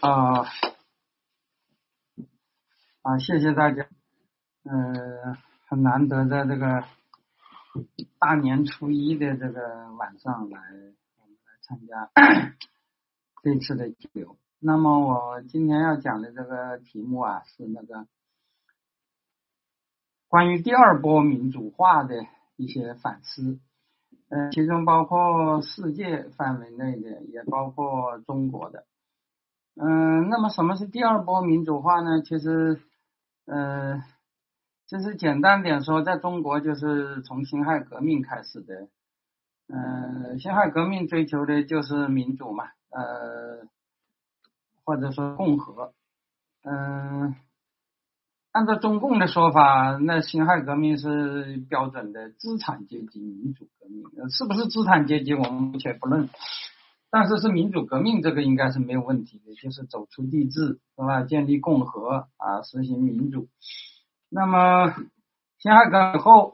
啊啊，谢谢大家。嗯，很难得在这个大年初一的这个晚上来，来参加 这次的交流。那么我今天要讲的这个题目啊，是那个关于第二波民主化的一些反思。嗯，其中包括世界范围内的，也包括中国的。嗯，那么什么是第二波民主化呢？其实，嗯，就是简单点说，在中国就是从辛亥革命开始的。嗯，辛亥革命追求的就是民主嘛，呃，或者说共和。嗯。按照中共的说法，那辛亥革命是标准的资产阶级民主革命，是不是资产阶级我们目前不论，但是是民主革命这个应该是没有问题的，就是走出帝制是吧？建立共和啊，实行民主。那么辛亥革命后，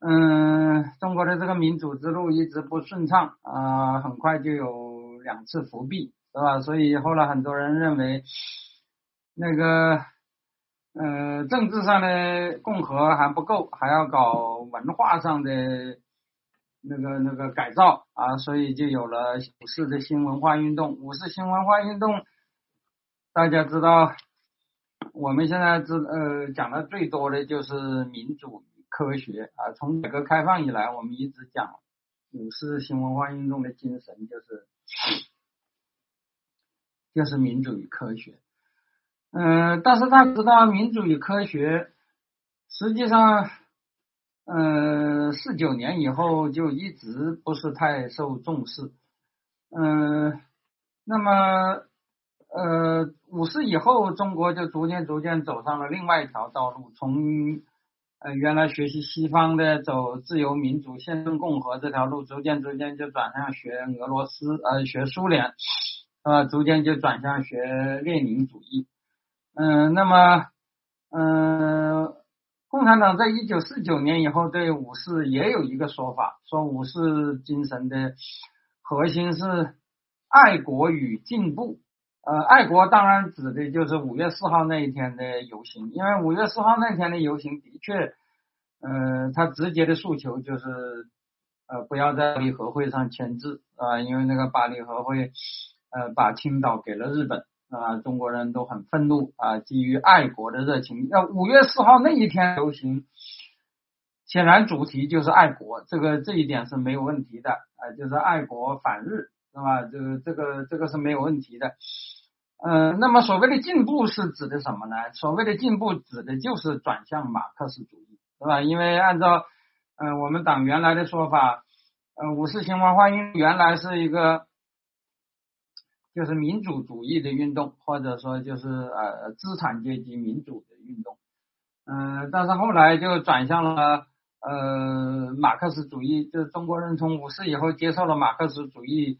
嗯，中国的这个民主之路一直不顺畅啊，很快就有两次复辟是吧？所以后来很多人认为那个。呃，政治上的共和还不够，还要搞文化上的那个那个改造啊，所以就有了五四的新文化运动。五四新文化运动，大家知道，我们现在知呃讲的最多的就是民主与科学啊。从改革开放以来，我们一直讲五四新文化运动的精神就是就是民主与科学。嗯，但是他知道民主与科学，实际上，嗯，四九年以后就一直不是太受重视。嗯，那么，呃，五四以后，中国就逐渐逐渐走上了另外一条道路，从呃原来学习西方的走自由民主、宪政共和这条路，逐渐逐渐就转向学俄罗斯，呃，学苏联，呃，逐渐就转向学列宁主义。嗯，那么，嗯，共产党在一九四九年以后对五四也有一个说法，说五四精神的核心是爱国与进步。呃，爱国当然指的就是五月四号那一天的游行，因为五月四号那天的游行的确，呃，他直接的诉求就是呃，不要在巴黎和会上签字啊，因为那个巴黎和会呃把青岛给了日本。啊，中国人都很愤怒啊！基于爱国的热情，那五月四号那一天游行，显然主题就是爱国，这个这一点是没有问题的啊，就是爱国反日，是吧？这个这个这个是没有问题的。嗯，那么所谓的进步是指的什么呢？所谓的进步指的就是转向马克思主义，是吧？因为按照嗯我们党原来的说法，呃，五四新文化运动原来是一个。就是民主主义的运动，或者说就是呃资产阶级民主的运动，嗯，但是后来就转向了呃马克思主义，就是中国人从五四以后接受了马克思主义，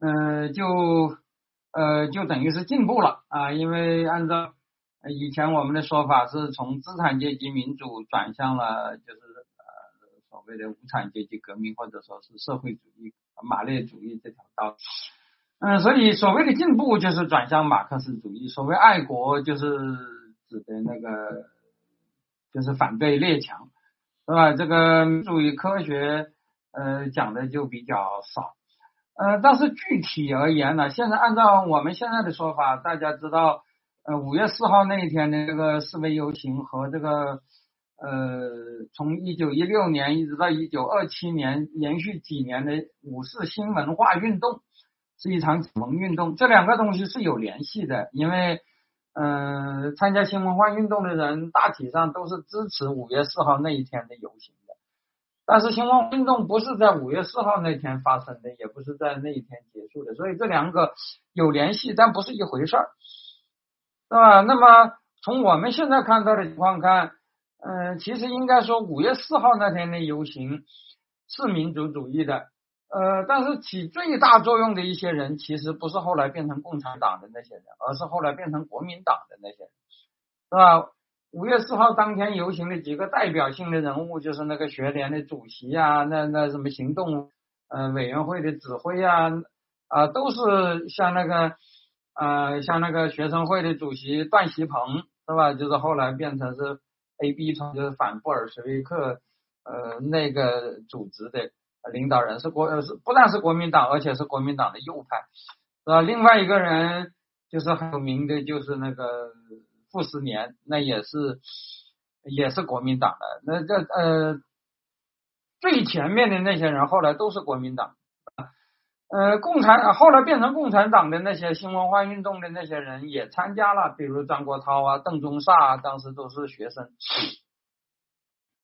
嗯，就呃就等于是进步了啊，因为按照以前我们的说法，是从资产阶级民主转向了就是呃所谓的无产阶级革命，或者说是社会主义马列主义这条道。嗯，所以所谓的进步就是转向马克思主义，所谓爱国就是指的那个，就是反对列强，是吧？这个主义科学，呃，讲的就比较少，呃，但是具体而言呢，现在按照我们现在的说法，大家知道，呃，五月四号那一天的这个示威游行和这个，呃，从一九一六年一直到一九二七年连续几年的五四新文化运动。是一场启蒙运动，这两个东西是有联系的，因为，嗯，参加新文化运动的人大体上都是支持五月四号那一天的游行的，但是新文化运动不是在五月四号那天发生的，也不是在那一天结束的，所以这两个有联系，但不是一回事儿，是吧？那么从我们现在看到的情况看，嗯，其实应该说五月四号那天的游行是民族主义的。呃，但是起最大作用的一些人，其实不是后来变成共产党的那些人，而是后来变成国民党的那些人，是吧？五月四号当天游行的几个代表性的人物，就是那个学联的主席啊，那那什么行动呃委员会的指挥啊，啊，都是像那个呃，像那个学生会的主席段锡朋是吧？就是后来变成是 A B 从就是反布尔什维克呃那个组织的领导人，是国呃是不但是国民党，而且是国民党的右派，是吧？另外一个人就是很有名的，就是那个傅斯年，那也是也是国民党的。那这呃最前面的那些人后来都是国民党。呃，共产后来变成共产党的那些新文化运动的那些人也参加了，比如张国焘啊、邓中萨啊，当时都是学生，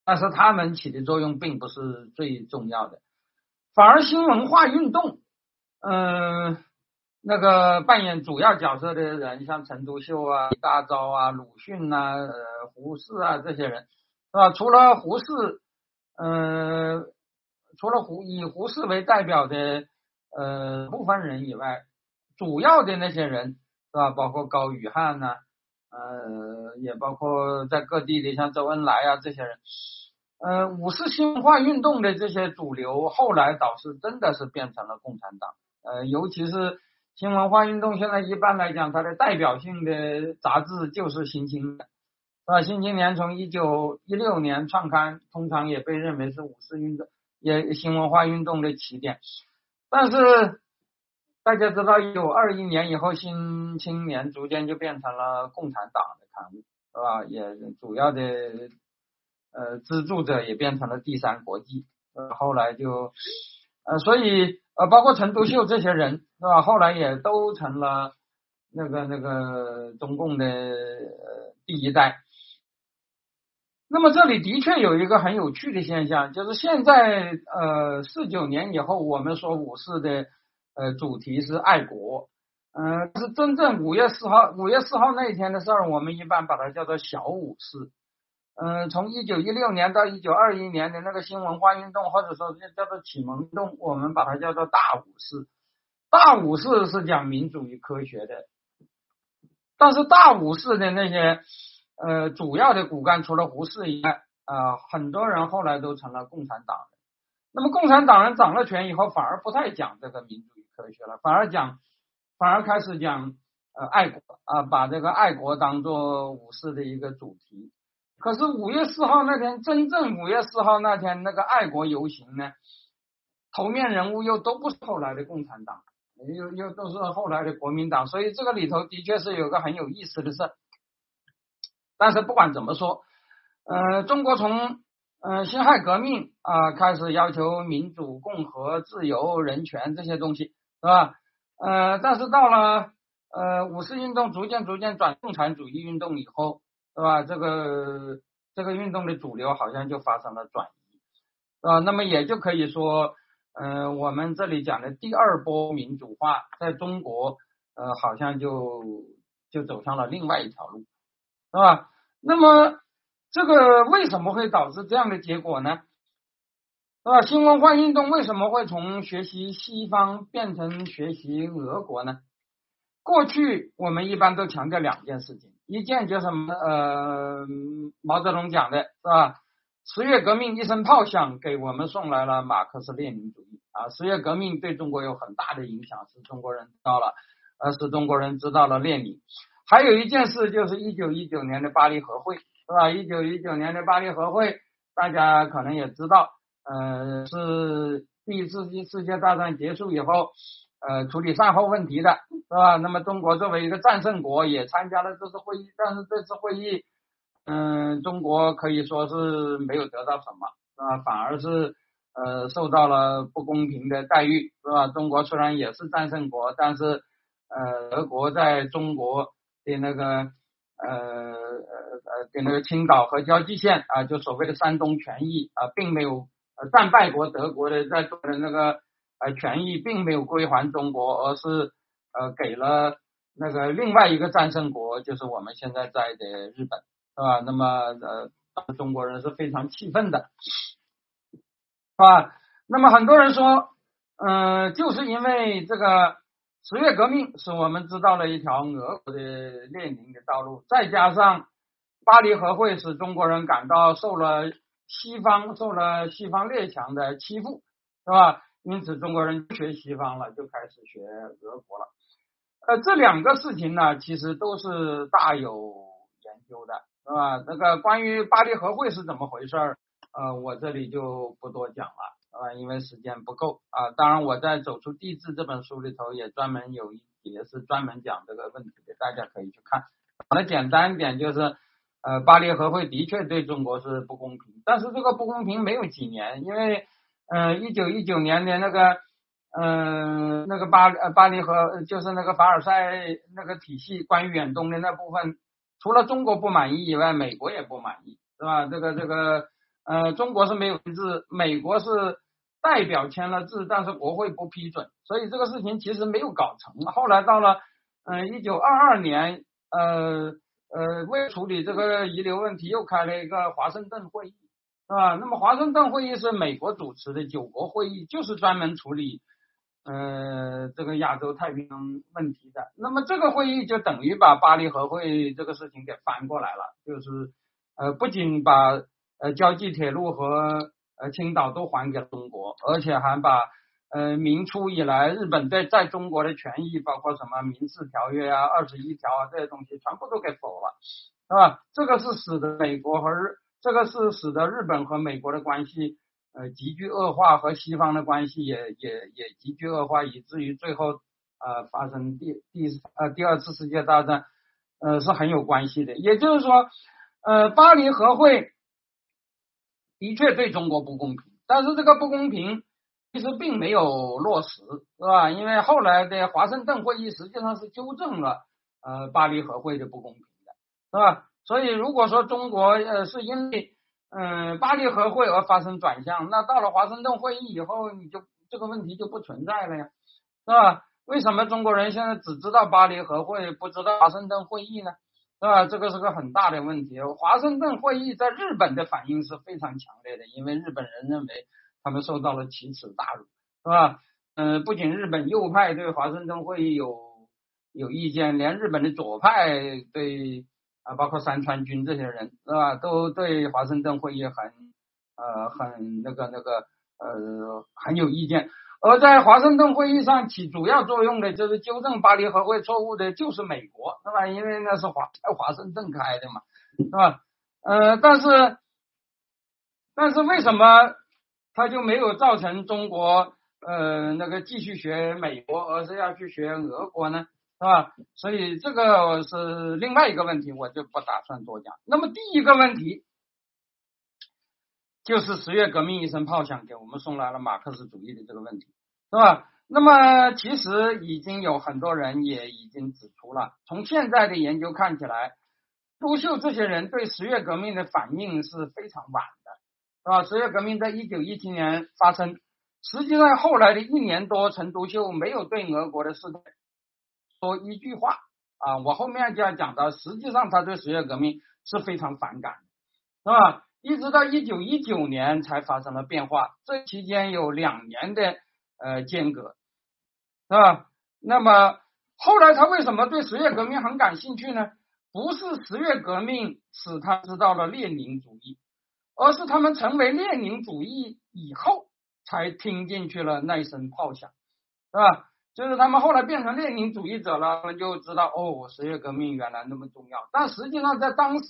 但是他们起的作用并不是最重要的，反而新文化运动，嗯，那个扮演主要角色的人，像陈独秀啊、李大钊啊、鲁迅啊、呃胡适啊这些人，是吧？除了胡适，嗯，除了胡以胡适为代表的。呃，部分人以外，主要的那些人是吧？包括高宇汉呐，呃，也包括在各地的像周恩来啊这些人。呃，五四新文化运动的这些主流，后来倒是真的是变成了共产党。呃，尤其是新文化运动，现在一般来讲，它的代表性的杂志就是《新青年》，是吧？《新青年》从一九一六年创刊，通常也被认为是五四运动也新文化运动的起点。但是大家知道，一九二一年以后，《新青年》逐渐就变成了共产党的刊物，是吧？也主要的呃资助者也变成了第三国际，呃，后来就呃，所以呃，包括陈独秀这些人，是吧？后来也都成了那个那个中共的第一代。那么这里的确有一个很有趣的现象，就是现在呃四九年以后，我们说五四的呃主题是爱国，嗯，是真正五月四号五月四号那一天的事儿，我们一般把它叫做小五四。嗯，从一九一六年到一九二一年的那个新文化运动，或者说叫做启蒙运动，我们把它叫做大五四。大五四是讲民主与科学的，但是大五四的那些。呃，主要的骨干除了胡适以外，啊，很多人后来都成了共产党人。那么共产党人掌了权以后，反而不太讲这个民主与科学了，反而讲，反而开始讲呃爱国啊，把这个爱国当做五四的一个主题。可是五月四号那天，真正五月四号那天那个爱国游行呢，头面人物又都不是后来的共产党，又又都是后来的国民党，所以这个里头的确是有个很有意思的事。但是不管怎么说，呃，中国从呃辛亥革命啊开始要求民主、共和、自由、人权这些东西，是吧？呃，但是到了呃五四运动逐渐逐渐转共产主义运动以后，是吧？这个这个运动的主流好像就发生了转移，啊，那么也就可以说，呃，我们这里讲的第二波民主化在中国，呃，好像就就走上了另外一条路。是吧？那么这个为什么会导致这样的结果呢？是吧？新文化运动为什么会从学习西方变成学习俄国呢？过去我们一般都强调两件事情，一件就是？呃，毛泽东讲的是吧？十月革命一声炮响，给我们送来了马克思列宁主义啊！十月革命对中国有很大的影响，使中国人知道了，呃，使中国人知道了列宁。还有一件事，就是一九一九年的巴黎和会，是吧？一九一九年的巴黎和会，大家可能也知道，呃，是第一次世界大战结束以后，呃，处理善后问题的，是吧？那么中国作为一个战胜国，也参加了这次会议，但是这次会议，嗯，中国可以说是没有得到什么，是吧？反而是呃受到了不公平的待遇，是吧？中国虽然也是战胜国，但是呃，德国在中国。的那个呃呃呃的那个青岛和交际线啊，就所谓的山东权益啊，并没有呃战败国德国的在做的那个呃权益，并没有归还中国，而是呃给了那个另外一个战胜国，就是我们现在在的日本，是吧？那么呃中国人是非常气愤的，是吧？那么很多人说，嗯，就是因为这个。十月革命使我们知道了一条俄国的列宁的道路，再加上巴黎和会使中国人感到受了西方受了西方列强的欺负，是吧？因此中国人学西方了，就开始学俄国了。呃，这两个事情呢，其实都是大有研究的，是吧？那个关于巴黎和会是怎么回事儿，呃，我这里就不多讲了，啊，因为时间不够啊。当然，我在《走出地质》这本书里头也专门有一节是专门讲这个问题的，大家可以去看。讲的简单一点，就是呃，巴黎和会的确对中国是不公平，但是这个不公平没有几年，因为呃，一九一九年的那个。嗯，那个巴呃巴黎和就是那个凡尔赛那个体系，关于远东的那部分，除了中国不满意以外，美国也不满意，是吧？这个这个呃，中国是没有字，美国是代表签了字，但是国会不批准，所以这个事情其实没有搞成。后来到了嗯一九二二年，呃呃，为处理这个遗留问题，又开了一个华盛顿会议，是吧？那么华盛顿会议是美国主持的九国会议，就是专门处理。呃，这个亚洲太平洋问题的，那么这个会议就等于把巴黎和会这个事情给翻过来了，就是呃，不仅把呃交际铁路和呃青岛都还给了中国，而且还把呃明初以来日本对在中国的权益，包括什么民事条约啊、二十一条啊这些东西，全部都给否了，是吧？这个是使得美国和日，这个是使得日本和美国的关系。呃，急剧恶化和西方的关系也也也急剧恶化，以至于最后呃发生第第呃第二次世界大战，呃是很有关系的。也就是说，呃巴黎和会的确对中国不公平，但是这个不公平其实并没有落实，是吧？因为后来的华盛顿会议实际上是纠正了呃巴黎和会的不公平的，是吧？所以如果说中国呃是因为嗯，巴黎和会而发生转向，那到了华盛顿会议以后，你就这个问题就不存在了呀，是吧？为什么中国人现在只知道巴黎和会，不知道华盛顿会议呢？是吧？这个是个很大的问题。华盛顿会议在日本的反应是非常强烈的，因为日本人认为他们受到了奇耻大辱，是吧？嗯，不仅日本右派对华盛顿会议有有意见，连日本的左派对。啊，包括山川军这些人是吧，都对华盛顿会议很呃很那个那个呃很有意见。而在华盛顿会议上起主要作用的就是纠正巴黎和会错误的，就是美国是吧？因为那是华在华盛顿开的嘛，是吧？呃，但是但是为什么他就没有造成中国呃那个继续学美国，而是要去学俄国呢？是吧？所以这个是另外一个问题，我就不打算多讲。那么第一个问题就是十月革命一声炮响，给我们送来了马克思主义的这个问题，是吧？那么其实已经有很多人也已经指出了，从现在的研究看起来，朱秀这些人对十月革命的反应是非常晚的，是吧？十月革命在一九一七年发生，实际上后来的一年多，陈独秀没有对俄国的事态。说一句话啊，我后面就要讲到，实际上他对十月革命是非常反感，是吧？一直到一九一九年才发生了变化，这期间有两年的呃间隔，是吧？那么后来他为什么对十月革命很感兴趣呢？不是十月革命使他知道了列宁主义，而是他们成为列宁主义以后才听进去了那一声炮响，是吧？就是他们后来变成列宁主义者了，就知道哦，十月革命原来那么重要。但实际上，在当时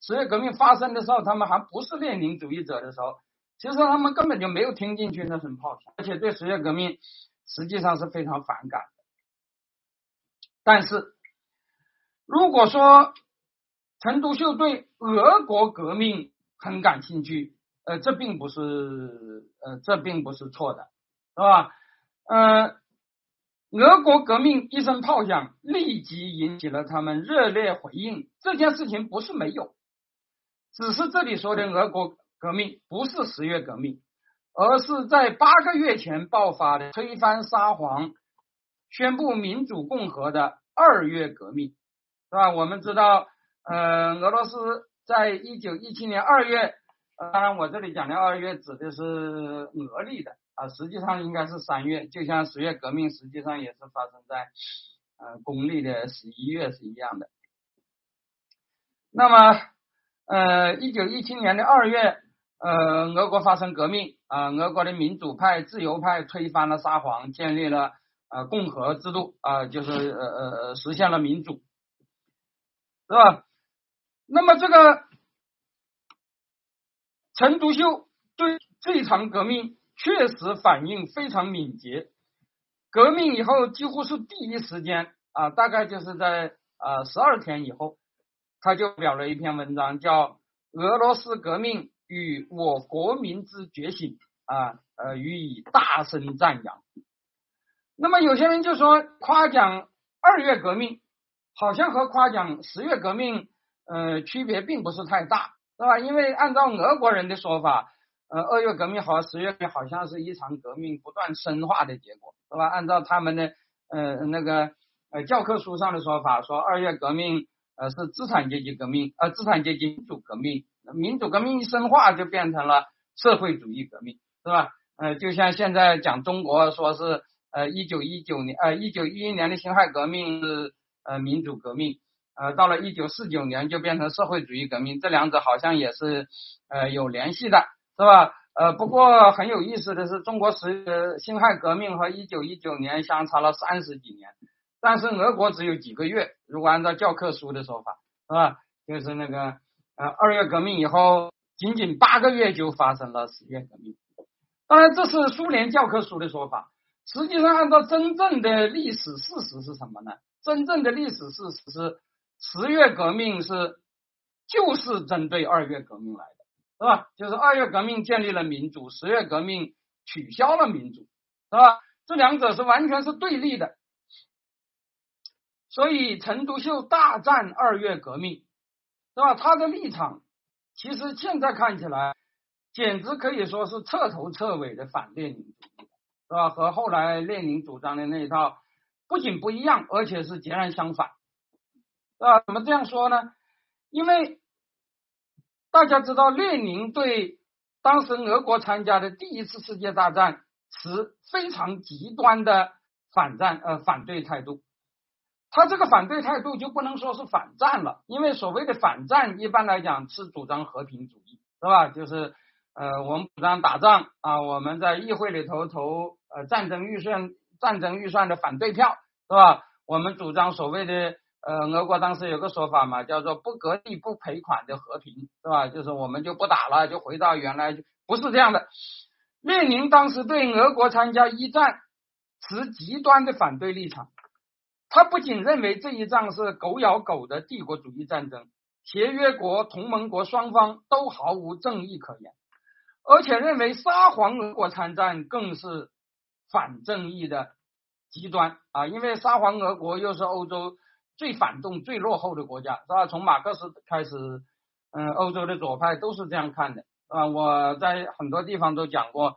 十月革命发生的时候，他们还不是列宁主义者的时候，其实他们根本就没有听进去那声炮响，而且对十月革命实际上是非常反感的。但是，如果说陈独秀对俄国革命很感兴趣，呃，这并不是呃，这并不是错的，是吧？嗯。俄国革命一声炮响，立即引起了他们热烈回应。这件事情不是没有，只是这里说的俄国革命不是十月革命，而是在八个月前爆发的推翻沙皇、宣布民主共和的二月革命，是吧？我们知道，呃，俄罗斯在一九一七年二月，当然我这里讲的二月指的是俄历的。啊，实际上应该是三月，就像十月革命，实际上也是发生在呃公历的十一月是一样的。那么，呃，一九一七年的二月，呃，俄国发生革命啊，俄国的民主派、自由派推翻了沙皇，建立了呃共和制度啊，就是呃呃实现了民主，是吧？那么这个陈独秀对这场革命确实反应非常敏捷，革命以后几乎是第一时间啊，大概就是在啊十二天以后，他就表了一篇文章，叫《俄罗斯革命与我国民之觉醒》啊，呃予以大声赞扬。那么有些人就说夸奖二月革命，好像和夸奖十月革命。呃，区别并不是太大，是吧？因为按照俄国人的说法，呃，二月革命和十月份好像是一场革命不断深化的结果，是吧？按照他们的呃那个呃教科书上的说法，说二月革命呃是资产阶级革命，呃资产阶级民主革命，民主革命一深化就变成了社会主义革命，是吧？呃，就像现在讲中国说是呃一九一九年呃一九一一年的辛亥革命是呃民主革命。呃，到了一九四九年就变成社会主义革命，这两者好像也是呃有联系的，是吧？呃，不过很有意思的是，中国十辛亥革命和一九一九年相差了三十几年，但是俄国只有几个月。如果按照教科书的说法，是吧？就是那个呃二月革命以后，仅仅八个月就发生了十月革命。当然，这是苏联教科书的说法。实际上，按照真正的历史事实是什么呢？真正的历史事实是。十月革命是就是针对二月革命来的，是吧？就是二月革命建立了民主，十月革命取消了民主，是吧？这两者是完全是对立的。所以陈独秀大战二月革命，是吧？他的立场其实现在看起来简直可以说是彻头彻尾的反列宁主义，是吧？和后来列宁主张的那一套不仅不一样，而且是截然相反。啊，怎么这样说呢？因为大家知道，列宁对当时俄国参加的第一次世界大战持非常极端的反战呃反对态度。他这个反对态度就不能说是反战了，因为所谓的反战一般来讲是主张和平主义，是吧？就是呃我们主张打仗啊，我们在议会里头投呃战争预算战争预算的反对票，是吧？我们主张所谓的。呃，俄国当时有个说法嘛，叫做不割地不赔款的和平，是吧？就是我们就不打了，就回到原来，就不是这样的。列宁当时对俄国参加一战持极端的反对立场，他不仅认为这一仗是狗咬狗的帝国主义战争，协约国、同盟国双方都毫无正义可言，而且认为沙皇俄国参战更是反正义的极端啊，因为沙皇俄国又是欧洲。最反动、最落后的国家是吧？从马克思开始，嗯，欧洲的左派都是这样看的啊。我在很多地方都讲过，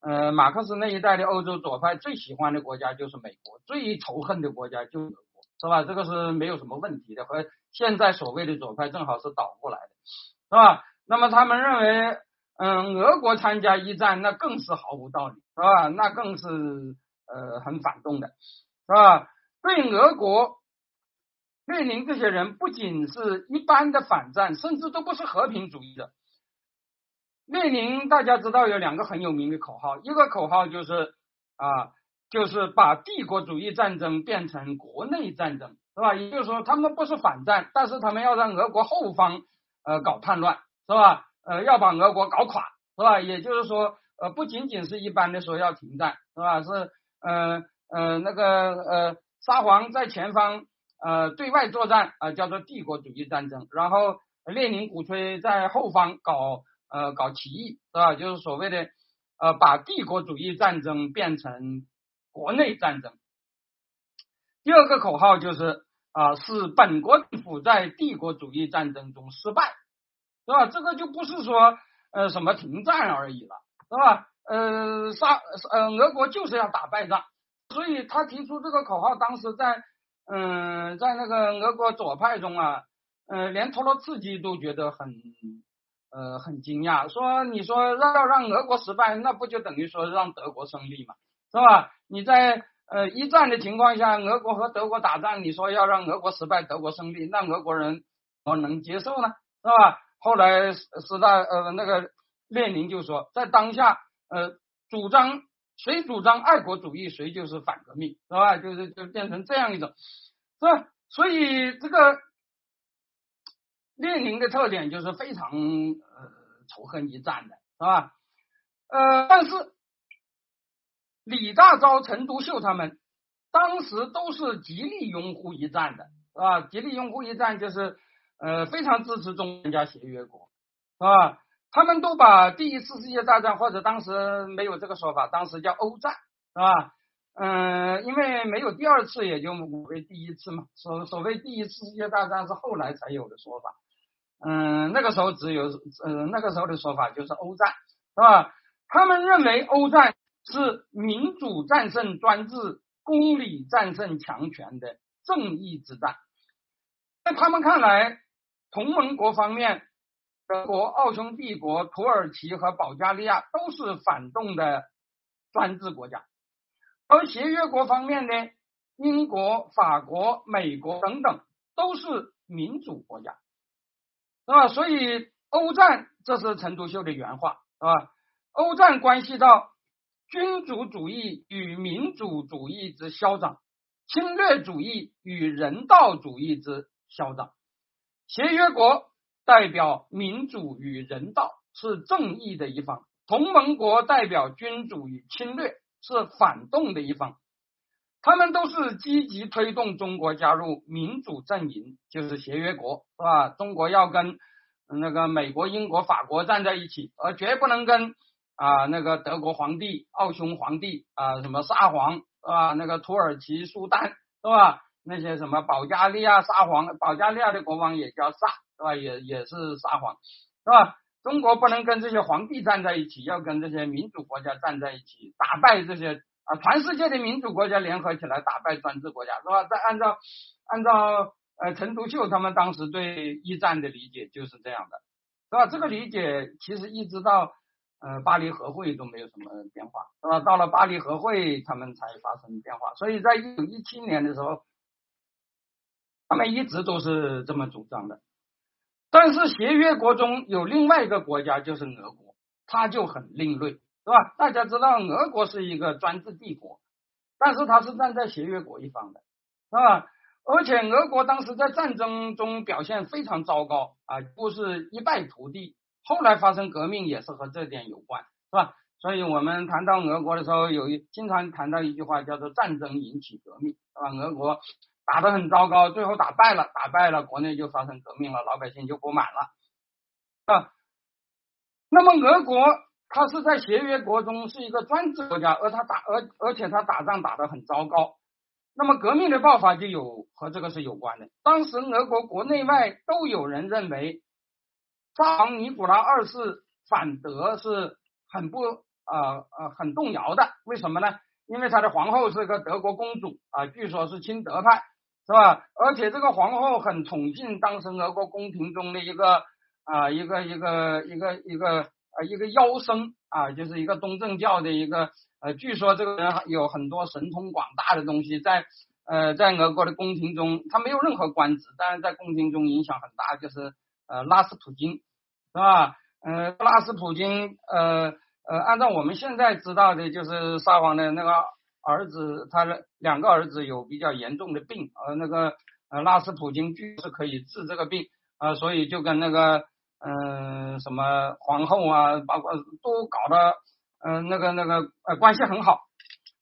呃，马克思那一代的欧洲左派最喜欢的国家就是美国，最仇恨的国家就是俄国，是吧？这个是没有什么问题的，和现在所谓的左派正好是倒过来的，是吧？那么他们认为，嗯，俄国参加一战那更是毫无道理，是吧？那更是呃很反动的，是吧？对俄国。列宁这些人不仅是一般的反战，甚至都不是和平主义的。列宁大家知道有两个很有名的口号，一个口号就是啊，就是把帝国主义战争变成国内战争，是吧？也就是说，他们不是反战，但是他们要让俄国后方呃搞叛乱，是吧？呃，要把俄国搞垮，是吧？也就是说，呃，不仅仅是一般的说要停战，是吧？是呃呃那个呃沙皇在前方。呃，对外作战啊，叫做帝国主义战争。然后列宁鼓吹在后方搞呃搞起义，是吧？就是所谓的呃把帝国主义战争变成国内战争。第二个口号就是啊，是本国政府在帝国主义战争中失败，是吧？这个就不是说呃什么停战而已了，是吧？呃，沙呃俄国就是要打败仗，所以他提出这个口号，当时在。嗯，在那个俄国左派中啊，嗯，连托洛茨基都觉得很呃很惊讶，说你说让要让俄国失败，那不就等于说让德国胜利嘛，是吧？你在呃一战的情况下，俄国和德国打仗，你说要让俄国失败，德国胜利，那俄国人怎么能接受呢？是吧？后来斯大呃那个列宁就说，在当下呃主张谁主张爱国主义，谁就是反革命，是吧？就是就变成这样一种，是吧？所以这个列宁的特点就是非常呃仇恨一战的，是吧？呃，但是李大钊、陈独秀他们当时都是极力拥护一战的，是吧？极力拥护一战就是呃非常支持中国加协约国，是吧？他们都把第一次世界大战或者当时没有这个说法，当时叫欧战，是吧？嗯，因为没有第二次，也就无谓第一次嘛。所所谓第一次世界大战是后来才有的说法。嗯，那个时候只有，嗯，那个时候的说法就是欧战，是吧？他们认为欧战是民主战胜专制、公理战胜强权的正义之战。在他们看来，同盟国方面。德国、奥匈帝国、土耳其和保加利亚都是反动的专制国家，而协约国方面呢，英国、法国、美国等等都是民主国家，是吧？所以欧战，这是陈独秀的原话，是吧？欧战关系到君主主义与民主主义之消长，侵略主义与人道主义之消长，协约国。代表民主与人道是正义的一方，同盟国代表君主与侵略是反动的一方，他们都是积极推动中国加入民主阵营，就是协约国，是吧？中国要跟那个美国、英国、法国站在一起，而绝不能跟啊那个德国皇帝、奥匈皇帝啊什么沙皇，是吧？那个土耳其苏丹，是吧？那些什么保加利亚沙皇，保加利亚的国王也叫萨。是吧？也也是撒谎，是吧？中国不能跟这些皇帝站在一起，要跟这些民主国家站在一起，打败这些啊，全世界的民主国家联合起来打败专制国家，是吧？再按照按照呃陈独秀他们当时对一战的理解就是这样的，是吧？这个理解其实一直到呃巴黎和会都没有什么变化，是吧？到了巴黎和会他们才发生变化，所以在一九一七年的时候，他们一直都是这么主张的。但是协约国中有另外一个国家，就是俄国，它就很另类，是吧？大家知道俄国是一个专制帝国，但是它是站在协约国一方的，是吧？而且俄国当时在战争中表现非常糟糕啊，不是一败涂地。后来发生革命也是和这点有关，是吧？所以我们谈到俄国的时候，有一经常谈到一句话，叫做“战争引起革命”，是吧？俄国。打得很糟糕，最后打败了，打败了，国内就发生革命了，老百姓就不满了啊。那么俄国它是在协约国中是一个专制国家，而他打而而且他打仗打得很糟糕，那么革命的爆发就有和这个是有关的。当时俄国国内外都有人认为，沙皇尼古拉二世反德是很不呃呃很动摇的，为什么呢？因为他的皇后是个德国公主啊，据说是亲德派。是吧？而且这个皇后很宠幸当时俄国宫廷中的一个啊，一个一个一个一个呃一个妖僧啊，就是一个东正教的一个呃，据说这个人有很多神通广大的东西，在呃在俄国的宫廷中，他没有任何官职，但是在宫廷中影响很大，就是呃拉斯普京，是吧？呃拉斯普京呃呃，按照我们现在知道的，就是沙皇的那个。儿子，他的两个儿子有比较严重的病，呃，那个呃，拉斯普京据是可以治这个病啊，所以就跟那个嗯什么皇后啊，包括都搞得嗯那个那个呃关系很好，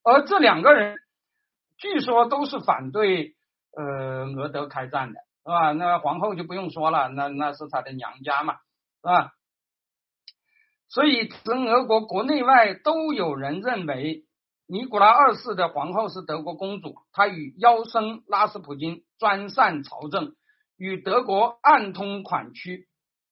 而这两个人据说都是反对呃俄德开战的，是吧？那皇后就不用说了，那那是他的娘家嘛，是吧？所以，从俄国国内外都有人认为。尼古拉二世的皇后是德国公主，她与妖僧拉斯普京专擅朝政，与德国暗通款曲，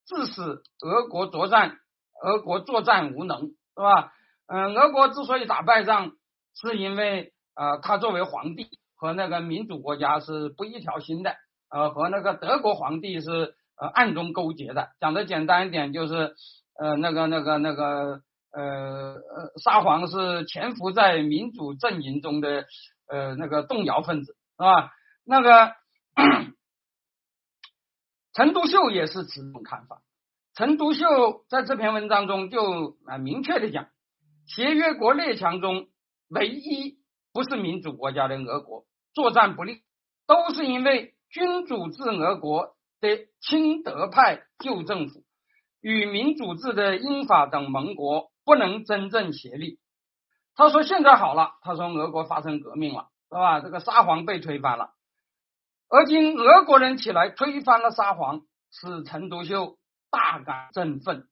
致使俄国作战，俄国作战无能，是吧？嗯，俄国之所以打败仗，是因为呃，他作为皇帝和那个民主国家是不一条心的，呃，和那个德国皇帝是呃暗中勾结的。讲的简单一点，就是呃，那个那个那个。呃呃，沙皇是潜伏在民主阵营中的呃那个动摇分子，是吧？那个陈独秀也是此种看法。陈独秀在这篇文章中就啊明确的讲，协约国列强中唯一不是民主国家的俄国作战不利，都是因为君主制俄国的亲德派旧政府与民主制的英法等盟国不能真正协力。他说现在好了，他说俄国发生革命了，是吧？这个沙皇被推翻了，而今俄国人起来推翻了沙皇，使陈独秀大感振奋。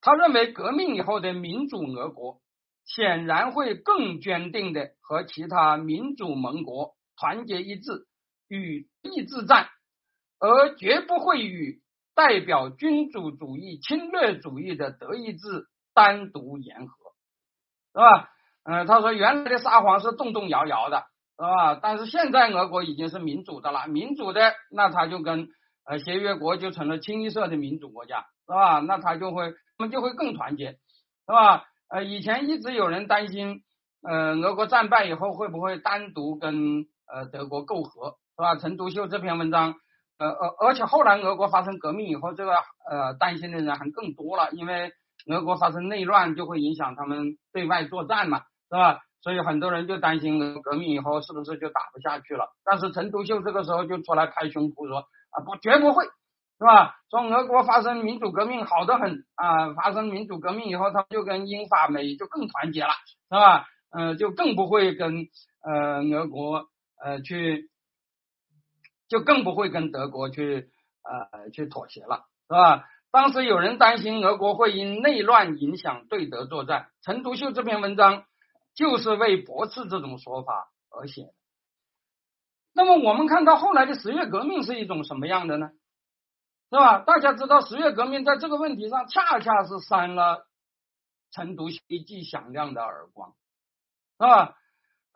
他认为革命以后的民主俄国显然会更坚定的和其他民主盟国团结一致，与意志战，而绝不会与代表君主主义侵略主义的德意志单独言和，是吧？嗯，他说原来的沙皇是动动摇摇的，是吧？但是现在俄国已经是民主的了，民主的那他就跟呃协约国就成了清一色的民主国家，是吧？那他就会。他们就会更团结，是吧？呃，以前一直有人担心，呃，俄国战败以后会不会单独跟呃德国媾和，是吧？陈独秀这篇文章，呃呃，而且后来俄国发生革命以后，这个呃担心的人还更多了，因为俄国发生内乱就会影响他们对外作战嘛，是吧？所以很多人就担心革命以后是不是就打不下去了？但是陈独秀这个时候就出来拍胸脯说啊，不，绝不会。是吧？说俄国发生民主革命好的很啊，发生民主革命以后，他就跟英法美就更团结了，是吧？嗯，就更不会跟呃俄国呃去，就更不会跟德国去呃去妥协了，是吧？当时有人担心俄国会因内乱影响对德作战，陈独秀这篇文章就是为驳斥这种说法而写的。那么我们看到后来的十月革命是一种什么样的呢？是吧？大家知道十月革命在这个问题上恰恰是扇了陈独秀一记响亮的耳光，是吧？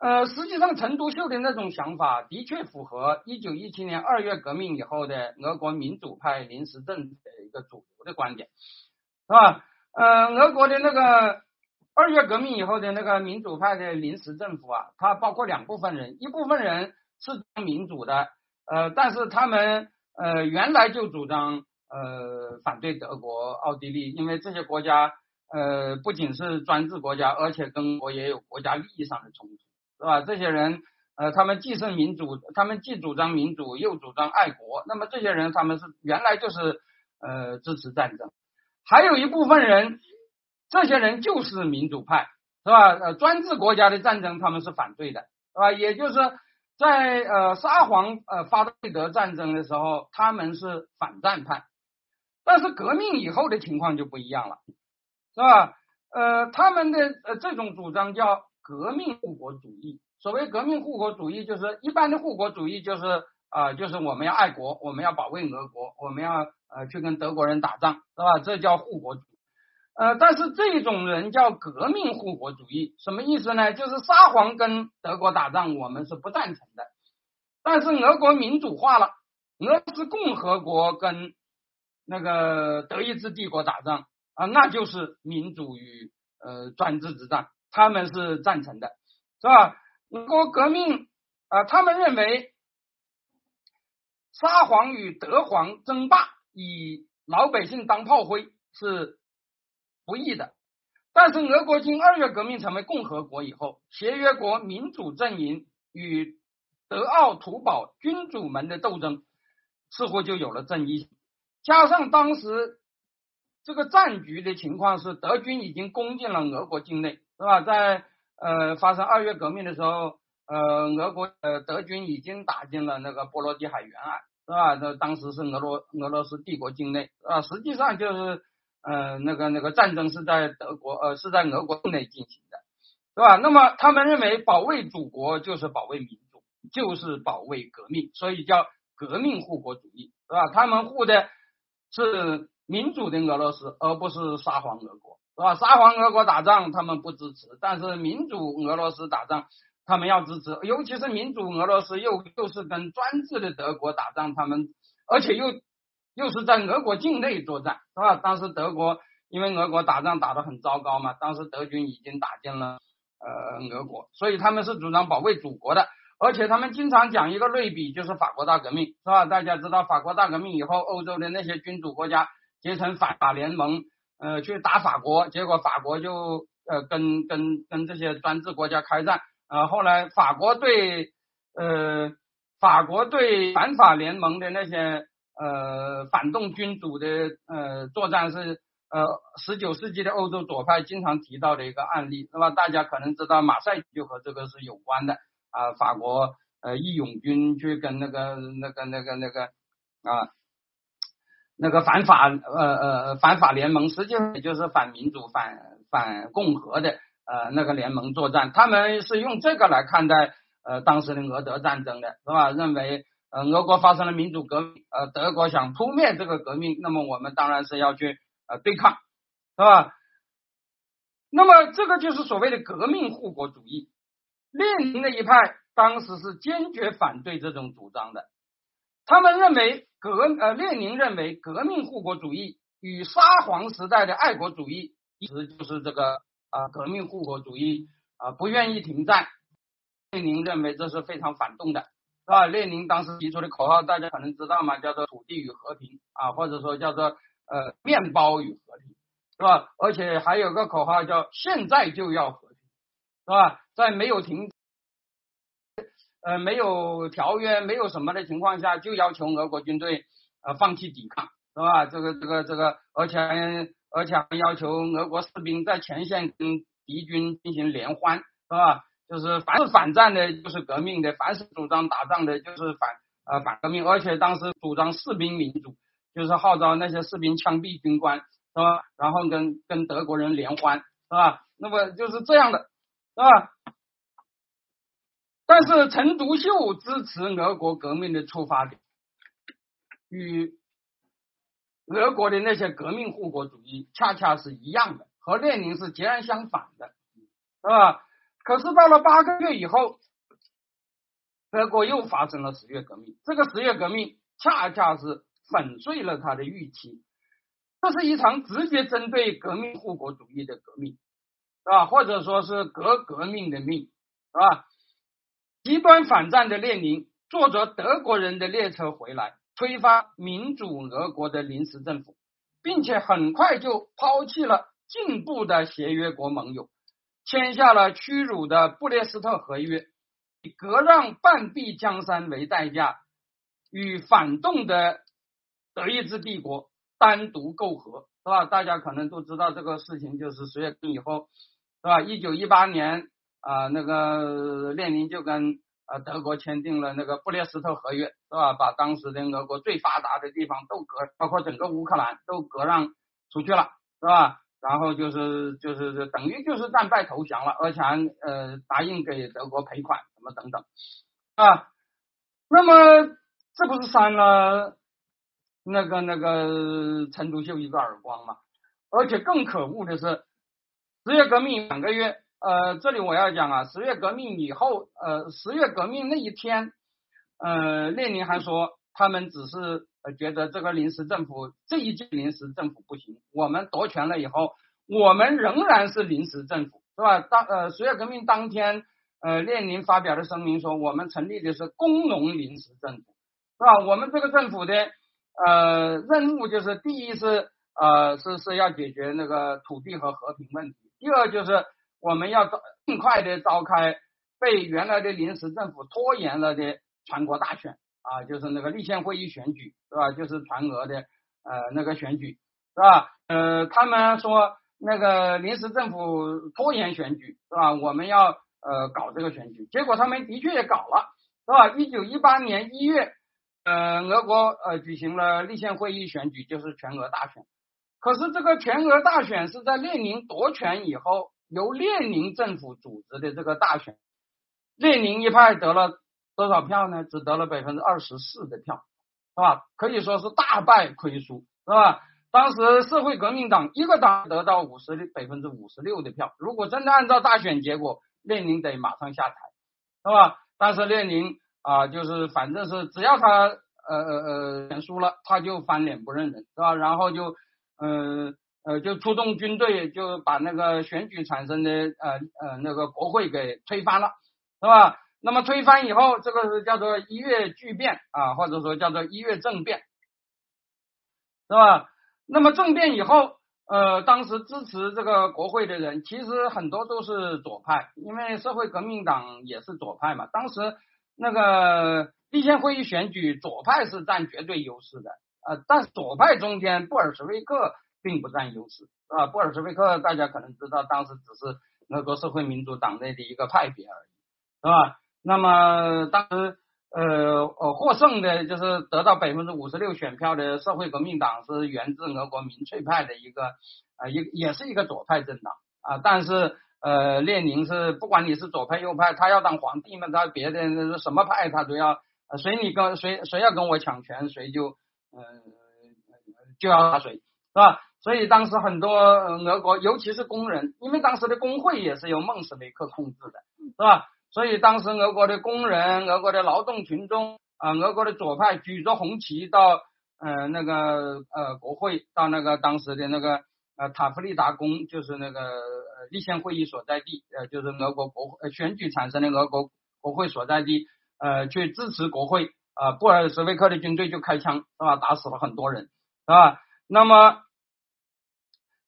呃，实际上陈独秀的那种想法的确符合一九一七年二月革命以后的俄国民主派临时政的一个主流的观点，是吧？呃，俄国的那个二月革命以后的那个民主派的临时政府啊，它包括两部分人，一部分人是民主的，呃，但是他们。呃，原来就主张呃反对德国、奥地利，因为这些国家呃不仅是专制国家，而且跟我也有国家利益上的冲突，是吧？这些人呃，他们既是民主，他们既主张民主，又主张爱国，那么这些人他们是原来就是呃支持战争。还有一部分人，这些人就是民主派，是吧？呃，专制国家的战争他们是反对的，是吧？也就是。在呃沙皇呃发动对德战争的时候，他们是反战派，但是革命以后的情况就不一样了，是吧？呃，他们的呃这种主张叫革命护国主义。所谓革命护国主义，就是一般的护国主义，就是啊，就是我们要爱国，我们要保卫俄国，我们要呃去跟德国人打仗，是吧？这叫护国主义。呃，但是这种人叫革命护国主义，什么意思呢？就是沙皇跟德国打仗，我们是不赞成的。但是俄国民主化了，俄罗斯共和国跟那个德意志帝国打仗啊，那就是民主与呃专制之战，他们是赞成的，是吧？俄国革命啊，他们认为沙皇与德皇争霸，以老百姓当炮灰是。不易的，但是俄国经二月革命成为共和国以后，协约国民主阵营与德奥图堡君主们的斗争似乎就有了正义。加上当时这个战局的情况是，德军已经攻进了俄国境内，是吧？在呃发生二月革命的时候，呃，俄国呃德军已经打进了那个波罗的海沿岸，是吧？那当时是俄罗俄罗斯帝国境内啊，实际上就是。呃，那个那个战争是在德国，呃，是在俄国境内进行的，是吧？那么他们认为保卫祖国就是保卫民主，就是保卫革命，所以叫革命护国主义，是吧？他们护的是民主的俄罗斯，而不是沙皇俄国，是吧？沙皇俄国打仗他们不支持，但是民主俄罗斯打仗他们要支持，尤其是民主俄罗斯又又是跟专制的德国打仗，他们而且又。又是在俄国境内作战，是吧？当时德国因为俄国打仗打得很糟糕嘛，当时德军已经打进了呃俄国，所以他们是主张保卫祖国的，而且他们经常讲一个类比，就是法国大革命，是吧？大家知道法国大革命以后，欧洲的那些君主国家结成反法联盟，呃，去打法国，结果法国就呃跟跟跟这些专制国家开战，呃后来法国对呃法国对反法联盟的那些呃反动君主的呃作战是呃十九世纪的欧洲左派经常提到的一个案例，那么大家可能知道马赛就和这个是有关的啊，法国呃义勇军去跟那个那个那个那个啊。那个反法呃呃反法联盟，实际上也就是反民主、反反共和的呃那个联盟作战，他们是用这个来看待呃当时的俄德战争的，是吧？认为呃俄国发生了民主革命，呃德国想扑灭这个革命，那么我们当然是要去呃对抗，是吧？那么这个就是所谓的革命护国主义，列宁的一派当时是坚决反对这种主张的，他们认为。革呃，列宁认为革命护国主义与沙皇时代的爱国主义一直就是这个啊，革命护国主义啊，不愿意停战。列宁认为这是非常反动的，是吧？列宁当时提出的口号大家可能知道嘛，叫做“土地与和平”啊，或者说叫做“呃，面包与和平”，是吧？而且还有个口号叫“现在就要和平”，是吧？在没有停。呃，没有条约，没有什么的情况下，就要求俄国军队呃放弃抵抗，是吧？这个这个这个，而且而且还要求俄国士兵在前线跟敌军进行联欢，是吧？就是凡是反战的，就是革命的；凡是主张打仗的，就是反呃反革命。而且当时主张士兵民主，就是号召那些士兵枪毙军官，是吧？然后跟跟德国人联欢，是吧？那么就是这样的，是吧？但是陈独秀支持俄国革命的出发点，与俄国的那些革命护国主义恰恰是一样的，和列宁是截然相反的，是吧？可是到了八个月以后，俄国又发生了十月革命，这个十月革命恰恰是粉碎了他的预期，这是一场直接针对革命护国主义的革命，是吧？或者说是革革命的命，是吧？极端反战的列宁坐着德国人的列车回来，推翻民主俄国的临时政府，并且很快就抛弃了进步的协约国盟友，签下了屈辱的布列斯特合约，以割让半壁江山为代价，与反动的德意志帝国单独媾和，是吧？大家可能都知道这个事情，就是十月份以后，是吧？一九一八年。啊，那个列宁就跟呃德国签订了那个布列斯特合约，是吧？把当时的俄国最发达的地方都割，包括整个乌克兰都割让出去了，是吧？然后就是就是等于就是战败投降了，而且还呃答应给德国赔款什么等等啊。那么这不是扇了那个那个陈独秀一个耳光吗？而且更可恶的是，十月革命两个月。呃，这里我要讲啊，十月革命以后，呃，十月革命那一天，呃，列宁还说他们只是呃觉得这个临时政府这一届临时政府不行，我们夺权了以后，我们仍然是临时政府，是吧？当呃十月革命当天，呃，列宁发表的声明说，我们成立的是工农临时政府，是吧？我们这个政府的呃任务就是第一是呃是是要解决那个土地和和平问题，第二就是。我们要召尽快的召开被原来的临时政府拖延了的全国大选啊，就是那个立宪会议选举是吧？就是全俄的呃那个选举是吧？呃，他们说那个临时政府拖延选举是吧？我们要呃搞这个选举，结果他们的确也搞了是吧？一九一八年一月，呃，俄国呃举行了立宪会议选举，就是全俄大选。可是这个全俄大选是在列宁夺权以后。由列宁政府组织的这个大选，列宁一派得了多少票呢？只得了百分之二十四的票，是吧？可以说是大败亏输，是吧？当时社会革命党一个党得到五十六百分之五十六的票，如果真的按照大选结果，列宁得马上下台，是吧？但是列宁啊，就是反正是只要他呃呃呃输了，他就翻脸不认人，是吧？然后就嗯。呃，就出动军队，就把那个选举产生的呃呃那个国会给推翻了，是吧？那么推翻以后，这个是叫做一月巨变啊，或者说叫做一月政变，是吧？那么政变以后，呃，当时支持这个国会的人，其实很多都是左派，因为社会革命党也是左派嘛。当时那个立宪会议选举，左派是占绝对优势的，呃，但是左派中间布尔什维克并不占优势，啊，布尔什维克大家可能知道，当时只是俄国社会民主党内的一个派别而已，是吧？那么当时。呃呃，获胜的就是得到百分之五十六选票的社会革命党是源自俄国民粹派的一个啊一也是一个左派政党啊，但是呃列宁是不管你是左派右派，他要当皇帝嘛，他别的什么派他都要，谁你跟谁谁要跟我抢权，谁就呃就要打谁是吧？所以当时很多俄国尤其是工人，因为当时的工会也是由孟什维克控制的，是吧？所以当时俄国的工人、俄国的劳动群众啊，俄国的左派举着红旗到呃那个呃国会，到那个当时的那个呃塔夫利达宫，就是那个立宪会议所在地，呃就是俄国国选举产生的俄国国会所在地，呃去支持国会啊，布尔什维克的军队就开枪是吧，打死了很多人是吧？那么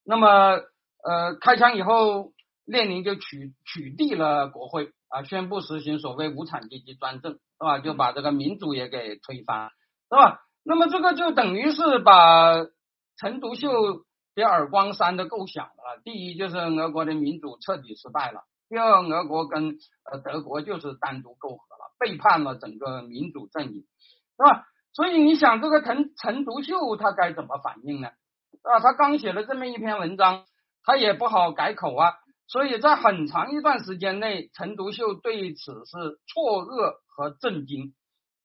那么呃开枪以后，列宁就取取缔了国会。啊，宣布实行所谓无产阶级专政，是吧？就把这个民主也给推翻，是吧？那么这个就等于是把陈独秀给耳光扇的够响了。第一就是俄国的民主彻底失败了，第二俄国跟呃德国就是单独媾和了，背叛了整个民主阵营，是吧？所以你想这个陈陈独秀他该怎么反应呢？啊，他刚写了这么一篇文章，他也不好改口啊。所以在很长一段时间内，陈独秀对此是错愕和震惊，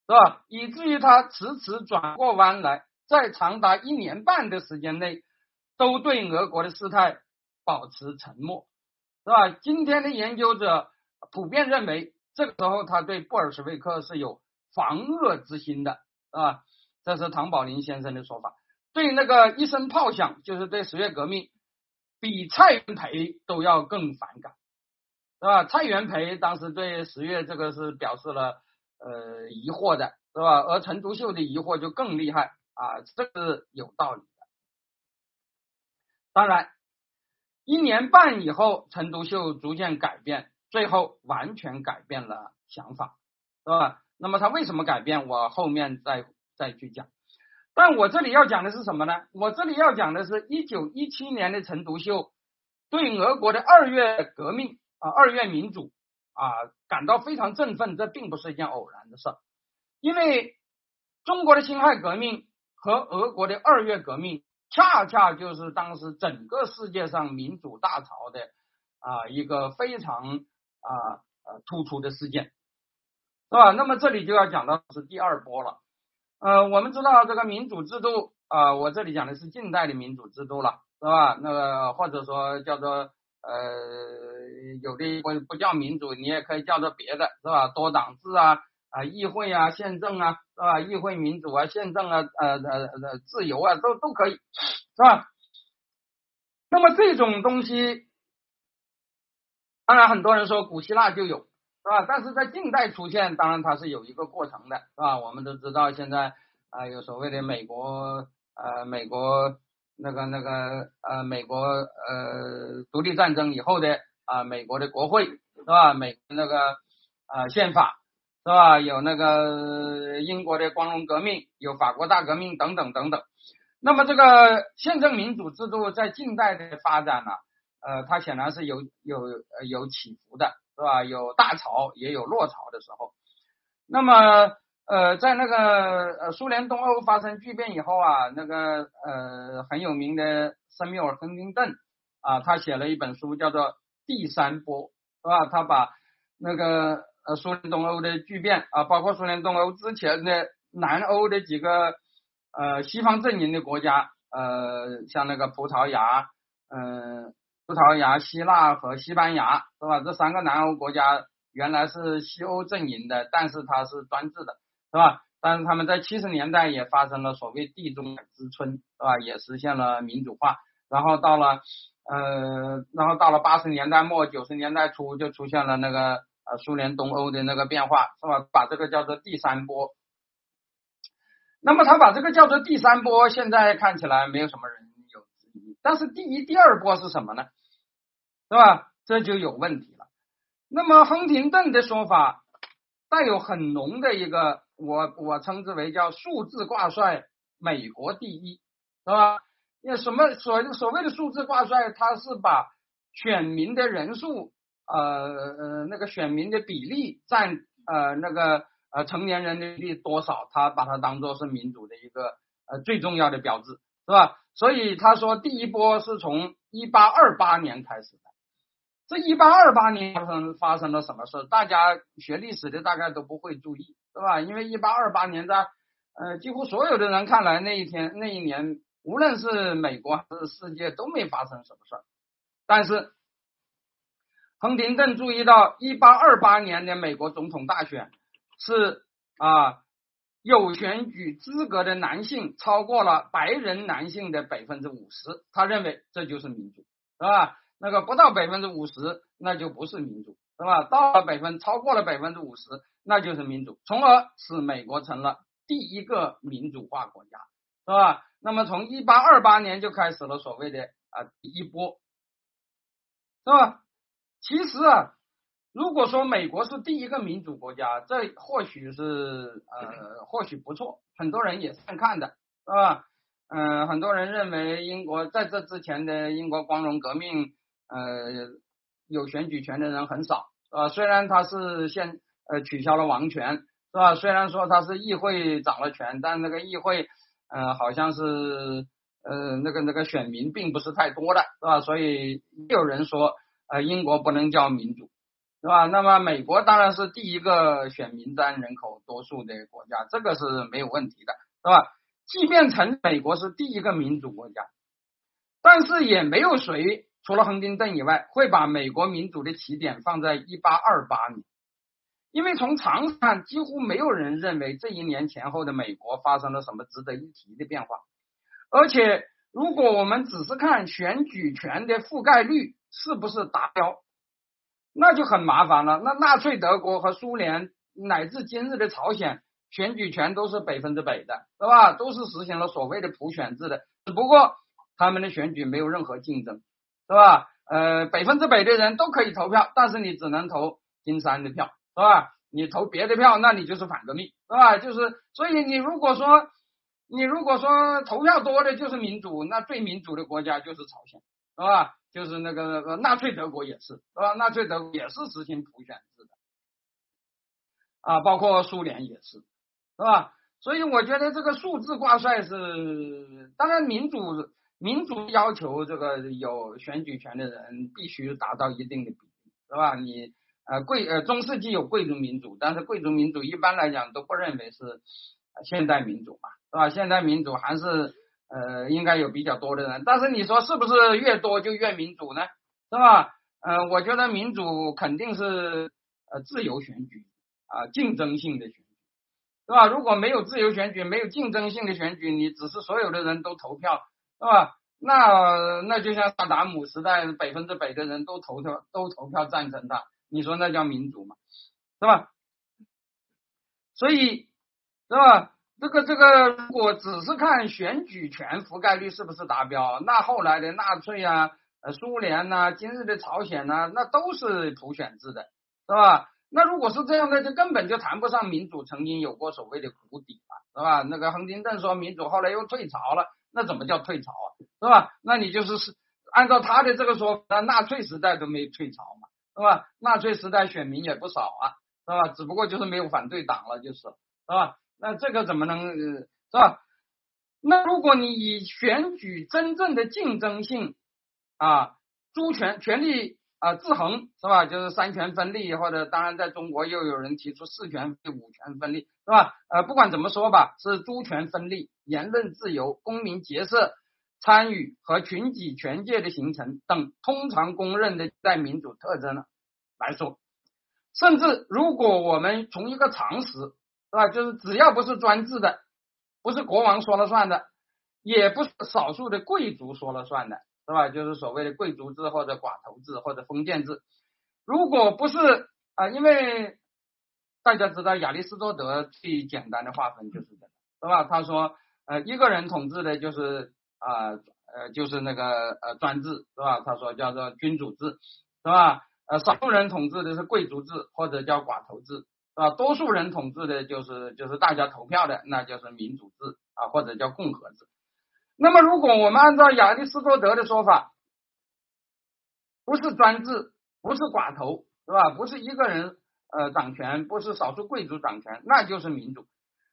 是吧？以至于他迟迟转过弯来，在长达一年半的时间内，都对俄国的事态保持沉默，是吧？今天的研究者普遍认为，这个时候他对布尔什维克是有防恶之心的，是吧？这是唐宝林先生的说法。对那个一声炮响，就是对十月革命。比蔡元培都要更反感，是吧？蔡元培当时对十月这个是表示了呃疑惑的，是吧？而陈独秀的疑惑就更厉害啊，这是有道理的。当然，一年半以后，陈独秀逐渐改变，最后完全改变了想法，是吧？那么他为什么改变？我后面再再去讲。但我这里要讲的是什么呢？我这里要讲的是一九一七年的陈独秀对俄国的二月革命啊，二月民主啊感到非常振奋。这并不是一件偶然的事，因为中国的辛亥革命和俄国的二月革命，恰恰就是当时整个世界上民主大潮的啊一个非常啊呃突出的事件，是吧？那么这里就要讲到是第二波了。呃，我们知道这个民主制度啊，我这里讲的是近代的民主制度了，是吧？那个或者说叫做呃，有的不不叫民主，你也可以叫做别的，是吧？多党制啊，啊，议会啊，宪政啊，是吧？议会民主啊，宪政啊，呃呃呃，自由啊，都都可以，是吧？那么这种东西，当然很多人说古希腊就有。是吧？但是在近代出现，当然它是有一个过程的，是吧？我们都知道，现在啊有所谓的美国呃美国那个那个呃美国呃独立战争以后的啊美国的国会是吧？美那个啊宪法是吧？有那个英国的光荣革命，有法国大革命等等等等。那么这个宪政民主制度在近代的发展呢，呃，它显然是有有有起伏的。是吧？有大潮，也有落潮的时候。那么，呃，在那个呃苏联东欧发生巨变以后啊，那个呃很有名的塞缪尔·亨廷顿啊，他写了一本书，叫做《第三波》，是吧？他把那个呃苏联东欧的巨变啊，包括苏联东欧之前的南欧的几个呃西方阵营的国家，呃，像那个葡萄牙，嗯。葡萄牙、希腊和西班牙是吧？这三个南欧国家原来是西欧阵营的，但是它是专制的，是吧？但是他们在七十年代也发生了所谓地中海之春，是吧？也实现了民主化。然后到了呃，然后到了八十年代末九十年代初，就出现了那个呃苏联东欧的那个变化，是吧？把这个叫做第三波。那么他把这个叫做第三波，现在看起来没有什么人。但是第一、第二波是什么呢？是吧？这就有问题了。那么亨廷顿的说法带有很浓的一个，我我称之为叫数字挂帅，美国第一，是吧？那什么所所谓的数字挂帅，他是把选民的人数，呃呃那个选民的比例占呃那个呃成年人的比例多少，他把它当做是民主的一个呃最重要的标志，是吧？所以他说第一波是从一八二八年开始的。这一八二八年发生发生了什么事？大家学历史的大概都不会注意，对吧？因为一八二八年在呃几乎所有的人看来，那一天那一年，无论是美国还是世界都没发生什么事儿。但是亨廷顿注意到，一八二八年的美国总统大选是啊有选举资格的男性超过了白人男性的百分之五十，他认为这就是民主，是吧？那个不到百分之五十，那就不是民主，是吧？到了百分超过了百分之五十，那就是民主，从而使美国成了第一个民主化国家，是吧？那么从一八二八年就开始了所谓的啊一波，是吧？其实啊，如果说美国是第一个民主国家，这或许是呃 或许不错，很多人也是这样看的，是吧？嗯，很多人认为英国在这之前的英国光荣革命。呃，有选举权的人很少，是吧？虽然他是现呃取消了王权，是吧？虽然说他是议会掌了权，但那个议会，呃，好像是呃那个那个选民并不是太多的，是吧？所以有人说，呃，英国不能叫民主，是吧？那么美国当然是第一个选民占人口多数的国家，这个是没有问题的，是吧？即便成美国是第一个民主国家，但是也没有谁。除了亨廷顿以外，会把美国民主的起点放在一八二八年，因为从长看，几乎没有人认为这一年前后的美国发生了什么值得一提的变化。而且，如果我们只是看选举权的覆盖率是不是达标，那就很麻烦了。那纳粹德国和苏联乃至今日的朝鲜，选举权都是百分之百的，是吧？都是实行了所谓的普选制的，只不过他们的选举没有任何竞争。是吧？呃，百分之百的人都可以投票，但是你只能投金山的票，是吧？你投别的票，那你就是反革命，是吧？就是，所以你如果说你如果说投票多的就是民主，那最民主的国家就是朝鲜，是吧？就是那个纳粹德国也是，是吧？纳粹德国也是实行普选制的，啊，包括苏联也是，是吧？所以我觉得这个数字挂帅是，当然民主。民主要求这个有选举权的人必须达到一定的比例，是吧？你呃贵呃中世纪有贵族民主，但是贵族民主一般来讲都不认为是现代民主嘛，是吧？现代民主还是呃应该有比较多的人，但是你说是不是越多就越民主呢？是吧？呃，我觉得民主肯定是呃自由选举啊，竞争性的选举，是吧？如果没有自由选举，没有竞争性的选举，你只是所有的人都投票。是吧？那那就像萨达姆时代，百分之百的人都投票都投票赞成他，你说那叫民主吗？是吧？所以是吧？这个这个，如果只是看选举权覆盖率是不是达标，那后来的纳粹啊、呃苏联呐、今日的朝鲜呐，那都是普选制的，是吧？那如果是这样的，就根本就谈不上民主曾经有过所谓的谷底了，是吧？那个亨廷顿说民主后来又退潮了。那怎么叫退潮啊？是吧？那你就是是按照他的这个说，那纳粹时代都没退潮嘛，是吧？纳粹时代选民也不少啊，是吧？只不过就是没有反对党了，就是，是吧？那这个怎么能是吧？那如果你以选举真正的竞争性啊，诸权权力啊制衡是吧？就是三权分立，或者当然在中国又有人提出四权五权分立是吧？呃，不管怎么说吧，是诸权分立。言论自由、公民结社参与和群体权界的形成等通常公认的在民主特征来说，甚至如果我们从一个常识是吧，就是只要不是专制的，不是国王说了算的，也不是少数的贵族说了算的，是吧？就是所谓的贵族制或者寡头制或者封建制，如果不是啊，因为大家知道亚里士多德最简单的划分就是这个，是吧？他说。呃，一个人统治的就是啊呃就是那个呃专制是吧？他说叫做君主制是吧？呃少数人统治的是贵族制或者叫寡头制啊？多数人统治的就是就是大家投票的那就是民主制啊或者叫共和制。那么如果我们按照亚里士多德的说法，不是专制，不是寡头是吧？不是一个人呃掌权，不是少数贵族掌权，那就是民主。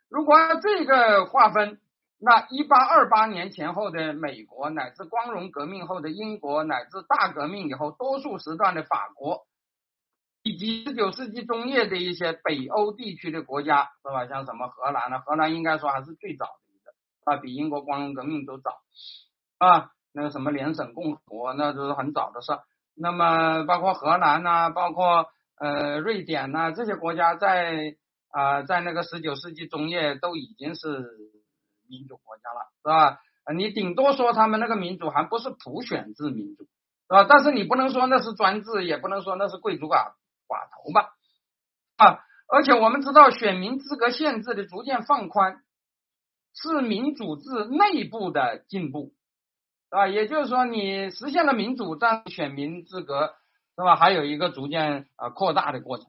如果按这个划分，那一八二八年前后的美国，乃至光荣革命后的英国，乃至大革命以后多数时段的法国，以及十九世纪中叶的一些北欧地区的国家，是吧？像什么荷兰呢？荷兰应该说还是最早的一个啊，比英国光荣革命都早啊。那个什么联省共和国，那都是很早的事。那么包括荷兰呐，包括呃瑞典呐，这些国家在。啊，在那个十九世纪中叶都已经是民主国家了，是吧？你顶多说他们那个民主还不是普选制民主，是吧？但是你不能说那是专制，也不能说那是贵族啊寡头吧？啊，而且我们知道选民资格限制的逐渐放宽，是民主制内部的进步，啊，也就是说你实现了民主，但选民资格是吧？还有一个逐渐啊扩大的过程。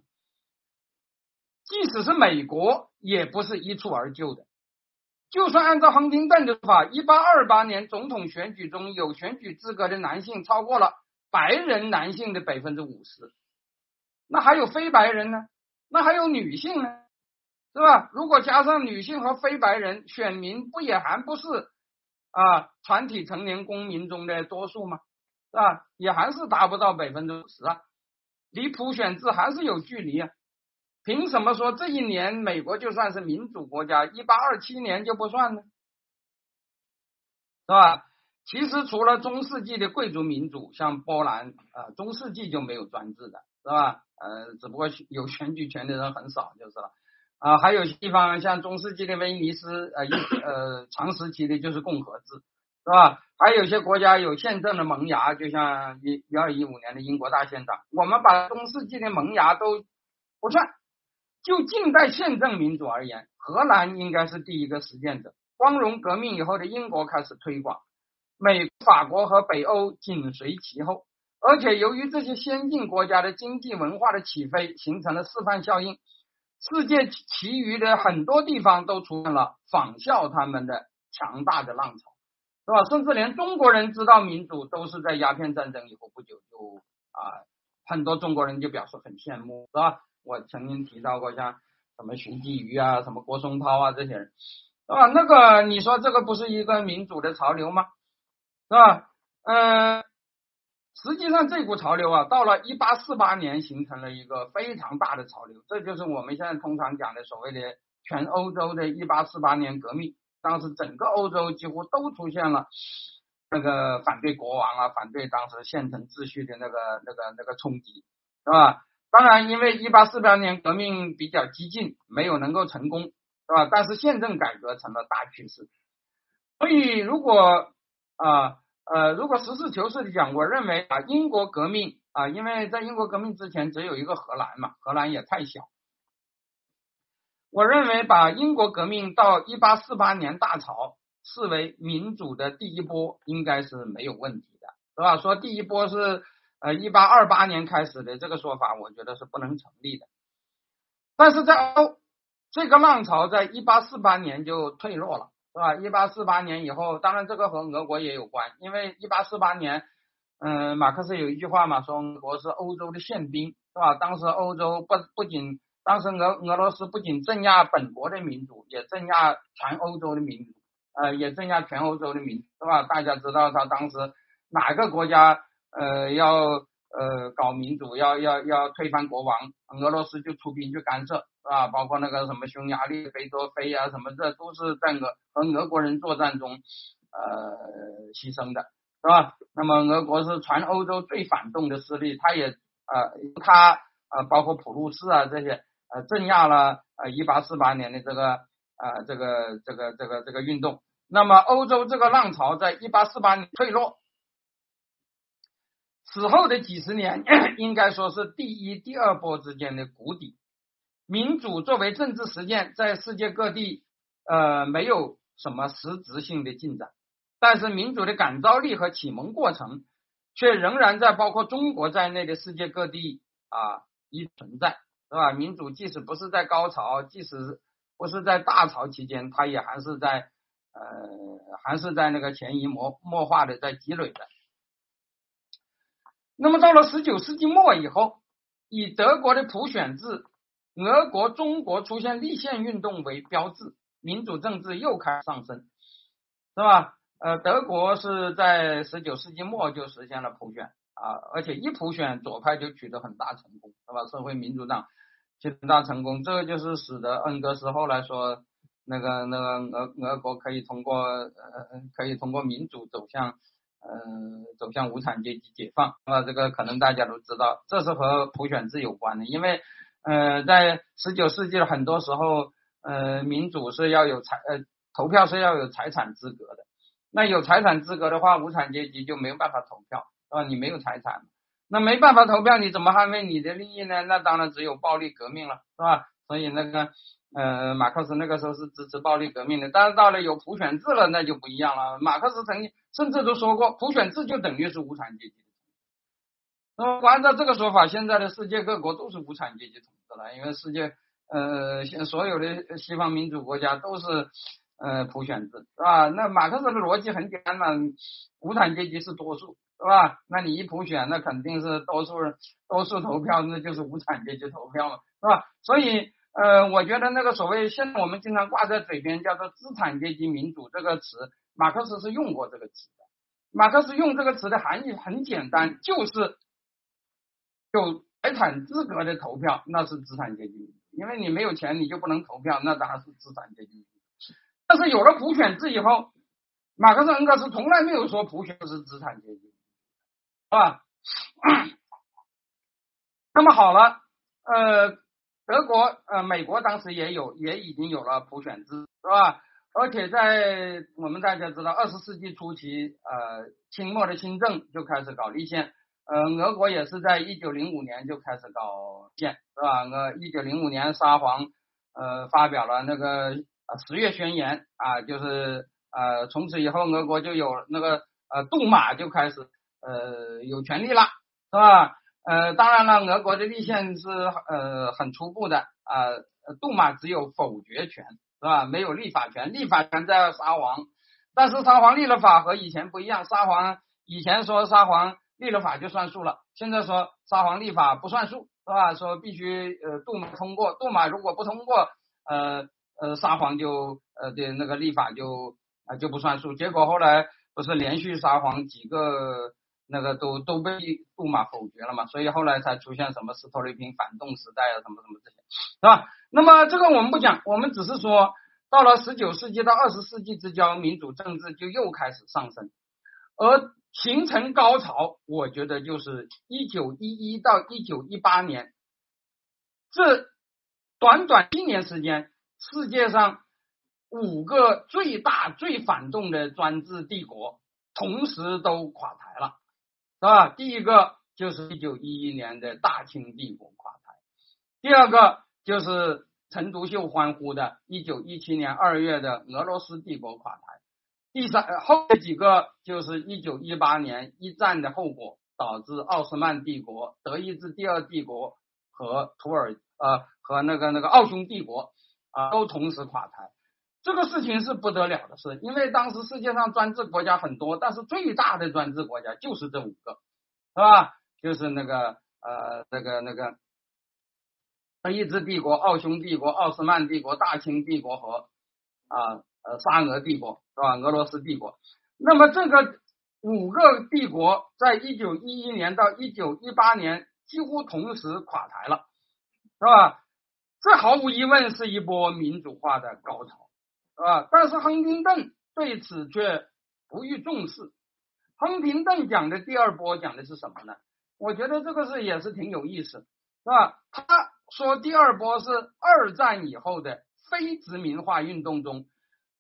即使是美国，也不是一蹴而就的。就算按照亨廷顿的说法，一八二八年总统选举中有选举资格的男性超过了白人男性的百分之五十，那还有非白人呢？那还有女性呢？是吧？如果加上女性和非白人选民，不也还不是啊？全体成年公民中的多数吗？是吧？也还是达不到百分之十啊，离普选制还是有距离啊。凭什么说这一年美国就算是民主国家，一八二七年就不算呢？是吧？其实除了中世纪的贵族民主，像波兰啊，中世纪就没有专制的，是吧？呃，只不过有选举权的人很少就是了。啊，还有地方像中世纪的威尼斯，呃，一呃长时期的就是共和制，是吧？还有些国家有宪政的萌芽，就像一一二一五年的英国大宪章。我们把中世纪的萌芽都不算。就近代宪政民主而言，荷兰应该是第一个实践者。光荣革命以后的英国开始推广，美、法国和北欧紧随其后。而且由于这些先进国家的经济文化的起飞，形成了示范效应，世界其余的很多地方都出现了仿效他们的强大的浪潮，是吧？甚至连中国人知道民主，都是在鸦片战争以后不久就啊，很多中国人就表示很羡慕，是吧？我曾经提到过，像什么徐继瑜啊，什么郭松涛啊这些人，是吧？那个你说这个不是一个民主的潮流吗？是吧？嗯，实际上这股潮流啊，到了一八四八年形成了一个非常大的潮流，这就是我们现在通常讲的所谓的全欧洲的一八四八年革命。当时整个欧洲几乎都出现了那个反对国王啊，反对当时现成秩序的那个那个那个冲击，是吧？当然，因为一八四八年革命比较激进，没有能够成功，是吧？但是宪政改革成了大趋势。所以，如果啊，呃如果实事求是的讲，我认为啊，英国革命啊，因为在英国革命之前只有一个荷兰嘛，荷兰也太小。我认为把英国革命到一八四八年大潮视为民主的第一波，应该是没有问题的，是吧？说第一波是。呃，一八二八年开始的这个说法，我觉得是不能成立的。但是在欧，这个浪潮在一八四八年就退落了，是吧？一八四八年以后，当然这个和俄国也有关，因为一八四八年，嗯，马克思有一句话嘛，说俄国是欧洲的宪兵，是吧？当时欧洲不不仅，当时俄俄罗斯不仅镇压本国的民主，也镇压全欧洲的民主，呃，也镇压全欧洲的民，是吧？大家知道他当时哪个国家？呃，要呃搞民主，要要要推翻国王，俄罗斯就出兵去干涉，是吧？包括那个什么匈牙利、贝多菲啊，什么这都是在俄和俄国人作战中呃牺牲的，是吧？那么俄国是全欧洲最反动的势力，他也呃他呃包括普鲁士啊这些呃镇压了呃一八四八年的这个呃这个这个这个这个运动，那么欧洲这个浪潮在一八四八年退落。此后的几十年，应该说是第一、第二波之间的谷底。民主作为政治实践，在世界各地呃没有什么实质性的进展，但是民主的感召力和启蒙过程，却仍然在包括中国在内的世界各地啊依存在，是吧？民主即使不是在高潮，即使不是在大潮期间，它也还是在呃还是在那个潜移默默化的在积累的。那么到了十九世纪末以后，以德国的普选制、俄国、中国出现立宪运动为标志，民主政治又开始上升，是吧？呃，德国是在十九世纪末就实现了普选啊，而且一普选，左派就取得很大成功，是吧？社会民主党取得很大成功，这个就是使得恩格斯后来说那个那个俄俄国可以通过呃可以通过民主走向呃走向无产阶级解放啊，这个可能大家都知道，这是和普选制有关的，因为呃在十九世纪的很多时候呃民主是要有财呃投票是要有财产资格的。那有财产资格的话，无产阶级就没有办法投票，啊？你没有财产，那没办法投票，你怎么捍卫你的利益呢？那当然只有暴力革命了，是吧？所以那个呃，马克思那个时候是支持暴力革命的，但是到了有普选制了，那就不一样了。马克思曾经甚至都说过，普选制就等于是无产阶级。那么按照这个说法，现在的世界各国都是无产阶级统治了，因为世界呃，现所有的西方民主国家都是。呃，普选制是吧？那马克思的逻辑很简单嘛，无产阶级是多数是吧？那你一普选，那肯定是多数人多数投票，那就是无产阶级投票嘛，是吧？所以呃，我觉得那个所谓现在我们经常挂在嘴边叫做资产阶级民主这个词，马克思是用过这个词的。马克思用这个词的含义很简单，就是有财产资格的投票，那是资产阶级，因为你没有钱，你就不能投票，那当然是资产阶级。但是有了普选制以后，马克思恩格斯从来没有说普选是资产阶级，是吧？那么好了，呃，德国、呃，美国当时也有，也已经有了普选制，是吧？而且在我们大家知道，二十世纪初期，呃，清末的新政就开始搞立宪，呃，俄国也是在一九零五年就开始搞宪，是吧？呃，一九零五年沙皇呃发表了那个。十月宣言啊，就是呃，从此以后俄国就有那个呃，杜马就开始呃有权利了，是吧？呃，当然了，俄国的立宪是呃很初步的啊，杜马只有否决权，是吧？没有立法权，立法权在沙皇，但是沙皇立了法和以前不一样，沙皇以前说沙皇立了法就算数了，现在说沙皇立法不算数，是吧？说必须呃杜马通过，杜马如果不通过，呃。呃，沙皇就呃的那个立法就啊就不算数，结果后来不是连续沙皇几个那个都都被杜马否决了嘛，所以后来才出现什么斯托雷平反动时代啊，什么什么这些，是吧？那么这个我们不讲，我们只是说，到了十九世纪到二十世纪之交，民主政治就又开始上升，而形成高潮，我觉得就是一九一一到一九一八年，这短短一年时间。世界上五个最大最反动的专制帝国同时都垮台了，是吧？第一个就是一九一一年的大清帝国垮台，第二个就是陈独秀欢呼的一九一七年二月的俄罗斯帝国垮台，第三后几个就是一九一八年一战的后果导致奥斯曼帝国、德意志第二帝国和土耳呃和那个那个奥匈帝国。啊，都同时垮台，这个事情是不得了的事，因为当时世界上专制国家很多，但是最大的专制国家就是这五个，是吧？就是那个呃，那个那个德意志帝国、奥匈帝国、奥斯曼帝国、大清帝国和啊呃沙俄帝国，是吧？俄罗斯帝国。那么这个五个帝国在一九一一年到一九一八年几乎同时垮台了，是吧？这毫无疑问是一波民主化的高潮，啊！但是亨廷顿对此却不予重视。亨廷顿讲的第二波讲的是什么呢？我觉得这个是也是挺有意思，是吧？他说第二波是二战以后的非殖民化运动中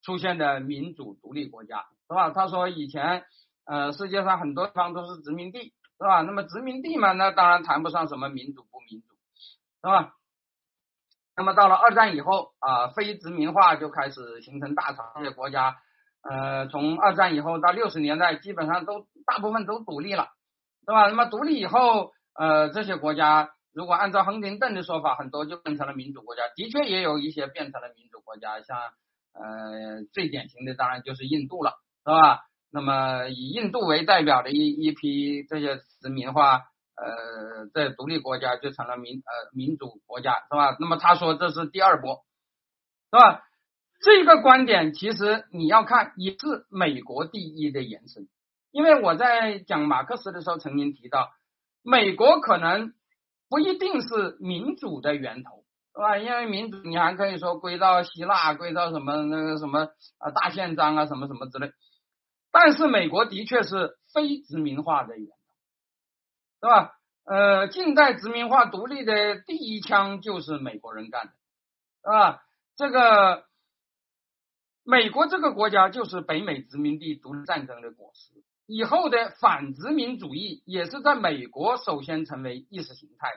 出现的民主独立国家，是吧？他说以前呃世界上很多地方都是殖民地，是吧？那么殖民地嘛，那当然谈不上什么民主不民主，是吧？那么到了二战以后啊，非殖民化就开始形成大潮，这些国家呃，从二战以后到六十年代，基本上都大部分都独立了，是吧？那么独立以后，呃，这些国家如果按照亨廷顿的说法，很多就变成了民主国家，的确也有一些变成了民主国家，像呃最典型的当然就是印度了，是吧？那么以印度为代表的一一批这些殖民化呃在独立国家就成了民呃民主国家，是吧？那么他说这是第二波，是吧？这个观点其实你要看也是美国第一的延伸，因为我在讲马克思的时候曾经提到，美国可能不一定是民主的源头，是吧？因为民主你还可以说归到希腊，归到什么那个什么啊大宪章啊什么什么之类，但是美国的确是非殖民化的源，是吧？呃，近代殖民化独立的第一枪就是美国人干的，是吧？这个。美国这个国家就是北美殖民地独立战争的果实，以后的反殖民主义也是在美国首先成为意识形态。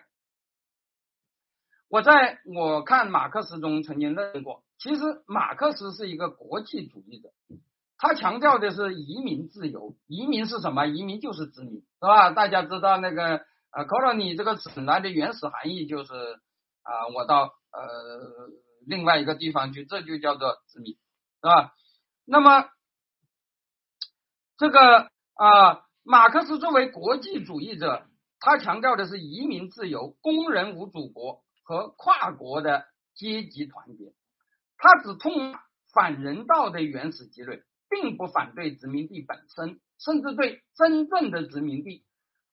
我在我看马克思中曾经认过，其实马克思是一个国际主义者，他强调的是移民自由。移民是什么？移民就是殖民，是吧？大家知道那个呃 colony 这个词本来的原始含义就是啊，我到呃另外一个地方去，这就叫做殖民。是吧？那么这个啊，马克思作为国际主义者，他强调的是移民自由、工人无祖国和跨国的阶级团结。他只痛反人道的原始积累，并不反对殖民地本身，甚至对真正的殖民地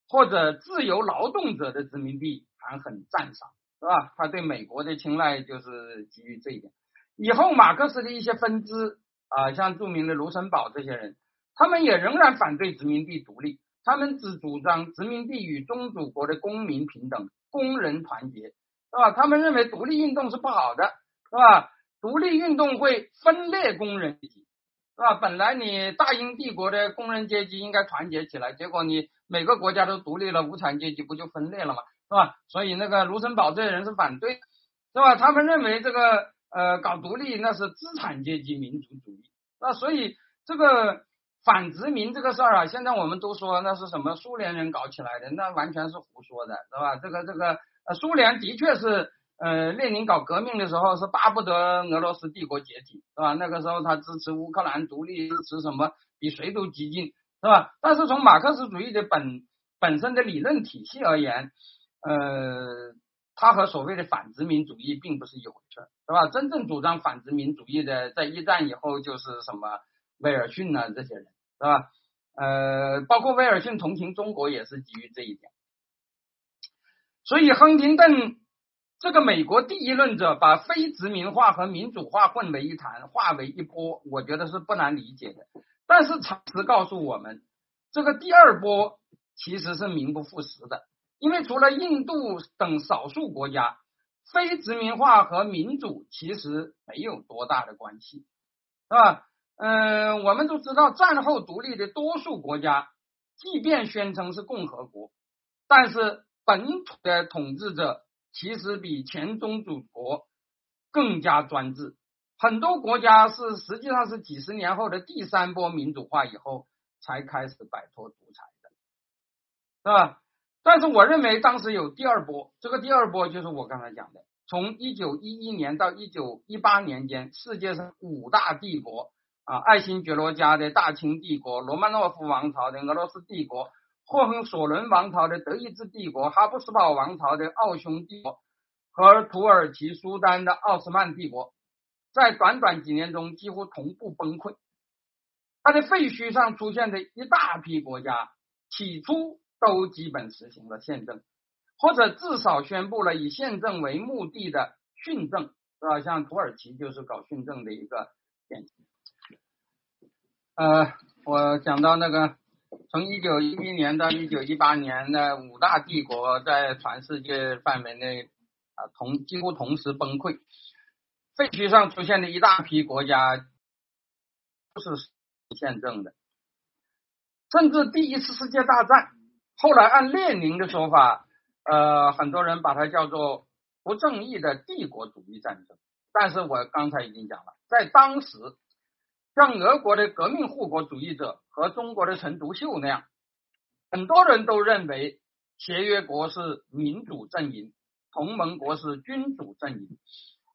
或者自由劳动者的殖民地还很赞赏，是吧？他对美国的青睐就是基于这一点。以后马克思的一些分支啊，像著名的卢森堡这些人，他们也仍然反对殖民地独立，他们只主张殖民地与宗主国的公民平等、工人团结，是吧？他们认为独立运动是不好的，是吧？独立运动会分裂工人阶级，是吧？本来你大英帝国的工人阶级应该团结起来，结果你每个国家都独立了，无产阶级不就分裂了吗？是吧？所以那个卢森堡这些人是反对，是吧？他们认为这个。呃，搞独立那是资产阶级民族主义，那所以这个反殖民这个事儿啊，现在我们都说那是什么苏联人搞起来的，那完全是胡说的，是吧？这个这个呃，苏联的确是呃，列宁搞革命的时候是巴不得俄罗斯帝国解体，是吧？那个时候他支持乌克兰独立，支持什么比谁都激进，是吧？但是从马克思主义的本本身的理论体系而言，呃。他和所谓的反殖民主义并不是一回事，是吧？真正主张反殖民主义的，在一战以后就是什么威尔逊呐这些人，是吧？呃，包括威尔逊同情中国也是基于这一点。所以亨廷顿这个美国第一论者把非殖民化和民主化混为一谈，化为一波，我觉得是不难理解的。但是常识告诉我们，这个第二波其实是名不副实的。因为除了印度等少数国家，非殖民化和民主其实没有多大的关系，是吧？嗯，我们都知道，战后独立的多数国家，即便宣称是共和国，但是本土的统治者其实比前宗主国更加专制。很多国家是实际上是几十年后的第三波民主化以后才开始摆脱独裁的，是吧？但是我认为当时有第二波，这个第二波就是我刚才讲的，从一九一一年到一九一八年间，世界上五大帝国啊，爱新觉罗家的大清帝国、罗曼诺夫王朝的俄罗斯帝国、霍亨索伦王朝的德意志帝国、哈布斯堡王朝的奥匈帝国和土耳其苏丹的奥斯曼帝国，在短短几年中几乎同步崩溃。它的废墟上出现的一大批国家，起初。都基本实行了宪政，或者至少宣布了以宪政为目的的训政，是吧？像土耳其就是搞训政的一个典型。呃，我讲到那个，从一九一一年到一九一八年的五大帝国在全世界范围内啊同几乎同时崩溃，废墟上出现的一大批国家都是宪政的，甚至第一次世界大战。后来按列宁的说法，呃，很多人把它叫做不正义的帝国主义战争。但是我刚才已经讲了，在当时像俄国的革命护国主义者和中国的陈独秀那样，很多人都认为协约国是民主阵营，同盟国是君主阵营，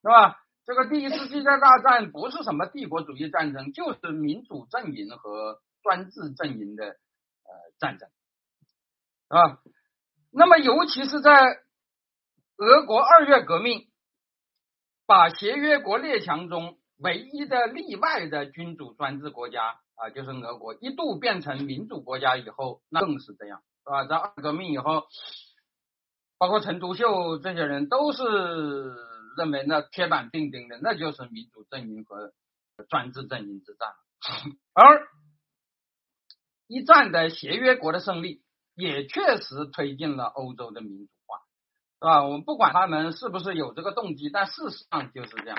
是吧？这个第一次世界大战不是什么帝国主义战争，就是民主阵营和专制阵营的呃战争，啊，那么尤其是在俄国二月革命，把协约国列强中唯一的例外的君主专制国家啊，就是俄国一度变成民主国家以后，那更是这样，是吧？在二革命以后，包括陈独秀这些人都是。认为那铁板钉钉的，那就是民主阵营和专制阵营之战。而一战的协约国的胜利，也确实推进了欧洲的民主化，是吧？我们不管他们是不是有这个动机，但事实上就是这样。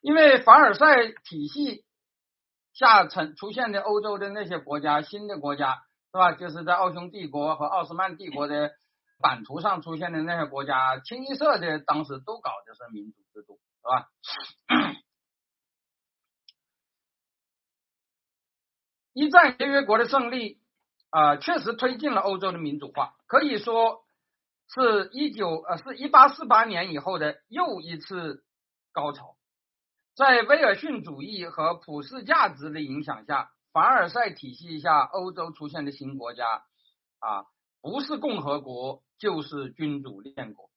因为凡尔赛体系下层出现的欧洲的那些国家，新的国家，是吧？就是在奥匈帝国和奥斯曼帝国的。版图上出现的那些国家，清一色的当时都搞的是民主制度，是吧？一战协约国的胜利啊，确实推进了欧洲的民主化，可以说是一九呃是一八四八年以后的又一次高潮。在威尔逊主义和普世价值的影响下，凡尔赛体系下欧洲出现的新国家啊，不是共和国。就是君主立宪国，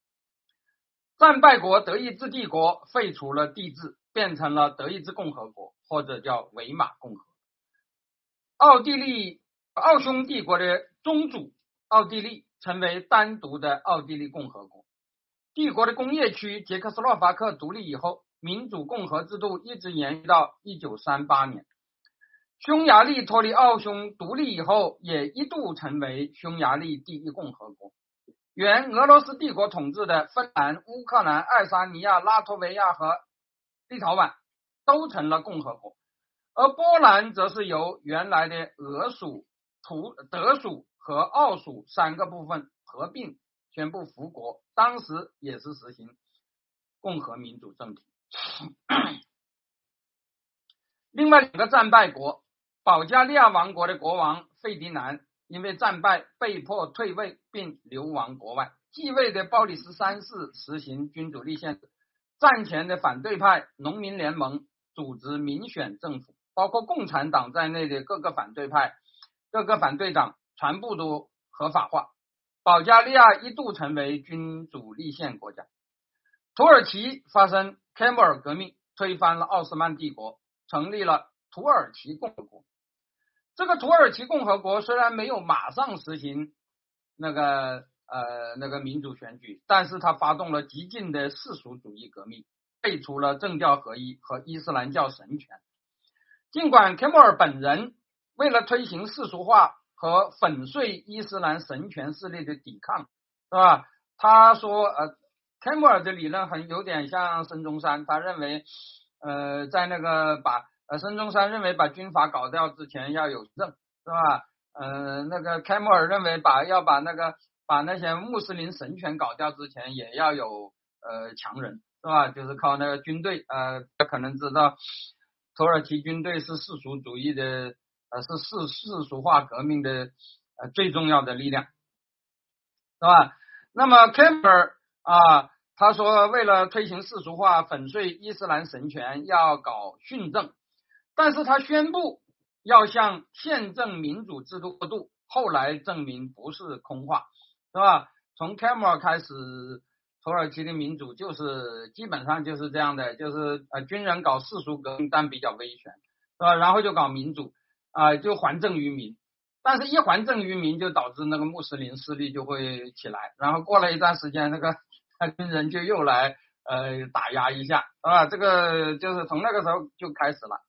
战败国德意志帝国废除了帝制，变成了德意志共和国，或者叫维玛共和。奥地利奥匈帝国的宗主奥地利成为单独的奥地利共和国。帝国的工业区捷克斯洛伐克独立以后，民主共和制度一直延续到一九三八年。匈牙利脱离奥匈独立以后，也一度成为匈牙利第一共和国。原俄罗斯帝国统治的芬兰、乌克兰、爱沙尼亚、拉脱维亚和立陶宛都成了共和国，而波兰则是由原来的俄属、土德属和奥属三个部分合并宣布复国，当时也是实行共和民主政体。另外两个战败国，保加利亚王国的国王费迪南。因为战败，被迫退位并流亡国外。继位的鲍里斯三世实行君主立宪制。战前的反对派农民联盟组织民选政府，包括共产党在内的各个反对派、各个反对党全部都合法化。保加利亚一度成为君主立宪国家。土耳其发生凯末尔革命，推翻了奥斯曼帝国，成立了土耳其共和国。这个土耳其共和国虽然没有马上实行那个呃那个民主选举，但是他发动了激进的世俗主义革命，废除了政教合一和伊斯兰教神权。尽管凯末尔本人为了推行世俗化和粉碎伊斯兰神权势力的抵抗，是吧？他说呃，凯莫尔的理论很有点像孙中山，他认为呃在那个把。呃，孙中山认为把军阀搞掉之前要有政，是吧？呃，那个开莫尔认为把要把那个把那些穆斯林神权搞掉之前也要有呃强人，是吧？就是靠那个军队，呃，他可能知道土耳其军队是世俗主义的，呃，是世世俗化革命的呃最重要的力量，是吧？那么开莫尔啊，他说为了推行世俗化，粉碎伊斯兰神权，要搞训政。但是他宣布要向宪政民主制度过渡，后来证明不是空话，是吧？从凯末尔开始，土耳其的民主就是基本上就是这样的，就是呃军人搞世俗革命，但比较威权，是吧？然后就搞民主，啊，就还政于民。但是，一还政于民，就导致那个穆斯林势力就会起来，然后过了一段时间，那个那军人就又来。呃，打压一下，啊，这个就是从那个时候就开始了。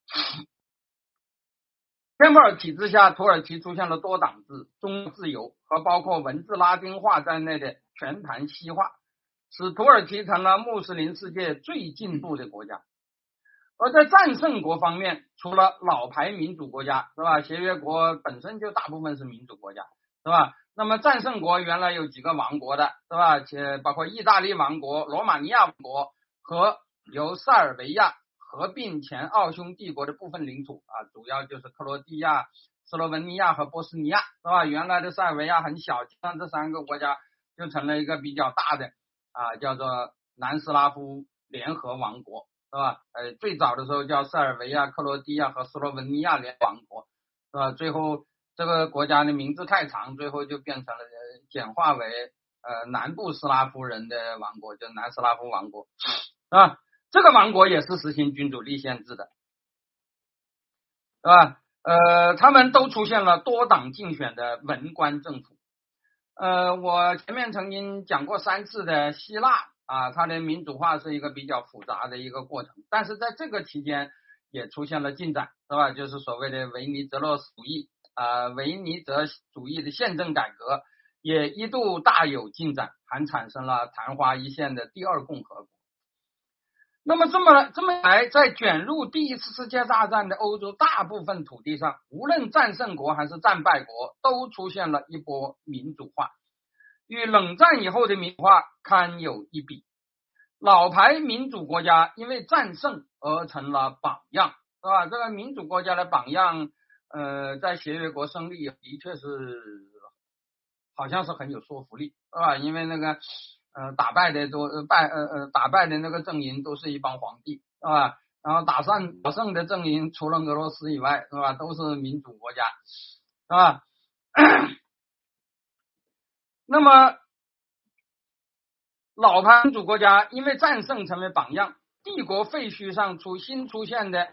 凯末尔体制下，土耳其出现了多党制、中自由和包括文字拉丁化在内的全盘西化，使土耳其成了穆斯林世界最进步的国家。而在战胜国方面，除了老牌民主国家，是吧？协约国本身就大部分是民主国家，是吧？那么战胜国原来有几个王国的，是吧？且包括意大利王国、罗马尼亚王国和由塞尔维亚合并前奥匈帝国的部分领土啊，主要就是克罗地亚、斯洛文尼亚和波斯尼亚，是吧？原来的塞尔维亚很小，像这三个国家就成了一个比较大的啊，叫做南斯拉夫联合王国，是吧？呃，最早的时候叫塞尔维亚、克罗地亚和斯洛文尼亚联王国，是吧？最后这个国家的名字太长，最后就变成了简化为呃南部斯拉夫人的王国，就南斯拉夫王国，啊。这个王国也是实行君主立宪制的，是吧？呃，他们都出现了多党竞选的文官政府。呃，我前面曾经讲过三次的希腊啊，它的民主化是一个比较复杂的一个过程，但是在这个期间也出现了进展，是吧？就是所谓的维尼泽洛斯主义啊，维尼泽主义的宪政改革也一度大有进展，还产生了昙花一现的第二共和国。那么这么这么来，在卷入第一次世界大战的欧洲大部分土地上，无论战胜国还是战败国，都出现了一波民主化，与冷战以后的民主化堪有一比。老牌民主国家因为战胜而成了榜样，是吧？这个民主国家的榜样，呃，在协约国胜利的确是好像是很有说服力，是吧？因为那个。呃，打败的都败呃呃打败的那个阵营都是一帮皇帝，是吧？然后打胜打胜的阵营除了俄罗斯以外，是吧？都是民主国家，是吧？那么老牌民主国家因为战胜成为榜样，帝国废墟上出新出现的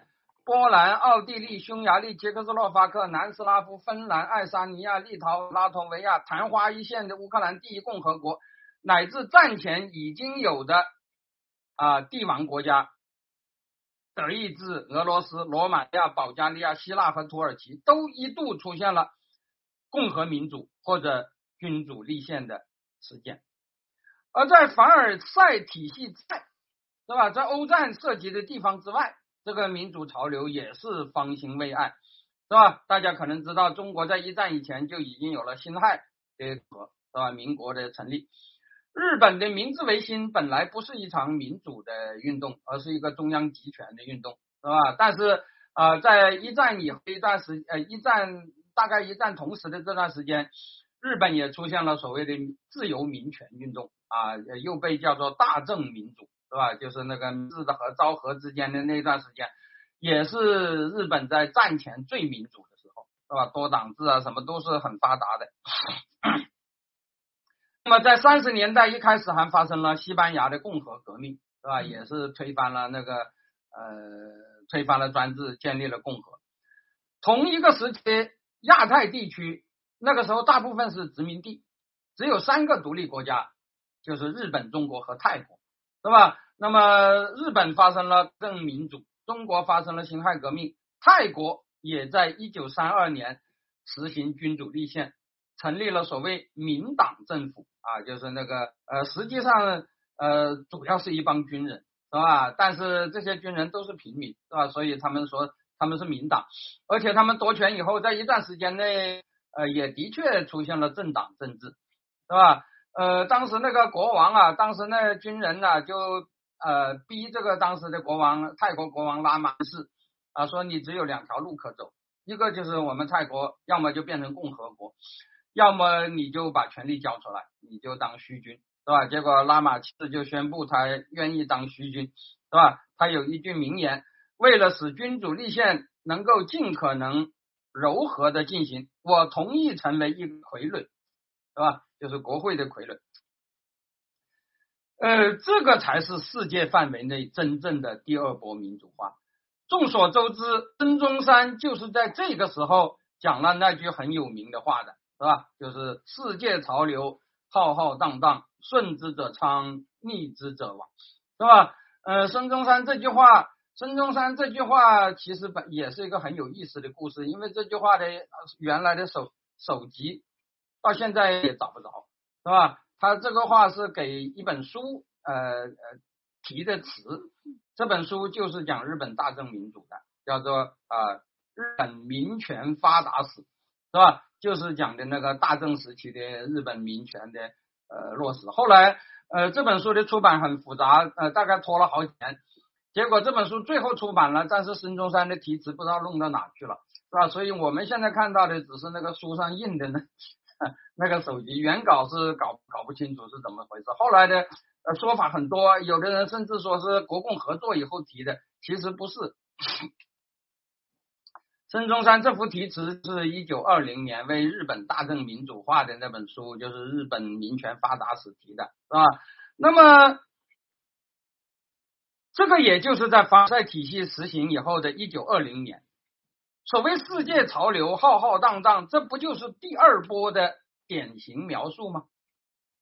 波兰、奥地利、匈牙利、捷克斯洛伐克、南斯拉夫、芬兰、爱沙尼亚、立陶拉脱维亚，昙花一现的乌克兰第一共和国。乃至战前已经有的啊帝王国家，德意志、俄罗斯、罗马尼亚、保加利亚、希腊和土耳其都一度出现了共和民主或者君主立宪的实践。而在凡尔赛体系在是吧，在欧战涉及的地方之外，这个民主潮流也是方兴未艾，是吧？大家可能知道，中国在一战以前就已经有了辛亥的和是吧？民国的成立。日本的明治维新本来不是一场民主的运动，而是一个中央集权的运动，是吧？但是啊，在一战以后一段时，呃，一战大概一战同时的这段时间，日本也出现了所谓的自由民权运动啊，又被叫做大正民主，是吧？就是那个日的和昭和之间的那段时间，也是日本在战前最民主的时候，是吧？多党制啊，什么都是很发达的。那么在三十年代一开始还发生了西班牙的共和革命，是吧？也是推翻了那个呃，推翻了专制，建立了共和。同一个时期，亚太地区那个时候大部分是殖民地，只有三个独立国家，就是日本、中国和泰国，是吧？那么日本发生了更民主，中国发生了辛亥革命，泰国也在一九三二年实行君主立宪。成立了所谓民党政府啊，就是那个呃，实际上呃，主要是一帮军人，是吧？但是这些军人都是平民，是吧？所以他们说他们是民党，而且他们夺权以后，在一段时间内，呃，也的确出现了政党政治，是吧？呃，当时那个国王啊，当时那军人呢，就呃逼这个当时的国王泰国国王拉玛四啊，说你只有两条路可走，一个就是我们泰国，要么就变成共和国。要么你就把权力交出来，你就当虚君，是吧？结果拉玛七世就宣布他愿意当虚君，是吧？他有一句名言：为了使君主立宪能够尽可能柔和的进行，我同意成为一傀儡，是吧？就是国会的傀儡。呃，这个才是世界范围内真正的第二波民主化。众所周知，孙中山就是在这个时候讲了那句很有名的话的。是吧？就是世界潮流浩浩荡荡，顺之者昌，逆之者亡，是吧？呃，孙中山这句话，孙中山这句话其实本也是一个很有意思的故事，因为这句话的原来的首首集到现在也找不着，是吧？他这个话是给一本书呃呃提的词，这本书就是讲日本大正民主的，叫做啊日本民权发达史，是吧？就是讲的那个大正时期的日本民权的呃落实。后来呃这本书的出版很复杂，呃大概拖了好几年，结果这本书最后出版了，但是孙中山的题词不知道弄到哪去了，是吧？所以我们现在看到的只是那个书上印的那 那个手机，原稿是搞搞不清楚是怎么回事。后来的呃说法很多，有的人甚至说是国共合作以后提的，其实不是。孙中山这幅题词是一九二零年为日本大正民主化的那本书，就是《日本民权发达史》提的，是吧？那么。这个也就是在凡赛体系实行以后的一九二零年，所谓世界潮流浩浩荡荡，这不就是第二波的典型描述吗？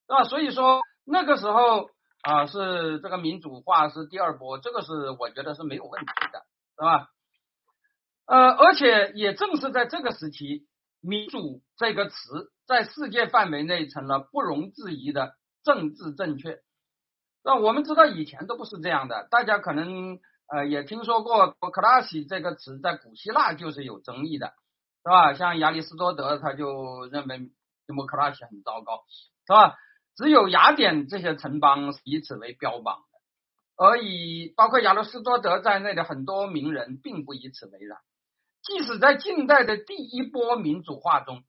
是吧？所以说那个时候啊，是这个民主化是第二波，这个是我觉得是没有问题的，是吧？呃，而且也正是在这个时期，民主这个词在世界范围内成了不容置疑的政治正确。那我们知道以前都不是这样的，大家可能呃也听说过 “democracy” 这个词在古希腊就是有争议的，是吧？像亚里士多德他就认为 “democracy” 很糟糕，是吧？只有雅典这些城邦以此为标榜的，而以包括亚里士多德在内的很多名人并不以此为然。即使在近代的第一波民主化中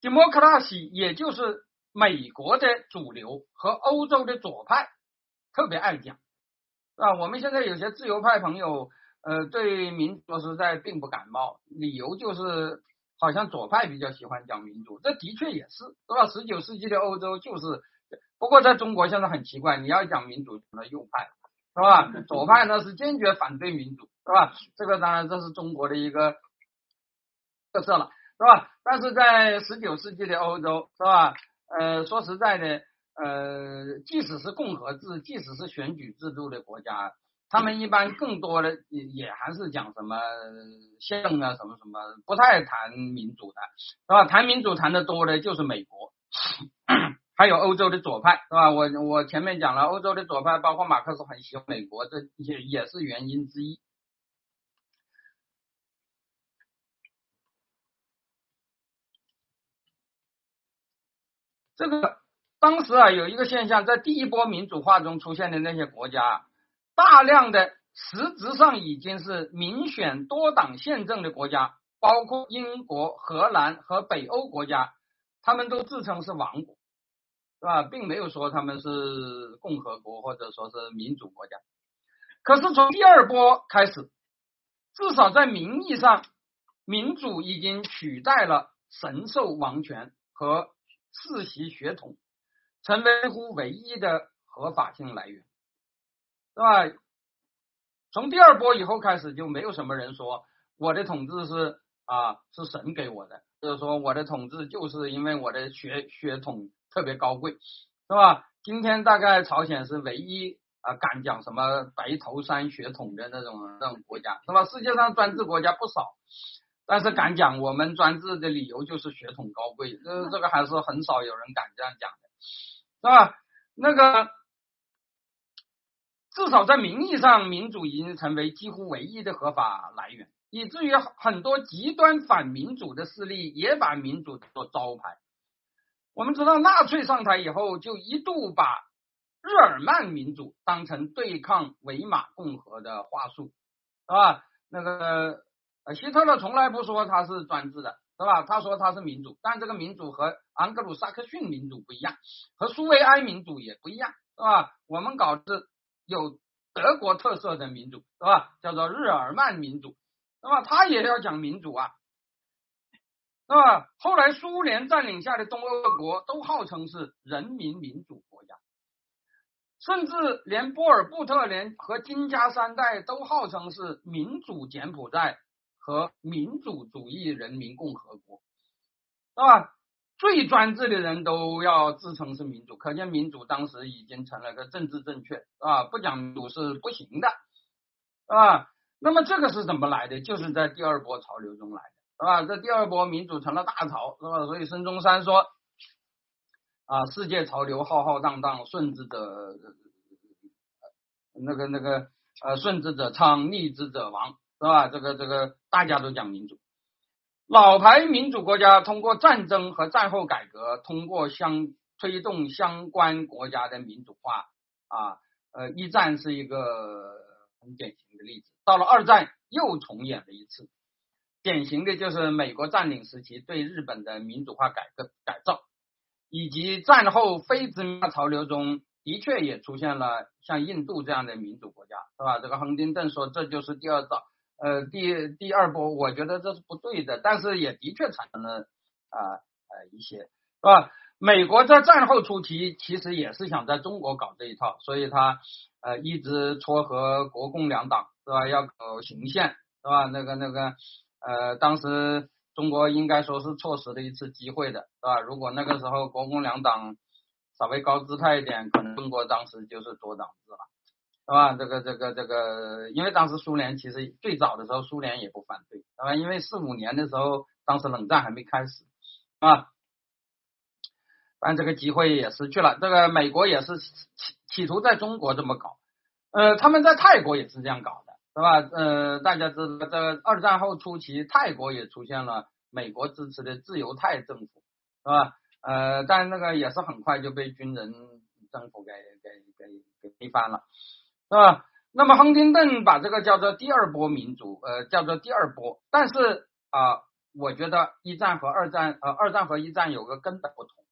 ，“democracy” 也就是美国的主流和欧洲的左派特别爱讲，啊，我们现在有些自由派朋友，呃，对民主实在并不感冒，理由就是好像左派比较喜欢讲民主，这的确也是，是吧？十九世纪的欧洲就是，不过在中国现在很奇怪，你要讲民主，成了右派，是吧？左派呢是坚决反对民主，是吧？这个当然这是中国的一个特色了，是吧？但是在十九世纪的欧洲，是吧？呃，说实在的，呃，即使是共和制，即使是选举制度的国家，他们一般更多的也也还是讲什么宪啊，什么什么，不太谈民主的，是吧？谈民主谈的多的就是美国，还有欧洲的左派，是吧？我我前面讲了，欧洲的左派包括马克思很喜欢美国，这也也是原因之一。这个当时啊，有一个现象，在第一波民主化中出现的那些国家，大量的实质上已经是民选多党宪政的国家，包括英国、荷兰和北欧国家，他们都自称是王国，是吧？并没有说他们是共和国或者说是民主国家。可是从第二波开始，至少在名义上，民主已经取代了神授王权和。世袭血统成为乎唯一的合法性来源，是吧？从第二波以后开始，就没有什么人说我的统治是啊是神给我的，就是说我的统治就是因为我的血血统特别高贵，是吧？今天大概朝鲜是唯一啊敢讲什么白头山血统的那种那种国家，是吧？世界上专制国家不少。但是敢讲我们专制的理由就是血统高贵，这这个还是很少有人敢这样讲的，是吧？那个至少在名义上，民主已经成为几乎唯一的合法来源，以至于很多极端反民主的势力也把民主做招牌。我们知道，纳粹上台以后，就一度把日耳曼民主当成对抗维玛共和的话术，是吧？那个。呃，希特勒从来不说他是专制的，是吧？他说他是民主，但这个民主和昂格鲁萨克逊民主不一样，和苏维埃民主也不一样，是吧？我们搞的有德国特色的民主，是吧？叫做日耳曼民主，那么他也要讲民主啊，那么？后来苏联占领下的东欧各国都号称是人民民主国家。甚至连波尔布特连和金家三代都号称是民主柬埔寨。和民主主义人民共和国，是吧？最专制的人都要自称是民主，可见民主当时已经成了个政治正确，啊，不讲民主是不行的，是吧？那么这个是怎么来的？就是在第二波潮流中来的，是吧？这第二波民主成了大潮，是吧？所以孙中山说，啊，世界潮流浩浩荡荡，顺之者，那个那个，呃，顺之者昌，逆之者亡。是吧？这个这个大家都讲民主，老牌民主国家通过战争和战后改革，通过相推动相关国家的民主化啊，呃，一战是一个很典型的例子。到了二战又重演了一次，典型的就是美国占领时期对日本的民主化改革改造，以及战后非殖民化潮流中的确也出现了像印度这样的民主国家，是吧？这个亨廷顿说这就是第二造，呃，第第二波，我觉得这是不对的，但是也的确产生了啊呃一些，是吧？美国在战后初期其实也是想在中国搞这一套，所以他呃一直撮合国共两党，是吧？要搞行宪，是吧？那个那个呃，当时中国应该说是错失了一次机会的，是吧？如果那个时候国共两党稍微高姿态一点，可能中国当时就是多党制了，是吧？这个这个这个，因为当时苏联其实最早的时候苏联也不反对，是吧？因为四五年的时候，当时冷战还没开始，啊。但这个机会也失去了。这个美国也是企企图在中国这么搞，呃，他们在泰国也是这样搞的，是吧？呃，大家知道，在二战后初期，泰国也出现了美国支持的自由泰政府，是吧？呃，但那个也是很快就被军人政府给给给给推翻了，是吧？那么亨廷顿把这个叫做第二波民主，呃，叫做第二波。但是啊，我觉得一战和二战，呃，二战和一战有个根本不同。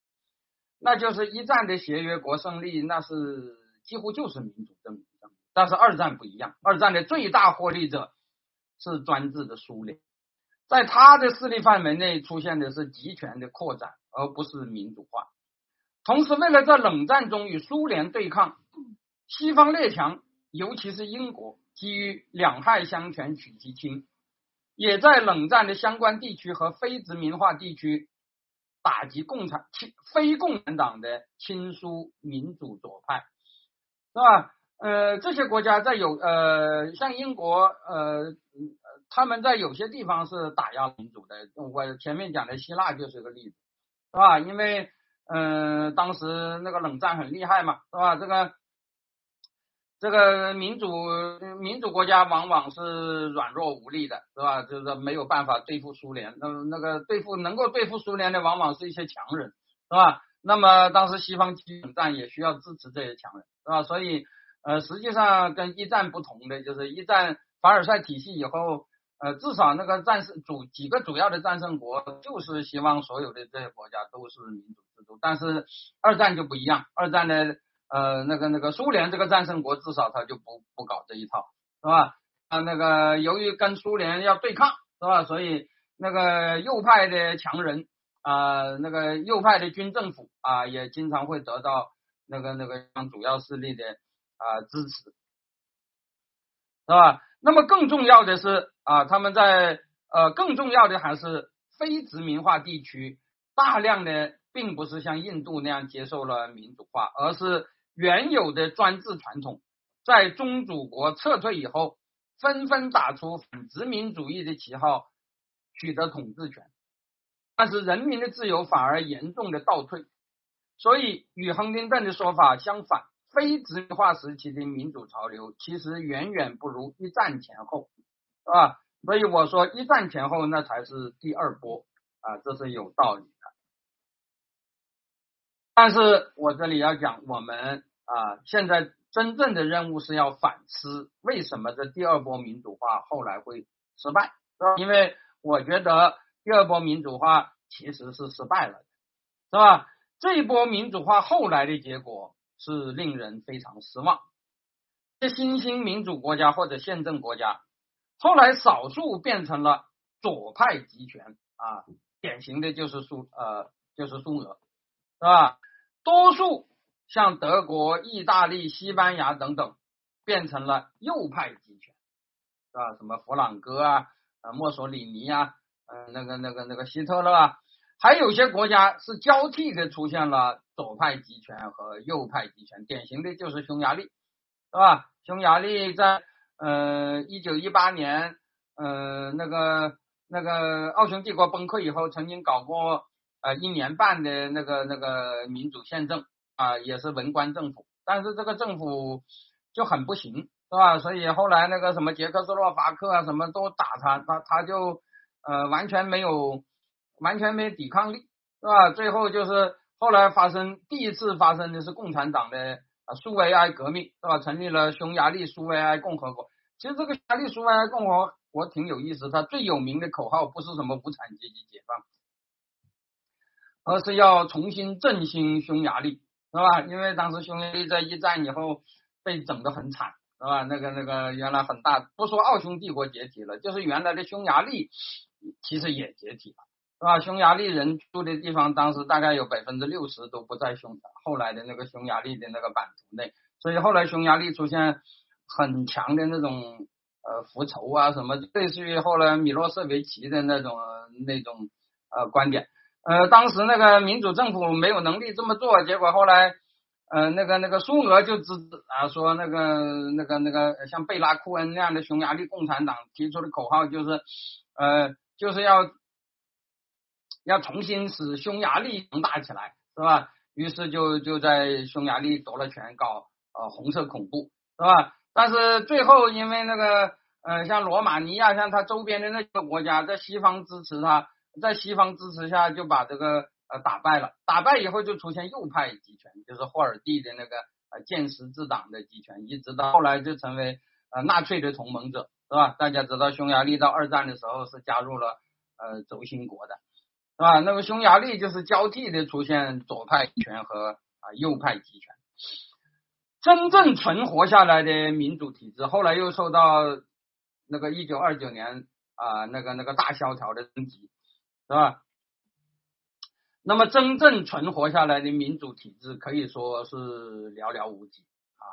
那就是一战的协约国胜利，那是几乎就是民主政治，但是二战不一样，二战的最大获利者是专制的苏联，在他的势力范围内出现的是集权的扩展，而不是民主化。同时，为了在冷战中与苏联对抗，西方列强，尤其是英国，基于两害相权取其轻，也在冷战的相关地区和非殖民化地区。打击共产亲非共产党的亲苏民主左派，是吧？呃，这些国家在有呃，像英国呃，他们在有些地方是打压民主的。我前面讲的希腊就是个例子，是吧？因为嗯，当时那个冷战很厉害嘛，是吧？这个。这个民主民主国家往往是软弱无力的，是吧？就是没有办法对付苏联。那那个对付能够对付苏联的，往往是一些强人，是吧？那么当时西方冷战也需要支持这些强人，是吧？所以呃，实际上跟一战不同的就是一战凡尔赛体系以后，呃，至少那个战胜主几个主要的战胜国就是希望所有的这些国家都是民主制度，但是二战就不一样，二战的。呃，那个那个苏联这个战胜国至少他就不不搞这一套，是吧？啊，那个由于跟苏联要对抗，是吧？所以那个右派的强人啊，那个右派的军政府啊，也经常会得到那个那个主要势力的啊支持，是吧？那么更重要的是啊，他们在呃更重要的还是非殖民化地区大量的并不是像印度那样接受了民主化，而是。原有的专制传统，在宗主国撤退以后，纷纷打出反殖民主义的旗号，取得统治权，但是人民的自由反而严重的倒退。所以与亨廷顿的说法相反，非殖民化时期的民主潮流其实远远不如一战前后，是吧？所以我说一战前后那才是第二波啊，这是有道理的。但是我这里要讲，我们啊，现在真正的任务是要反思，为什么这第二波民主化后来会失败？是吧？因为我觉得第二波民主化其实是失败了，是吧？这一波民主化后来的结果是令人非常失望。这新兴民主国家或者宪政国家，后来少数变成了左派集权啊，典型的就是苏呃，就是苏俄。是吧？多数像德国、意大利、西班牙等等，变成了右派集权，是吧？什么弗朗哥啊、呃墨索里尼啊、嗯那个那个那个希特勒啊，还有些国家是交替的出现了左派集权和右派集权，典型的就是匈牙利，是吧？匈牙利在呃一九一八年，呃那个那个奥匈帝国崩溃以后，曾经搞过。呃，一年半的那个那个民主宪政啊，也是文官政府，但是这个政府就很不行，是吧？所以后来那个什么捷克斯洛伐克啊，什么都打他，他他就呃完全没有完全没有抵抗力，是吧？最后就是后来发生第一次发生的是共产党的苏维埃革命，是吧？成立了匈牙利苏维埃共和国，其实这个匈牙利苏维埃共和国挺有意思，它最有名的口号不是什么无产阶级解放，而是要重新振兴匈牙利，是吧？因为当时匈牙利在一战以后被整得很惨，是吧？那个那个原来很大，不说奥匈帝国解体了，就是原来的匈牙利其实也解体了，是吧？匈牙利人住的地方当时大概有百分之六十都不在匈后来的那个匈牙利的那个版图内，所以后来匈牙利出现。很强的那种呃复仇啊什么，类似于后来米洛舍维奇的那种那种呃观点。呃，当时那个民主政府没有能力这么做，结果后来呃那个那个苏俄就支啊说那个那个那个像贝拉库恩那样的匈牙利共产党提出的口号就是呃就是要要重新使匈牙利强大起来，是吧？于是就就在匈牙利夺了权，搞呃红色恐怖，是吧？但是最后，因为那个呃，像罗马尼亚，像它周边的那个国家，在西方支持他，在西方支持下，就把这个呃打败了。打败以后，就出现右派集权，就是霍尔蒂的那个呃建十字党的集权，一直到后来就成为呃纳粹的同盟者，是吧？大家知道，匈牙利到二战的时候是加入了呃轴心国的，是吧？那么匈牙利就是交替的出现左派集权和啊右派集权。真正存活下来的民主体制，后来又受到那个一九二九年啊那个那个大萧条的冲击，是吧？那么真正存活下来的民主体制可以说是寥寥无几啊。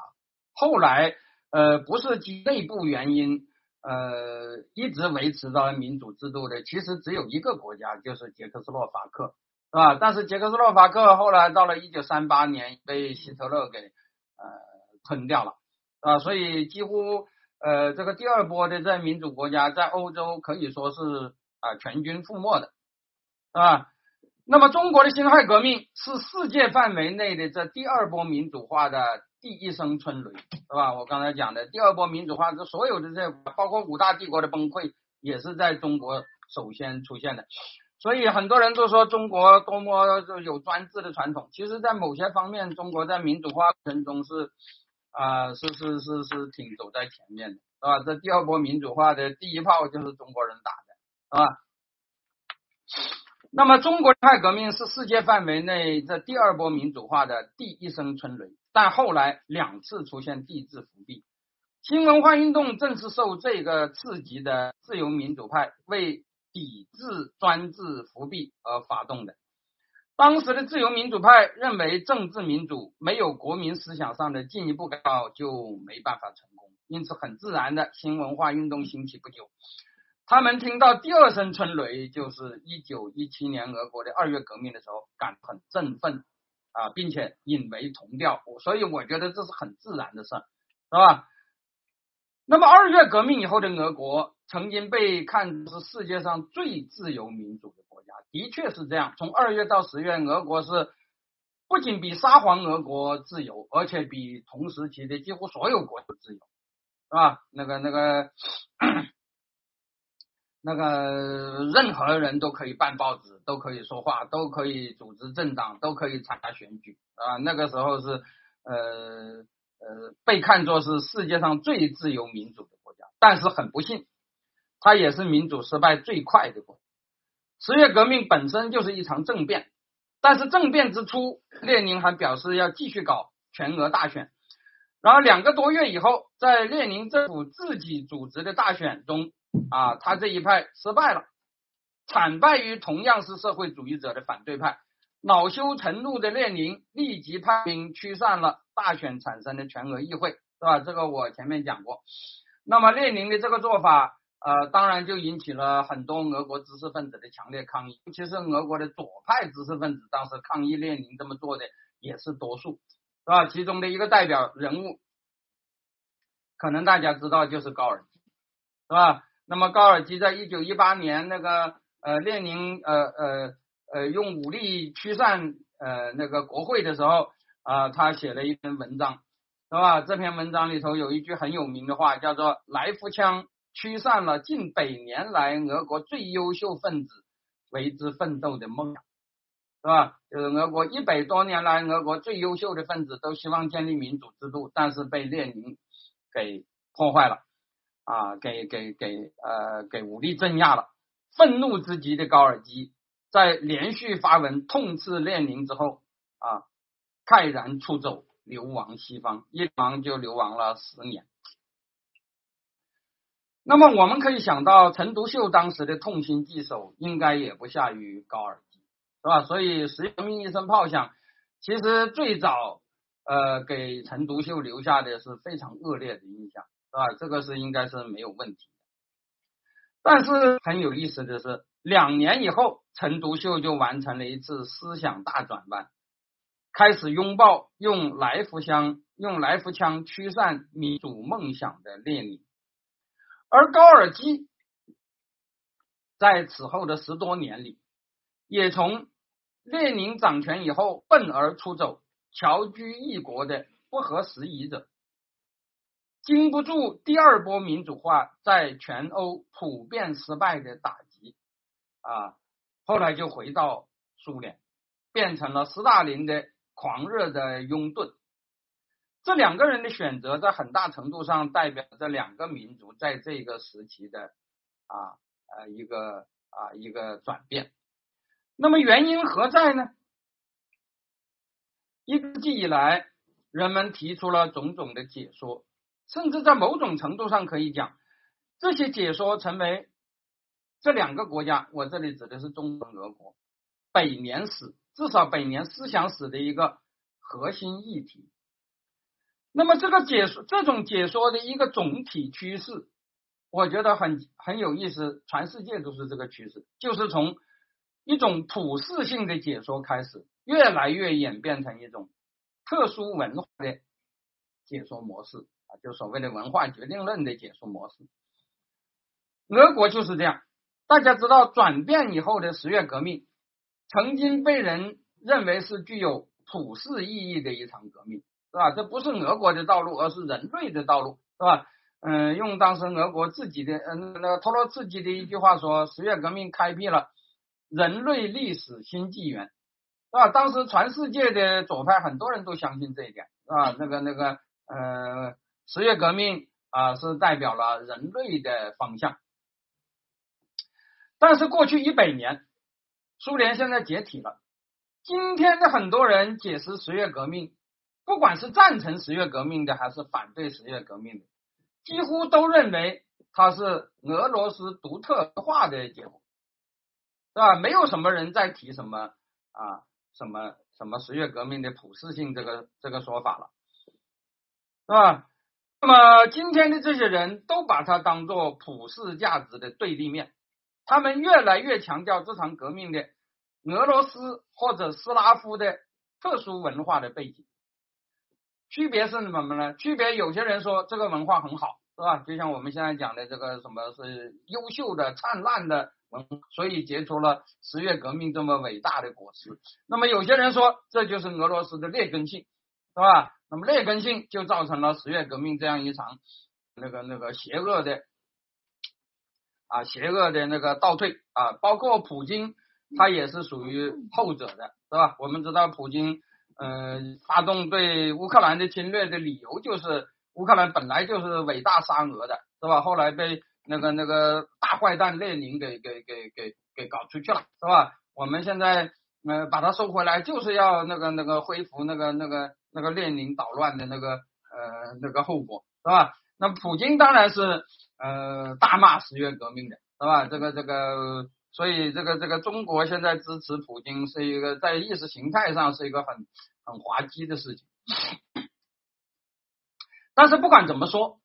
后来呃不是基内部原因呃一直维持到民主制度的，其实只有一个国家，就是捷克斯洛伐克，是吧？但是捷克斯洛伐克后来到了一九三八年被希特勒给。呃，吞掉了啊，所以几乎呃，这个第二波的在民主国家在欧洲可以说是啊全军覆没的，啊？那么中国的辛亥革命是世界范围内的这第二波民主化的第一声春雷，是吧？我刚才讲的第二波民主化，这所有的这包括五大帝国的崩溃，也是在中国首先出现的。所以很多人都说中国多么有专制的传统，其实，在某些方面，中国在民主化过程中是啊，是是是是挺走在前面的，是吧？这第二波民主化的第一炮就是中国人打的，是吧？那么，中国派革命是世界范围内这第二波民主化的第一声春雷，但后来两次出现地质伏笔，新文化运动正是受这个刺激的自由民主派为。抵制专制复辟而发动的。当时的自由民主派认为，政治民主没有国民思想上的进一步改造就没办法成功，因此很自然的新文化运动兴起不久，他们听到第二声春雷，就是一九一七年俄国的二月革命的时候，感很振奋啊，并且引为同调，所以我觉得这是很自然的事，是吧？那么二月革命以后的俄国。曾经被看是世界上最自由民主的国家，的确是这样。从二月到十月，俄国是不仅比沙皇俄国自由，而且比同时期的几乎所有国都自由，是吧？那个、那个、那个，任何人都可以办报纸，都可以说话，都可以组织政党，都可以参加选举啊。那个时候是呃呃，被看作是世界上最自由民主的国家，但是很不幸。它也是民主失败最快的国。十月革命本身就是一场政变，但是政变之初，列宁还表示要继续搞全俄大选。然后两个多月以后，在列宁政府自己组织的大选中，啊，他这一派失败了，惨败于同样是社会主义者的反对派。恼羞成怒的列宁立即派兵驱散了大选产生的全俄议会，是吧？这个我前面讲过。那么列宁的这个做法。呃，当然就引起了很多俄国知识分子的强烈抗议，尤其是俄国的左派知识分子，当时抗议列宁这么做的也是多数，是吧？其中的一个代表人物，可能大家知道就是高尔基，是吧？那么高尔基在一九一八年那个呃列宁呃呃呃用武力驱散呃那个国会的时候啊，他写了一篇文章，是吧？这篇文章里头有一句很有名的话，叫做“来福枪”。驱散了近百年来俄国最优秀分子为之奋斗的梦想，是吧？就是俄国一百多年来，俄国最优秀的分子都希望建立民主制度，但是被列宁给破坏了。啊给给给呃给武力镇压了。愤怒之极的高尔基在连续发文痛斥列宁之后啊，慨然出走，流亡西方，一亡就流亡了十年。那么我们可以想到，陈独秀当时的痛心疾首，应该也不下于高尔基，是吧？所以十月革命一声炮响，其实最早呃给陈独秀留下的是非常恶劣的印象，是吧？这个是应该是没有问题。但是很有意思的是，两年以后，陈独秀就完成了一次思想大转弯，开始拥抱用来福枪用来福枪驱散民主梦想的列宁。而高尔基在此后的十多年里，也从列宁掌权以后愤而出走、侨居异国的不合时宜者，经不住第二波民主化在全欧普遍失败的打击啊，后来就回到苏联，变成了斯大林的狂热的拥趸。这两个人的选择，在很大程度上代表这两个民族在这个时期的啊呃一个啊一个转变。那么原因何在呢？一直以来，人们提出了种种的解说，甚至在某种程度上可以讲，这些解说成为这两个国家，我这里指的是中国、俄国，百年史至少百年思想史的一个核心议题。那么这个解说，这种解说的一个总体趋势，我觉得很很有意思，全世界都是这个趋势，就是从一种普世性的解说开始，越来越演变成一种特殊文化的解说模式就所谓的文化决定论的解说模式。俄国就是这样，大家知道，转变以后的十月革命，曾经被人认为是具有普世意义的一场革命。是吧？这不是俄国的道路，而是人类的道路，是吧？嗯，用当时俄国自己的，嗯，那个托洛茨基的一句话说：“十月革命开辟了人类历史新纪元，是吧？”当时全世界的左派很多人都相信这一点，是吧？那个那个，呃，十月革命啊，是代表了人类的方向。但是过去一百年，苏联现在解体了，今天的很多人解释十月革命。不管是赞成十月革命的，还是反对十月革命的，几乎都认为它是俄罗斯独特化的结果，是吧？没有什么人在提什么啊，什么什么十月革命的普世性这个这个说法了，是吧？那么今天的这些人都把它当做普世价值的对立面，他们越来越强调这场革命的俄罗斯或者斯拉夫的特殊文化的背景。区别是什么呢？区别有些人说这个文化很好，是吧？就像我们现在讲的这个什么是优秀的、灿烂的文，所以结出了十月革命这么伟大的果实。那么有些人说这就是俄罗斯的劣根性，是吧？那么劣根性就造成了十月革命这样一场那个那个邪恶的啊邪恶的那个倒退啊，包括普京他也是属于后者的，是吧？我们知道普京。嗯，发动对乌克兰的侵略的理由就是乌克兰本来就是伟大沙俄的，是吧？后来被那个那个大坏蛋列宁给给给给给搞出去了，是吧？我们现在呃把它收回来，就是要那个那个恢复那个那个那个列宁捣乱的那个呃那个后果，是吧？那普京当然是呃大骂十月革命的，是吧？这个这个，所以这个这个中国现在支持普京是一个在意识形态上是一个很。很滑稽的事情，但是不管怎么说，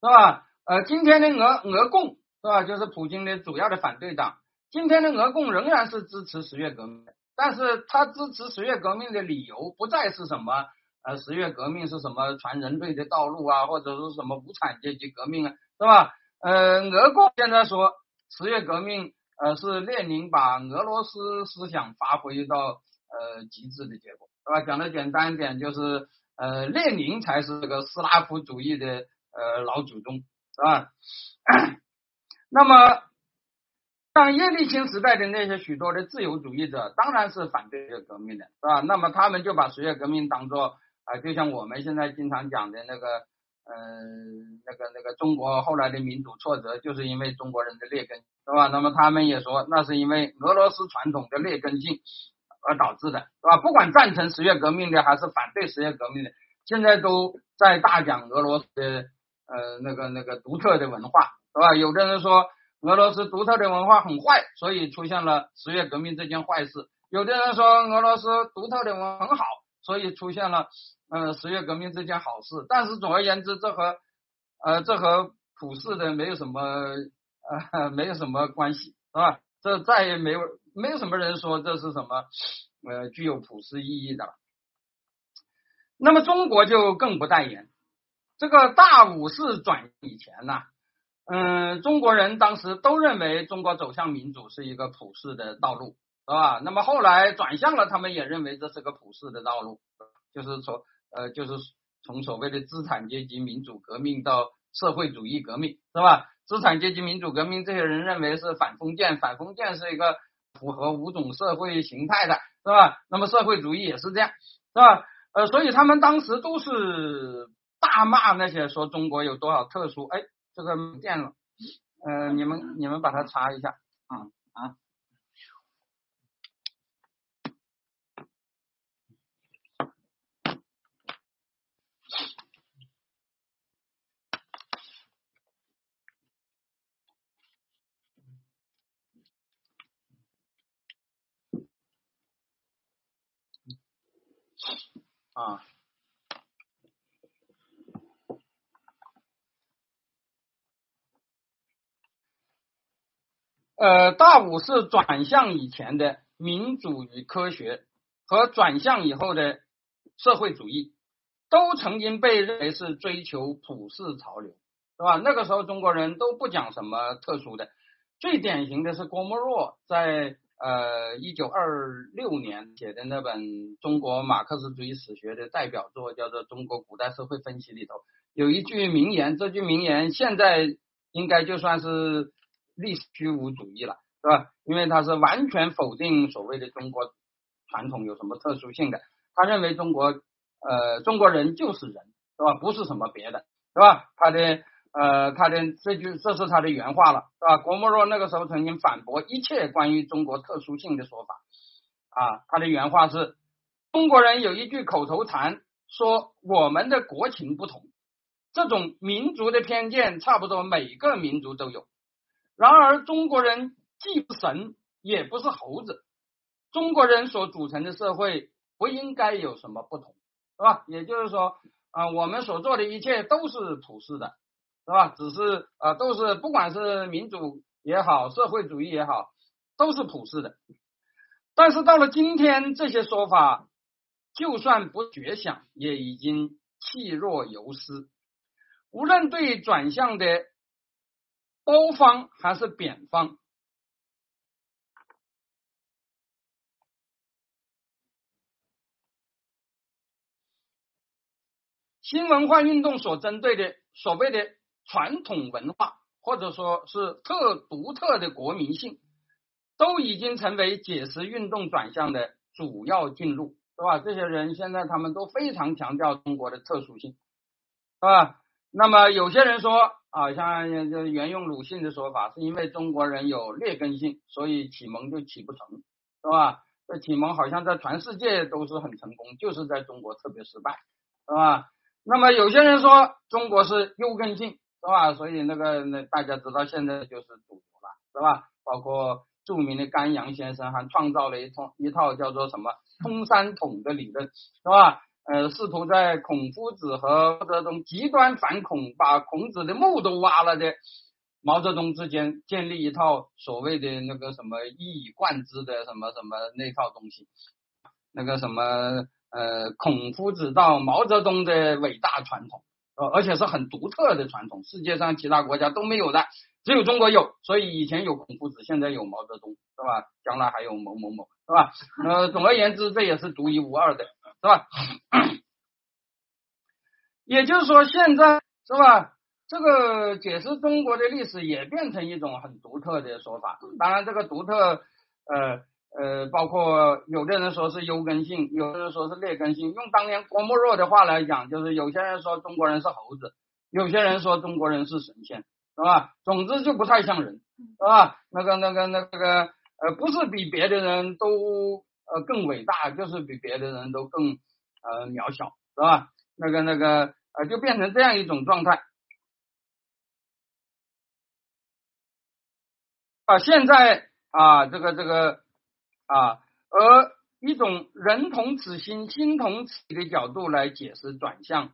是吧？呃，今天的俄俄共是吧，就是普京的主要的反对党。今天的俄共仍然是支持十月革命的，但是他支持十月革命的理由不再是什么呃十月革命是什么全人类的道路啊，或者是什么无产阶级革命啊，是吧？呃，俄共现在说十月革命呃是列宁把俄罗斯思想发挥到呃极致的结果。是吧？讲的简单一点，就是呃，列宁才是这个斯拉夫主义的呃老祖宗，是吧？那么，像叶利钦时代的那些许多的自由主义者，当然是反对这个革命的，是吧？那么他们就把十月革命当做啊，就像我们现在经常讲的那个呃，那个那个中国后来的民主挫折，就是因为中国人的劣根，是吧？那么他们也说，那是因为俄罗斯传统的劣根性而导致的，是吧？不管赞成十月革命的还是反对十月革命的，现在都在大讲俄罗斯的呃那个那个独特的文化，是吧？有的人说俄罗斯独特的文化很坏，所以出现了十月革命这件坏事；有的人说俄罗斯独特的文化很好，所以出现了。呃，十月革命这件好事，但是总而言之，这和呃这和普世的没有什么呃没有什么关系，是吧？这再也没有没有什么人说这是什么呃具有普世意义的。那么中国就更不代言，这个大武士转以前呢，嗯，中国人当时都认为中国走向民主是一个普世的道路，是吧？那么后来转向了，他们也认为这是个普世的道路，就是从。呃，就是从所谓的资产阶级民主革命到社会主义革命，是吧？资产阶级民主革命，这些人认为是反封建，反封建是一个符合五种社会形态的，是吧？那么社会主义也是这样，是吧？呃，所以他们当时都是大骂那些说中国有多少特殊，哎，这个没电了，呃，你们你们把它查一下，啊啊。啊，呃，大武士转向以前的民主与科学，和转向以后的社会主义，都曾经被认为是追求普世潮流，是吧？那个时候中国人都不讲什么特殊的，最典型的是郭沫若在。呃，一九二六年写的那本中国马克思主义史学的代表作，叫做《中国古代社会分析》里头，有一句名言，这句名言现在应该就算是历史虚无主义了，是吧？因为他是完全否定所谓的中国传统有什么特殊性的，他认为中国呃中国人就是人，是吧？不是什么别的，是吧？他的。呃，他的这句这是他的原话了，是吧？郭沫若那个时候曾经反驳一切关于中国特殊性的说法啊，他的原话是：中国人有一句口头禅，说我们的国情不同，这种民族的偏见差不多每个民族都有。然而，中国人既不神，也不是猴子，中国人所组成的社会不应该有什么不同，是吧？也就是说，啊，我们所做的一切都是普世的。是吧？只是啊，都是不管是民主也好，社会主义也好，都是普世的。但是到了今天，这些说法就算不绝响，也已经气若游丝。无论对转向的欧方还是扁方，新文化运动所针对的所谓的。传统文化或者说是特独特的国民性，都已经成为解释运动转向的主要进路，是吧？这些人现在他们都非常强调中国的特殊性，是吧？那么有些人说啊，像沿用鲁迅的说法，是因为中国人有劣根性，所以启蒙就启不成，是吧？这启蒙好像在全世界都是很成功，就是在中国特别失败，是吧？那么有些人说中国是优根性。是吧？所以那个那大家知道现在就是主流了，是吧？包括著名的甘阳先生还创造了一套一套叫做什么通三统的理论，是吧？呃，试图在孔夫子和毛泽东极端反孔，把孔子的墓都挖了的毛泽东之间建立一套所谓的那个什么一以贯之的什么什么那套东西，那个什么呃孔夫子到毛泽东的伟大传统。呃，而且是很独特的传统，世界上其他国家都没有的，只有中国有。所以以前有孔夫子，现在有毛泽东，是吧？将来还有某某某，是吧？呃，总而言之，这也是独一无二的，是吧？也就是说，现在是吧？这个解释中国的历史也变成一种很独特的说法。当然，这个独特，呃。呃，包括有的人说是优根性，有的人说是劣根性。用当年郭沫若的话来讲，就是有些人说中国人是猴子，有些人说中国人是神仙，是吧？总之就不太像人，是吧？那个那个那个呃，不是比别的人都呃更伟大，就是比别的人都更呃渺小，是吧？那个那个呃，就变成这样一种状态。啊，现在啊，这个这个啊，而一种人同此心，心同此理的角度来解释转向，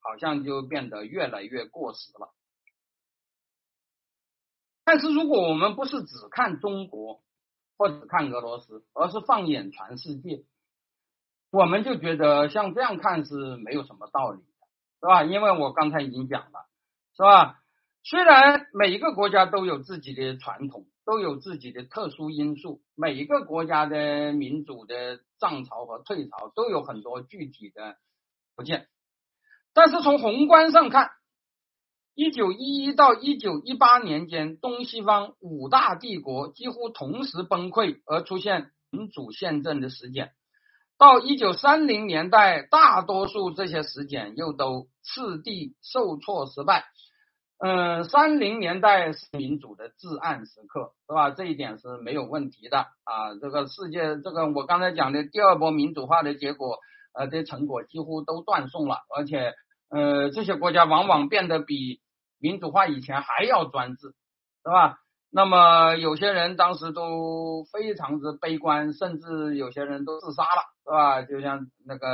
好像就变得越来越过时了。但是如果我们不是只看中国或者看俄罗斯，而是放眼全世界，我们就觉得像这样看是没有什么道理的，是吧？因为我刚才已经讲了，是吧？虽然每一个国家都有自己的传统，都有自己的特殊因素，每一个国家的民主的涨潮和退潮都有很多具体的不见，但是从宏观上看，一九一一到一九一八年间，东西方五大帝国几乎同时崩溃而出现民主宪政的实践，到一九三零年代，大多数这些实践又都次第受挫失败。嗯，三零年代是民主的至暗时刻，是吧？这一点是没有问题的啊。这个世界，这个我刚才讲的第二波民主化的结果，呃，的成果几乎都断送了，而且，呃，这些国家往往变得比民主化以前还要专制，是吧？那么有些人当时都非常之悲观，甚至有些人都自杀了，是吧？就像那个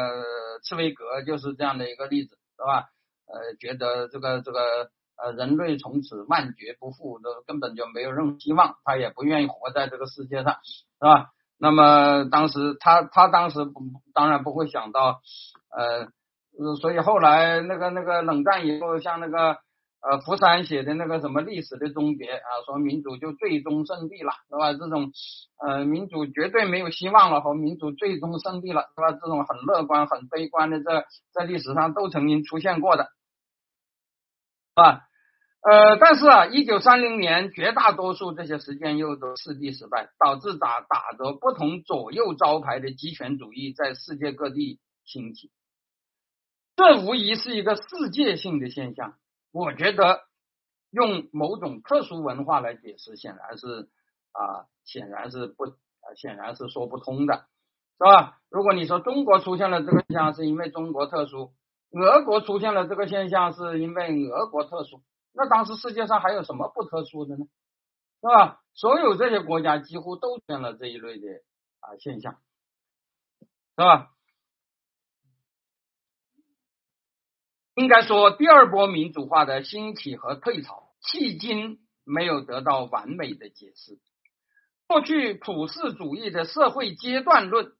茨威格就是这样的一个例子，是吧？呃，觉得这个这个。呃，人类从此万劫不复，都根本就没有任何希望，他也不愿意活在这个世界上，是吧？那么当时他他当时不当然不会想到，呃，所以后来那个那个冷战以后，像那个呃福山写的那个什么历史的终结啊，说民主就最终胜利了，是吧？这种呃民主绝对没有希望了和民主最终胜利了，是吧？这种很乐观很悲观的，在在历史上都曾经出现过的，是吧？呃，但是啊，一九三零年，绝大多数这些实践又都次第失败，导致打打着不同左右招牌的极权主义在世界各地兴起。这无疑是一个世界性的现象。我觉得用某种特殊文化来解释，显然是啊，显然是不，显然是说不通的，是吧？如果你说中国出现了这个现象是因为中国特殊，俄国出现了这个现象是因为俄国特殊。那当时世界上还有什么不特殊的呢？是吧？所有这些国家几乎都出现了这一类的啊现象，是吧？应该说，第二波民主化的兴起和退潮，迄今没有得到完美的解释。过去普世主义的社会阶段论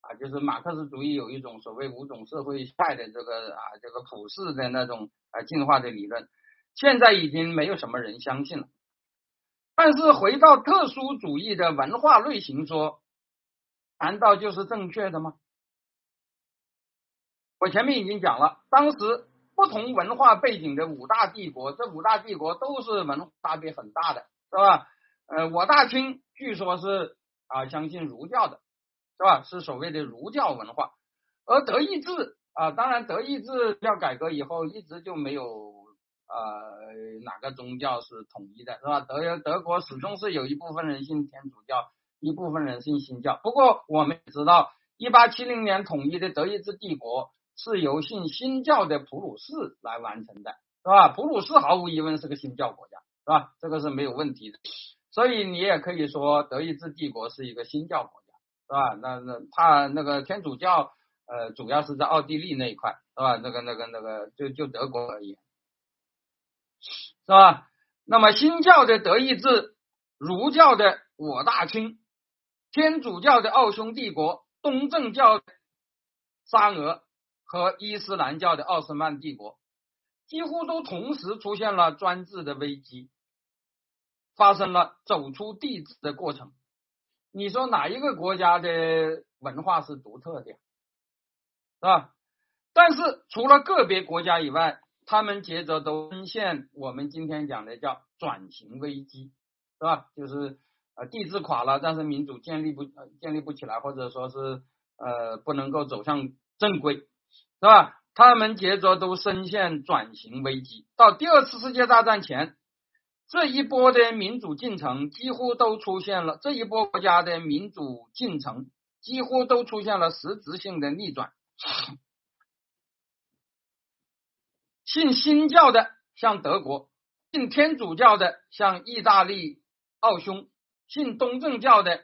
啊，就是马克思主义有一种所谓五种社会派的这个啊这个普世的那种啊进化的理论。现在已经没有什么人相信了，但是回到特殊主义的文化类型说，难道就是正确的吗？我前面已经讲了，当时不同文化背景的五大帝国，这五大帝国都是文化差别很大的，是吧？呃，我大清据说是啊相信儒教的，是吧？是所谓的儒教文化，而德意志啊，当然德意志要改革以后一直就没有。呃，哪个宗教是统一的，是吧？德德国始终是有一部分人信天主教，一部分人信新教。不过我们知道，一八七零年统一的德意志帝国是由信新教的普鲁士来完成的，是吧？普鲁士毫无疑问是个新教国家，是吧？这个是没有问题的。所以你也可以说，德意志帝国是一个新教国家，是吧？那那他那个天主教，呃，主要是在奥地利那一块，是吧？那个那个那个，就就德国而言。是吧？那么新教的德意志、儒教的我大清、天主教的奥匈帝国、东正教沙俄和伊斯兰教的奥斯曼帝国，几乎都同时出现了专制的危机，发生了走出帝制的过程。你说哪一个国家的文化是独特的？是吧？但是除了个别国家以外，他们接着都深陷我们今天讲的叫转型危机，是吧？就是呃，帝制垮了，但是民主建立不建立不起来，或者说是呃不能够走向正规，是吧？他们接着都深陷转型危机。到第二次世界大战前，这一波的民主进程几乎都出现了，这一波国家的民主进程几乎都出现了实质性的逆转。信新教的像德国，信天主教的像意大利、奥匈，信东正教的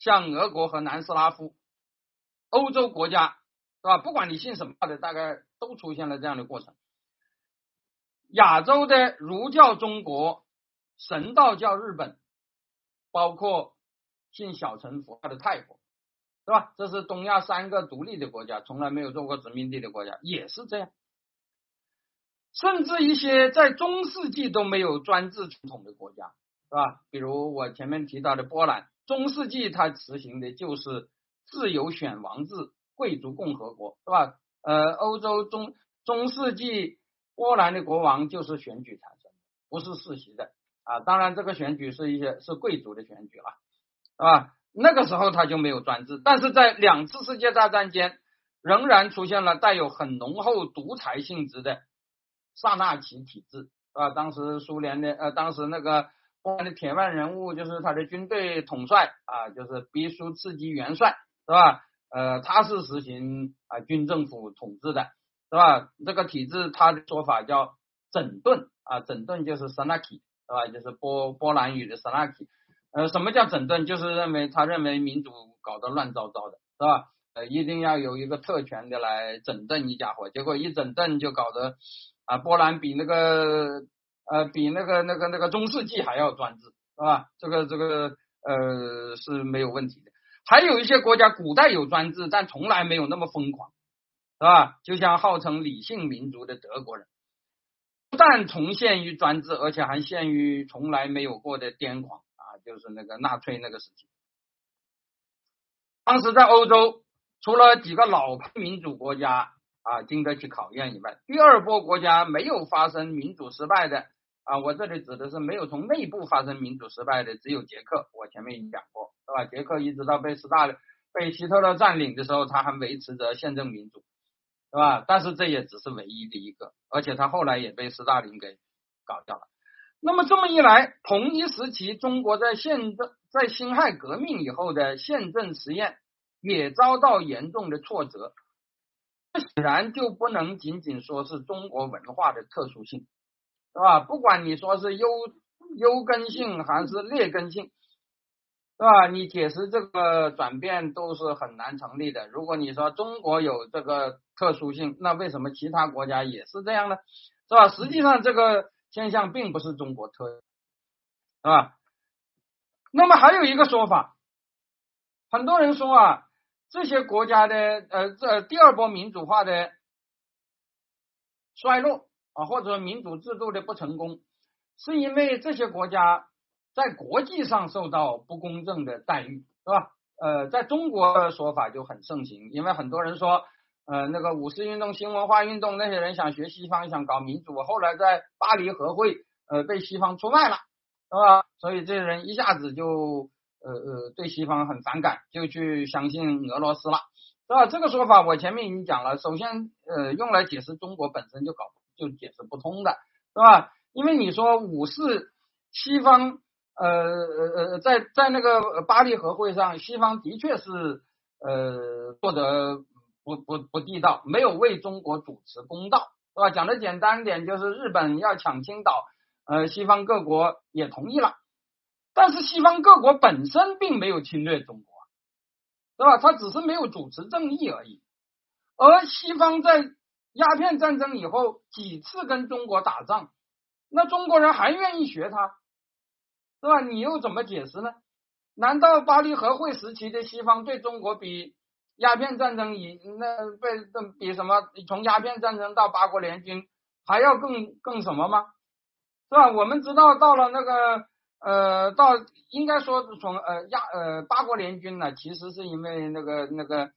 像俄国和南斯拉夫。欧洲国家是吧？不管你信什么的，大概都出现了这样的过程。亚洲的儒教中国、神道教日本，包括信小乘佛教的泰国，是吧？这是东亚三个独立的国家，从来没有做过殖民地的国家，也是这样。甚至一些在中世纪都没有专制传统的国家，是吧？比如我前面提到的波兰，中世纪它实行的就是。自由选王制贵族共和国是吧？呃，欧洲中中世纪波兰的国王就是选举产生，不是世袭的啊。当然，这个选举是一些是贵族的选举了，是吧？那个时候他就没有专制，但是在两次世界大战间，仍然出现了带有很浓厚独裁性质的萨纳奇体制，是吧？当时苏联的呃，当时那个波兰的铁腕人物就是他的军队统帅啊，就是秘书次级元帅。是吧？呃，他是实行啊军政府统治的，是吧？这个体制他的说法叫整顿啊，整顿就是 sanaki，是吧？就是波波兰语的 sanaki。呃，什么叫整顿？就是认为他认为民主搞得乱糟糟的，是吧？呃，一定要有一个特权的来整顿一家伙，结果一整顿就搞得啊，波兰比那个呃比那个那个那个中世纪还要专制，是吧？这个这个呃是没有问题的。还有一些国家古代有专制，但从来没有那么疯狂，是吧？就像号称理性民族的德国人，不但重现于专制，而且还陷于从来没有过的癫狂啊！就是那个纳粹那个时期。当时在欧洲，除了几个老牌民主国家啊经得起考验以外，第二波国家没有发生民主失败的。啊，我这里指的是没有从内部发生民主失败的，只有捷克。我前面已经讲过，是吧？捷克一直到被斯大林、被希特勒占领的时候，他还维持着宪政民主，是吧？但是这也只是唯一的一个，而且他后来也被斯大林给搞掉了。那么这么一来，同一时期，中国在宪政在辛亥革命以后的宪政实验也遭到严重的挫折。这显然就不能仅仅说是中国文化的特殊性。是吧？不管你说是优优根性还是劣根性，是吧？你解释这个转变都是很难成立的。如果你说中国有这个特殊性，那为什么其他国家也是这样呢？是吧？实际上这个现象并不是中国特，是吧？那么还有一个说法，很多人说啊，这些国家的呃这第二波民主化的衰落。啊，或者说民主制度的不成功，是因为这些国家在国际上受到不公正的待遇，是吧？呃，在中国的说法就很盛行，因为很多人说，呃，那个五四运动、新文化运动，那些人想学西方，想搞民主，后来在巴黎和会，呃，被西方出卖了，是吧？所以这些人一下子就，呃呃，对西方很反感，就去相信俄罗斯了，是吧？这个说法我前面已经讲了，首先，呃，用来解释中国本身就搞。就解释不通的，是吧？因为你说五四西方，呃呃呃，在在那个巴黎和会上，西方的确是呃做的不不不地道，没有为中国主持公道，是吧？讲的简单点，就是日本要抢青岛，呃，西方各国也同意了，但是西方各国本身并没有侵略中国，是吧？他只是没有主持正义而已，而西方在。鸦片战争以后几次跟中国打仗，那中国人还愿意学他，是吧？你又怎么解释呢？难道巴黎和会时期的西方对中国比鸦片战争以那被比什么从鸦片战争到八国联军还要更更什么吗？是吧？我们知道到了那个呃到应该说从呃亚呃八国联军呢，其实是因为那个那个。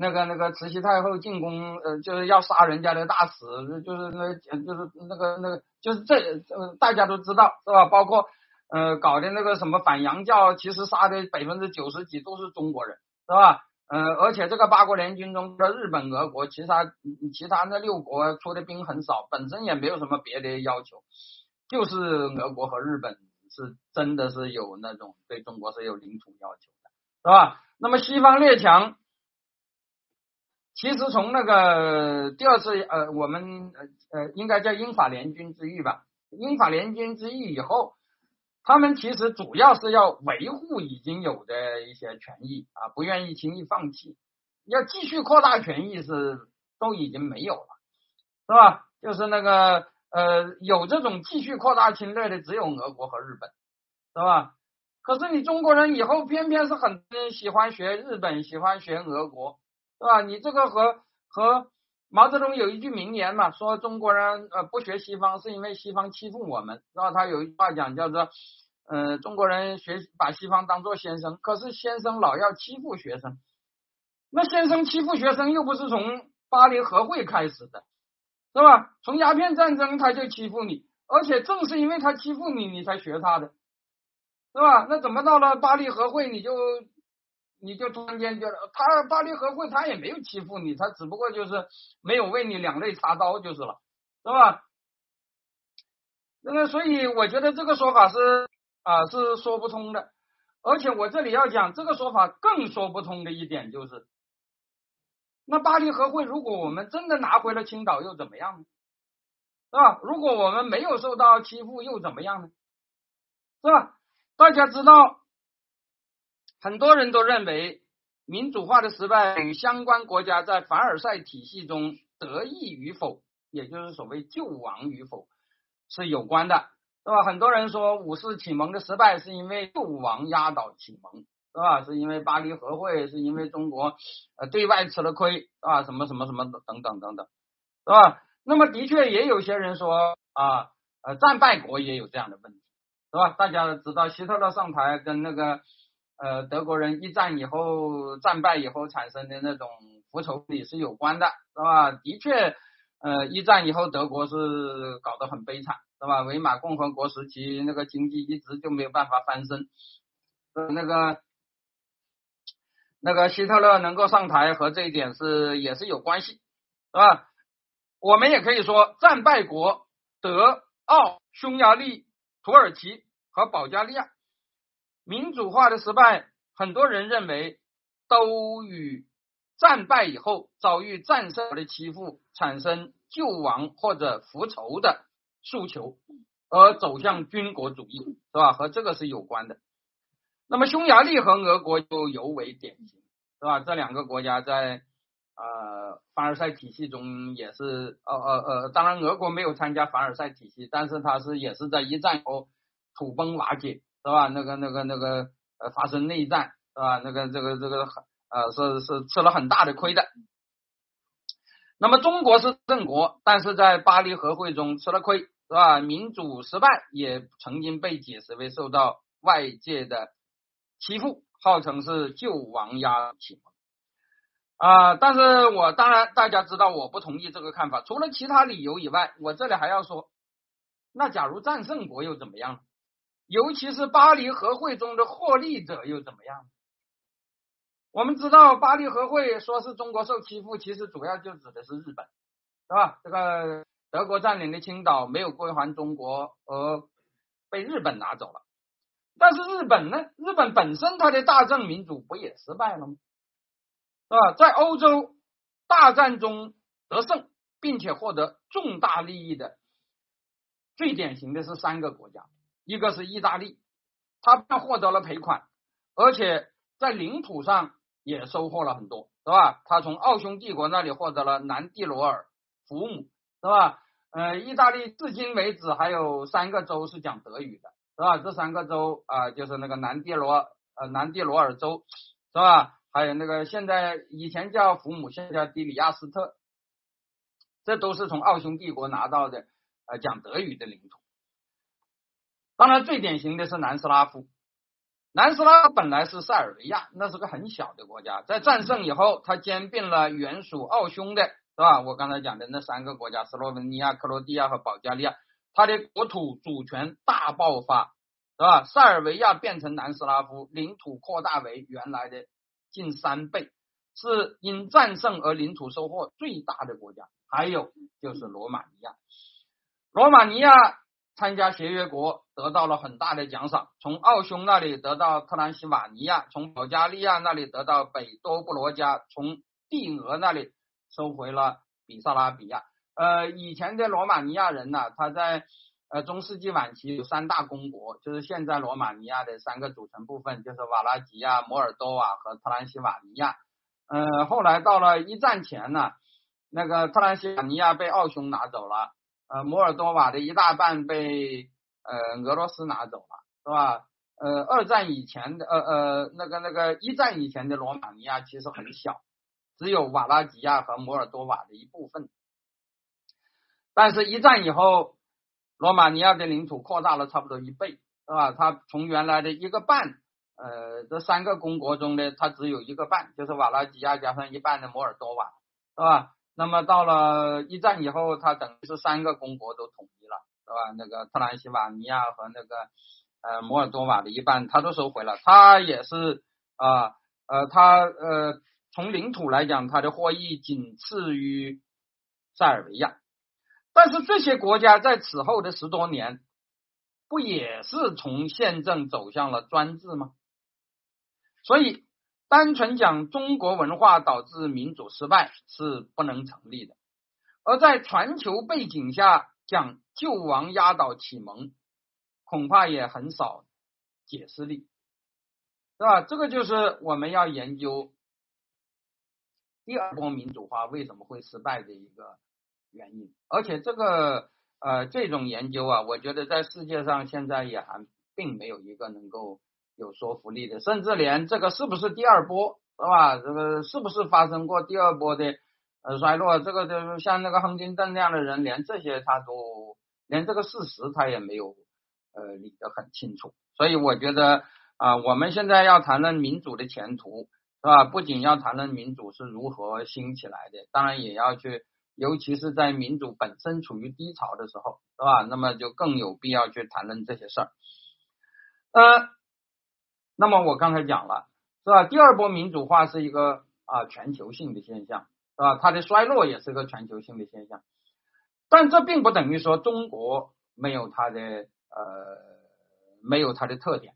那个那个慈禧太后进宫，呃，就是要杀人家的大使，就是那，就是那个那个，就是这，呃，大家都知道是吧？包括呃搞的那个什么反洋教，其实杀的百分之九十几都是中国人，是吧？呃，而且这个八国联军中的日本、俄国，其他其他那六国出的兵很少，本身也没有什么别的要求，就是俄国和日本是真的是有那种对中国是有领土要求的，是吧？那么西方列强。其实从那个第二次呃，我们呃呃应该叫英法联军之役吧，英法联军之役以后，他们其实主要是要维护已经有的一些权益啊，不愿意轻易放弃，要继续扩大权益是都已经没有了，是吧？就是那个呃有这种继续扩大侵略的只有俄国和日本，是吧？可是你中国人以后偏偏是很喜欢学日本，喜欢学俄国。是吧？你这个和和毛泽东有一句名言嘛，说中国人呃不学西方是因为西方欺负我们，是吧？他有一句话讲叫做，呃中国人学把西方当做先生，可是先生老要欺负学生，那先生欺负学生又不是从巴黎和会开始的，是吧？从鸦片战争他就欺负你，而且正是因为他欺负你，你才学他的，是吧？那怎么到了巴黎和会你就？你就突然间觉得他巴黎和会他也没有欺负你，他只不过就是没有为你两肋插刀就是了，是吧？那个所以我觉得这个说法是啊是说不通的，而且我这里要讲这个说法更说不通的一点就是，那巴黎和会如果我们真的拿回了青岛又怎么样呢？是吧？如果我们没有受到欺负又怎么样呢？是吧？大家知道。很多人都认为民主化的失败与相关国家在凡尔赛体系中得益与否，也就是所谓救亡与否是有关的，是吧？很多人说五四启蒙的失败是因为救亡压倒启蒙，是吧？是因为巴黎和会，是因为中国呃对外吃了亏，啊，什么什么什么等等等等，是吧？那么的确也有些人说啊，呃，战败国也有这样的问题，是吧？大家知道希特勒上台跟那个。呃，德国人一战以后战败以后产生的那种复仇也是有关的，是吧？的确，呃，一战以后德国是搞得很悲惨，是吧？维玛共和国时期那个经济一直就没有办法翻身，那个那个希特勒能够上台和这一点是也是有关系，是吧？我们也可以说战败国德、奥、匈牙利、土耳其和保加利亚。民主化的失败，很多人认为都与战败以后遭遇战胜的欺负，产生救亡或者复仇的诉求，而走向军国主义，是吧？和这个是有关的。那么匈牙利和俄国就尤为典型，是吧？这两个国家在呃凡尔赛体系中也是，呃呃呃，当然俄国没有参加凡尔赛体系，但是它是也是在一战后土崩瓦解。是吧？那个、那个、那个，呃，发生内战，是吧？那个、这个、这个，很呃，是是吃了很大的亏的。那么中国是正国，但是在巴黎和会中吃了亏，是吧？民主失败，也曾经被解释为受到外界的欺负，号称是救亡压启蒙。啊，但是我当然大家知道我不同意这个看法，除了其他理由以外，我这里还要说，那假如战胜国又怎么样？尤其是巴黎和会中的获利者又怎么样？我们知道巴黎和会说是中国受欺负，其实主要就指的是日本，是吧？这个德国占领的青岛没有归还中国，而被日本拿走了。但是日本呢？日本本身它的大政民主不也失败了吗？是吧？在欧洲大战中得胜，并且获得重大利益的，最典型的是三个国家。一个是意大利，他获得了赔款，而且在领土上也收获了很多，是吧？他从奥匈帝国那里获得了南蒂罗尔、福姆，是吧？呃，意大利至今为止还有三个州是讲德语的，是吧？这三个州啊，就是那个南蒂罗呃南蒂罗尔州，是吧？还有那个现在以前叫福姆，现在叫迪里亚斯特，这都是从奥匈帝国拿到的呃讲德语的领土。当然，最典型的是南斯拉夫。南斯拉本来是塞尔维亚，那是个很小的国家。在战胜以后，它兼并了原属奥匈的，是吧？我刚才讲的那三个国家：斯洛文尼亚、克罗地亚和保加利亚。它的国土主权大爆发，是吧？塞尔维亚变成南斯拉夫，领土扩大为原来的近三倍。是因战胜而领土收获最大的国家，还有就是罗马尼亚。罗马尼亚参加协约国得到了很大的奖赏，从奥匈那里得到特兰西瓦尼亚，从保加利亚那里得到北多布罗加，从帝俄那里收回了比萨拉比亚。呃，以前的罗马尼亚人呢，他在呃中世纪晚期有三大公国，就是现在罗马尼亚的三个组成部分，就是瓦拉吉亚、摩尔多瓦和特兰西瓦尼亚。呃，后来到了一战前呢，那个特兰西瓦尼亚被奥匈拿走了。呃，摩尔多瓦的一大半被呃俄罗斯拿走了，是吧？呃，二战以前的呃呃那个那个一战以前的罗马尼亚其实很小，只有瓦拉吉亚和摩尔多瓦的一部分。但是，一战以后，罗马尼亚的领土扩大了差不多一倍，是吧？它从原来的一个半，呃，这三个公国中的它只有一个半，就是瓦拉吉亚加上一半的摩尔多瓦，是吧？那么到了一战以后，它等于是三个公国都统一了，是吧？那个特兰西瓦尼亚和那个呃摩尔多瓦的一半，他都收回了。他也是啊呃，他呃从领土来讲，他的获益仅次于塞尔维亚。但是这些国家在此后的十多年，不也是从宪政走向了专制吗？所以。单纯讲中国文化导致民主失败是不能成立的，而在全球背景下讲救亡压倒启蒙，恐怕也很少解释力，是吧？这个就是我们要研究第二波民主化为什么会失败的一个原因，而且这个呃这种研究啊，我觉得在世界上现在也还并没有一个能够。有说服力的，甚至连这个是不是第二波，是吧？这个是不是发生过第二波的呃衰落？这个就是像那个亨廷顿那样的人，连这些他都连这个事实他也没有呃理得很清楚。所以我觉得啊，我们现在要谈论民主的前途，是吧？不仅要谈论民主是如何兴起来的，当然也要去，尤其是在民主本身处于低潮的时候，是吧？那么就更有必要去谈论这些事儿，呃。那么我刚才讲了，是吧？第二波民主化是一个啊全球性的现象，是吧？它的衰落也是个全球性的现象，但这并不等于说中国没有它的呃没有它的特点，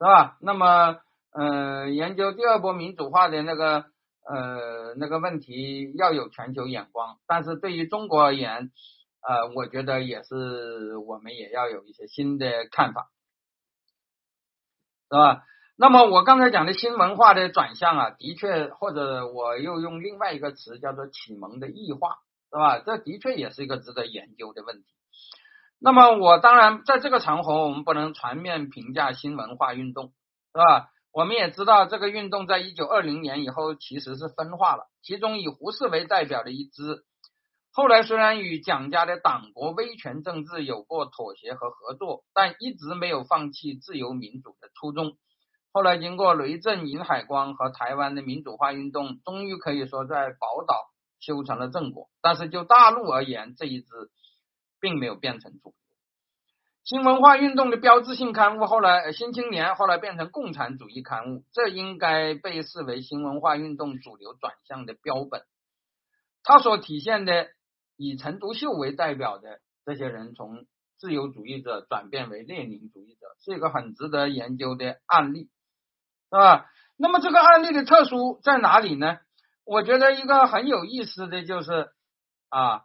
是吧？那么呃研究第二波民主化的那个呃那个问题要有全球眼光，但是对于中国而言，呃我觉得也是我们也要有一些新的看法，是吧？那么我刚才讲的新文化的转向啊，的确，或者我又用另外一个词叫做启蒙的异化，是吧？这的确也是一个值得研究的问题。那么我当然在这个场合，我们不能全面评价新文化运动，是吧？我们也知道这个运动在一九二零年以后其实是分化了，其中以胡适为代表的一支，后来虽然与蒋家的党国威权政治有过妥协和合作，但一直没有放弃自由民主的初衷。后来经过雷震、尹海光和台湾的民主化运动，终于可以说在宝岛修成了正果。但是就大陆而言，这一支并没有变成主流。新文化运动的标志性刊物后来《新青年》后来变成共产主义刊物，这应该被视为新文化运动主流转向的标本。它所体现的以陈独秀为代表的这些人，从自由主义者转变为列宁主义者，是一个很值得研究的案例。是吧？那么这个案例的特殊在哪里呢？我觉得一个很有意思的就是啊，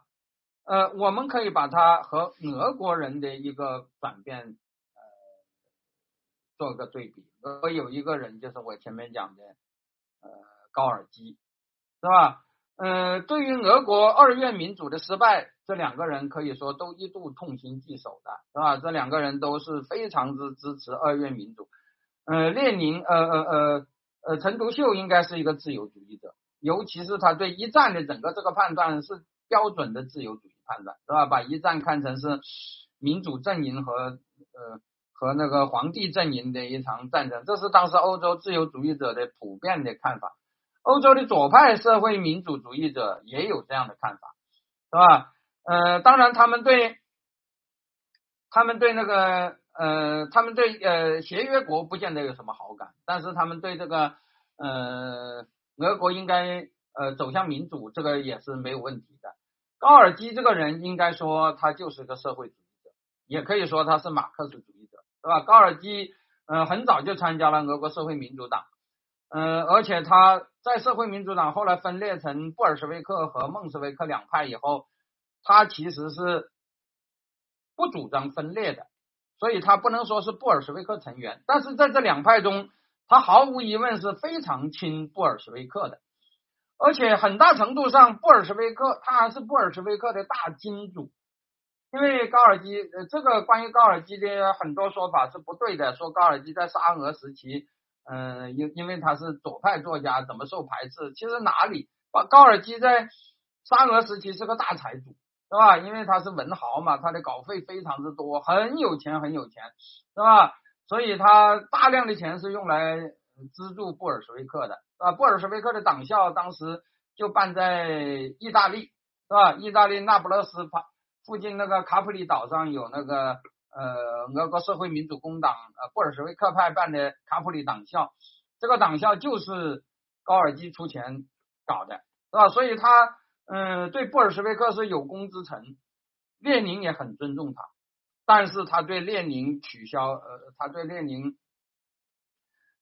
呃，我们可以把它和俄国人的一个转变呃做个对比。俄有一个人就是我前面讲的呃高尔基，是吧？嗯，对于俄国二月民主的失败，这两个人可以说都一度痛心疾首的，是吧？这两个人都是非常之支持二月民主。呃，列宁，呃呃呃呃，陈独秀应该是一个自由主义者，尤其是他对一战的整个这个判断是标准的自由主义判断，是吧？把一战看成是民主阵营和呃和那个皇帝阵营的一场战争，这是当时欧洲自由主义者的普遍的看法。欧洲的左派社会民主主义者也有这样的看法，是吧？呃，当然他们对，他们对那个。呃，他们对呃协约国不见得有什么好感，但是他们对这个呃俄国应该呃走向民主，这个也是没有问题的。高尔基这个人应该说他就是个社会主义者，也可以说他是马克思主义者，对吧？高尔基呃很早就参加了俄国社会民主党，呃，而且他在社会民主党后来分裂成布尔什维克和孟什维克两派以后，他其实是不主张分裂的。所以他不能说是布尔什维克成员，但是在这两派中，他毫无疑问是非常亲布尔什维克的，而且很大程度上，布尔什维克他还是布尔什维克的大金主。因为高尔基，呃，这个关于高尔基的很多说法是不对的，说高尔基在沙俄时期，嗯，因因为他是左派作家，怎么受排斥？其实哪里，高尔基在沙俄时期是个大财主。是吧？因为他是文豪嘛，他的稿费非常之多，很有钱，很有钱，是吧？所以他大量的钱是用来资助布尔什维克的，啊？布尔什维克的党校当时就办在意大利，是吧？意大利那不勒斯旁附近那个卡普里岛上有那个呃俄国社会民主工党呃布尔什维克派办的卡普里党校，这个党校就是高尔基出钱搞的，是吧？所以他。嗯，对布尔什维克是有功之臣，列宁也很尊重他，但是他对列宁取消，呃，他对列宁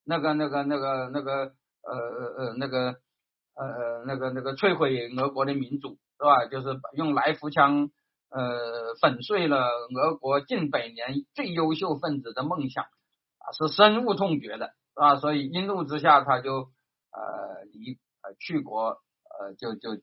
那个那个那个那个呃呃呃那个呃呃那个那个摧毁俄国的民主是吧？就是用来福枪呃粉碎了俄国近百年最优秀分子的梦想啊，是深恶痛绝的，是吧？所以一怒之下他就呃离呃去国呃就就。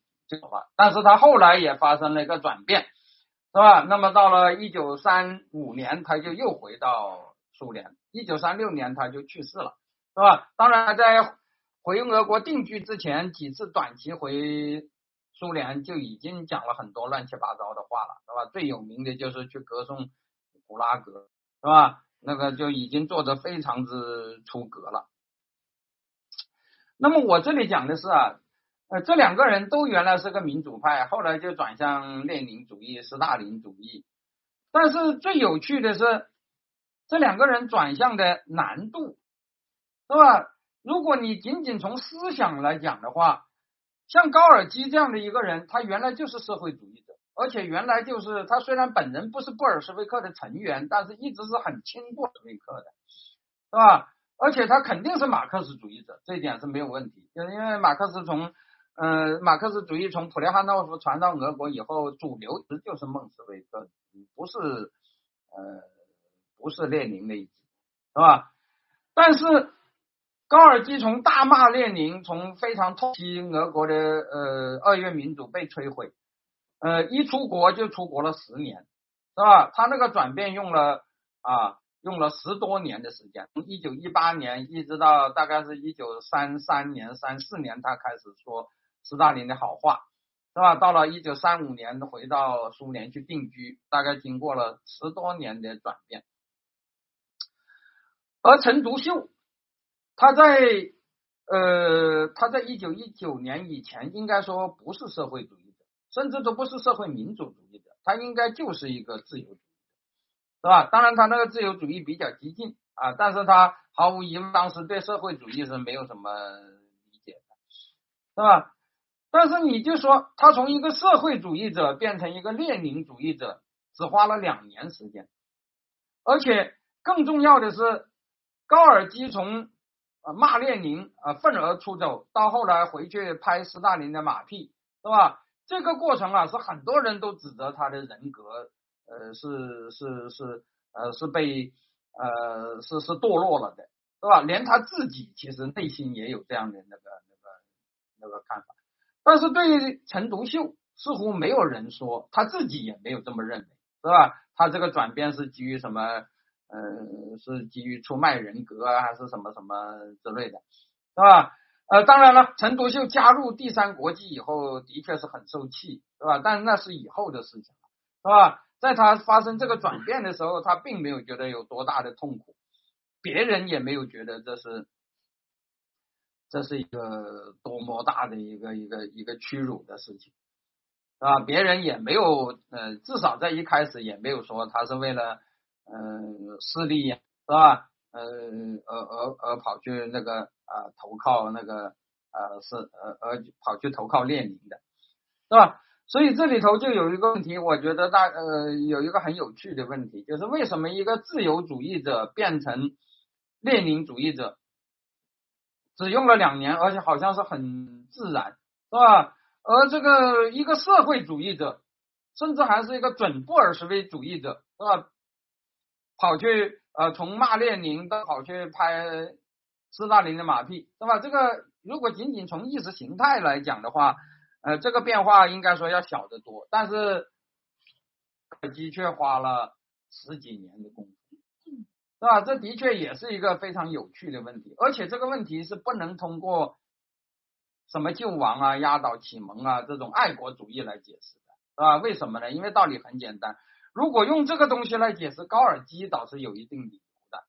但是他后来也发生了一个转变，是吧？那么到了一九三五年，他就又回到苏联。一九三六年他就去世了，是吧？当然，在回俄国定居之前，几次短期回苏联就已经讲了很多乱七八糟的话了，是吧？最有名的就是去歌颂古拉格，是吧？那个就已经做的非常之出格了。那么我这里讲的是啊。呃，这两个人都原来是个民主派，后来就转向列宁主义、斯大林主义。但是最有趣的是，这两个人转向的难度，是吧？如果你仅仅从思想来讲的话，像高尔基这样的一个人，他原来就是社会主义者，而且原来就是他虽然本人不是布尔什维克的成员，但是一直是很亲布尔什维克的，是吧？而且他肯定是马克思主义者，这一点是没有问题，就是因为马克思从嗯，马克思主义从普列汉诺夫传到俄国以后，主流值就是孟斯维克，不是呃不是列宁那一支，是吧？但是高尔基从大骂列宁，从非常痛惜俄国的呃二月民主被摧毁，呃一出国就出国了十年，是吧？他那个转变用了啊用了十多年的时间，从一九一八年一直到大概是一九三三年三四年，他开始说。斯大林的好话是吧？到了一九三五年，回到苏联去定居，大概经过了十多年的转变。而陈独秀，他在呃，他在一九一九年以前，应该说不是社会主义者，甚至都不是社会民主主义者，他应该就是一个自由主义，是吧？当然，他那个自由主义比较激进啊，但是他毫无疑问，当时对社会主义是没有什么理解的，是吧？但是你就说他从一个社会主义者变成一个列宁主义者，只花了两年时间，而且更重要的是，高尔基从骂列宁啊愤而出走，到后来回去拍斯大林的马屁，是吧？这个过程啊，是很多人都指责他的人格，呃，是是是呃是被呃是是堕落了的，是吧？连他自己其实内心也有这样的那个那个那个看法。但是对于陈独秀，似乎没有人说他自己也没有这么认为，是吧？他这个转变是基于什么？呃，是基于出卖人格啊，还是什么什么之类的，是吧？呃，当然了，陈独秀加入第三国际以后，的确是很受气，是吧？但那是以后的事情，是吧？在他发生这个转变的时候，他并没有觉得有多大的痛苦，别人也没有觉得这是。这是一个多么大的一个一个一个屈辱的事情，啊，别人也没有，呃，至少在一开始也没有说他是为了，嗯，势力是吧？呃，而而而跑去那个啊投靠那个呃是呃而跑去投靠列宁的，是吧？所以这里头就有一个问题，我觉得大呃有一个很有趣的问题，就是为什么一个自由主义者变成列宁主义者，只用了两年，而且好像是很自然，是吧？而这个一个社会主义者，甚至还是一个准布尔什维主义者，是吧？跑去呃从骂列宁到跑去拍斯大林的马屁，是吧？这个如果仅仅从意识形态来讲的话。呃，这个变化应该说要小得多，但是的确花了十几年的功夫，是吧？这的确也是一个非常有趣的问题，而且这个问题是不能通过什么救亡啊、压倒启蒙啊这种爱国主义来解释的，是吧？为什么呢？因为道理很简单，如果用这个东西来解释高尔基，倒是有一定理由的，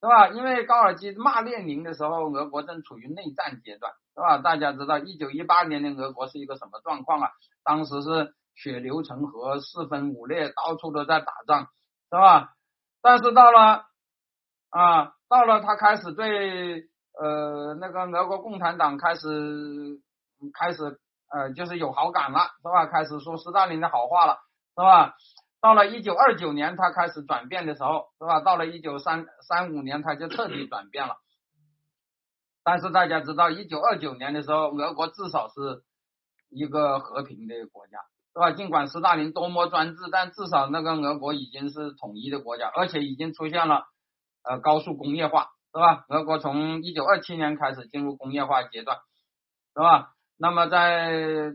是吧？因为高尔基骂列宁的时候，俄国正处于内战阶段。是吧？大家知道，一九一八年的俄国是一个什么状况啊？当时是血流成河，四分五裂，到处都在打仗，是吧？但是到了啊，到了他开始对呃那个俄国共产党开始开始呃就是有好感了，是吧？开始说斯大林的好话了，是吧？到了一九二九年，他开始转变的时候，是吧？到了一九三三五年，他就彻底转变了。但是大家知道，一九二九年的时候，俄国至少是一个和平的国家，是吧？尽管斯大林多么专制，但至少那个俄国已经是统一的国家，而且已经出现了呃高速工业化，是吧？俄国从一九二七年开始进入工业化阶段，是吧？那么在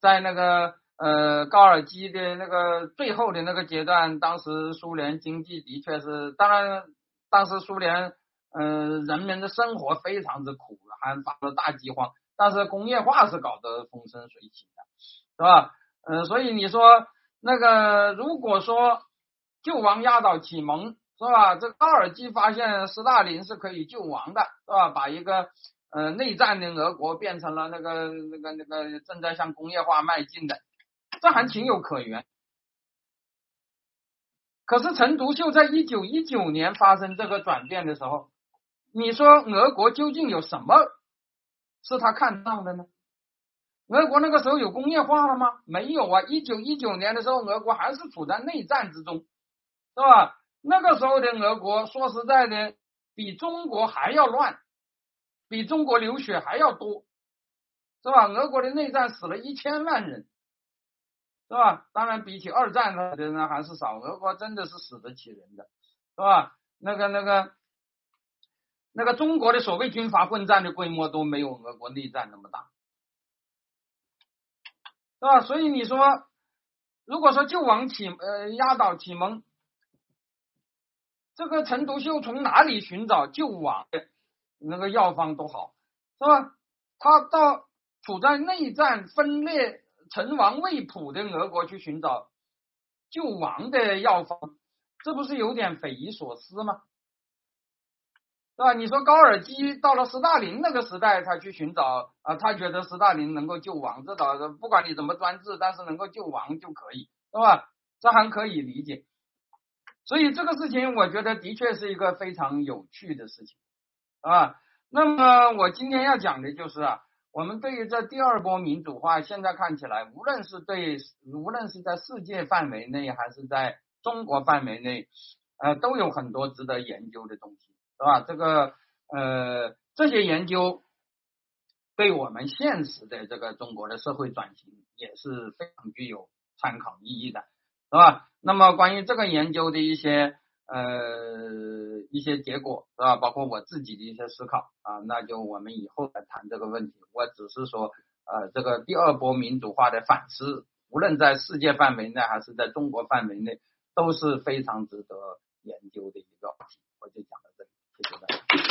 在那个呃高尔基的那个最后的那个阶段，当时苏联经济的确是，当然当时苏联。嗯，人民的生活非常之苦，还发了大饥荒，但是工业化是搞得风生水起的，是吧？嗯，所以你说那个，如果说救亡压倒启蒙，是吧？这高尔基发现斯大林是可以救亡的，是吧？把一个呃内战的俄国变成了那个那个那个正在向工业化迈进的，这还情有可原。可是陈独秀在一九一九年发生这个转变的时候。你说俄国究竟有什么是他看到的呢？俄国那个时候有工业化了吗？没有啊！一九一九年的时候，俄国还是处在内战之中，是吧？那个时候的俄国，说实在的，比中国还要乱，比中国流血还要多，是吧？俄国的内战死了一千万人，是吧？当然，比起二战的人还是少。俄国真的是死得起人的，是吧？那个那个。那个中国的所谓军阀混战的规模都没有俄国内战那么大，是吧？所以你说，如果说就往启呃压倒启蒙，这个陈独秀从哪里寻找救亡的那个药方都好，是吧？他到处在内战分裂、成王未卜的俄国去寻找救亡的药方，这不是有点匪夷所思吗？是吧？你说高尔基到了斯大林那个时代，他去寻找啊，他觉得斯大林能够救亡，这倒是不管你怎么专制，但是能够救亡就可以，是吧？这还可以理解。所以这个事情，我觉得的确是一个非常有趣的事情啊。那么我今天要讲的就是啊，我们对于这第二波民主化，现在看起来，无论是对，无论是在世界范围内，还是在中国范围内，呃，都有很多值得研究的东西。是吧？这个呃，这些研究对我们现实的这个中国的社会转型也是非常具有参考意义的，是吧？那么关于这个研究的一些呃一些结果，是吧？包括我自己的一些思考啊，那就我们以后来谈这个问题。我只是说，呃，这个第二波民主化的反思，无论在世界范围内还是在中国范围内，都是非常值得研究的一个话题。我就讲到这里。谢谢大家。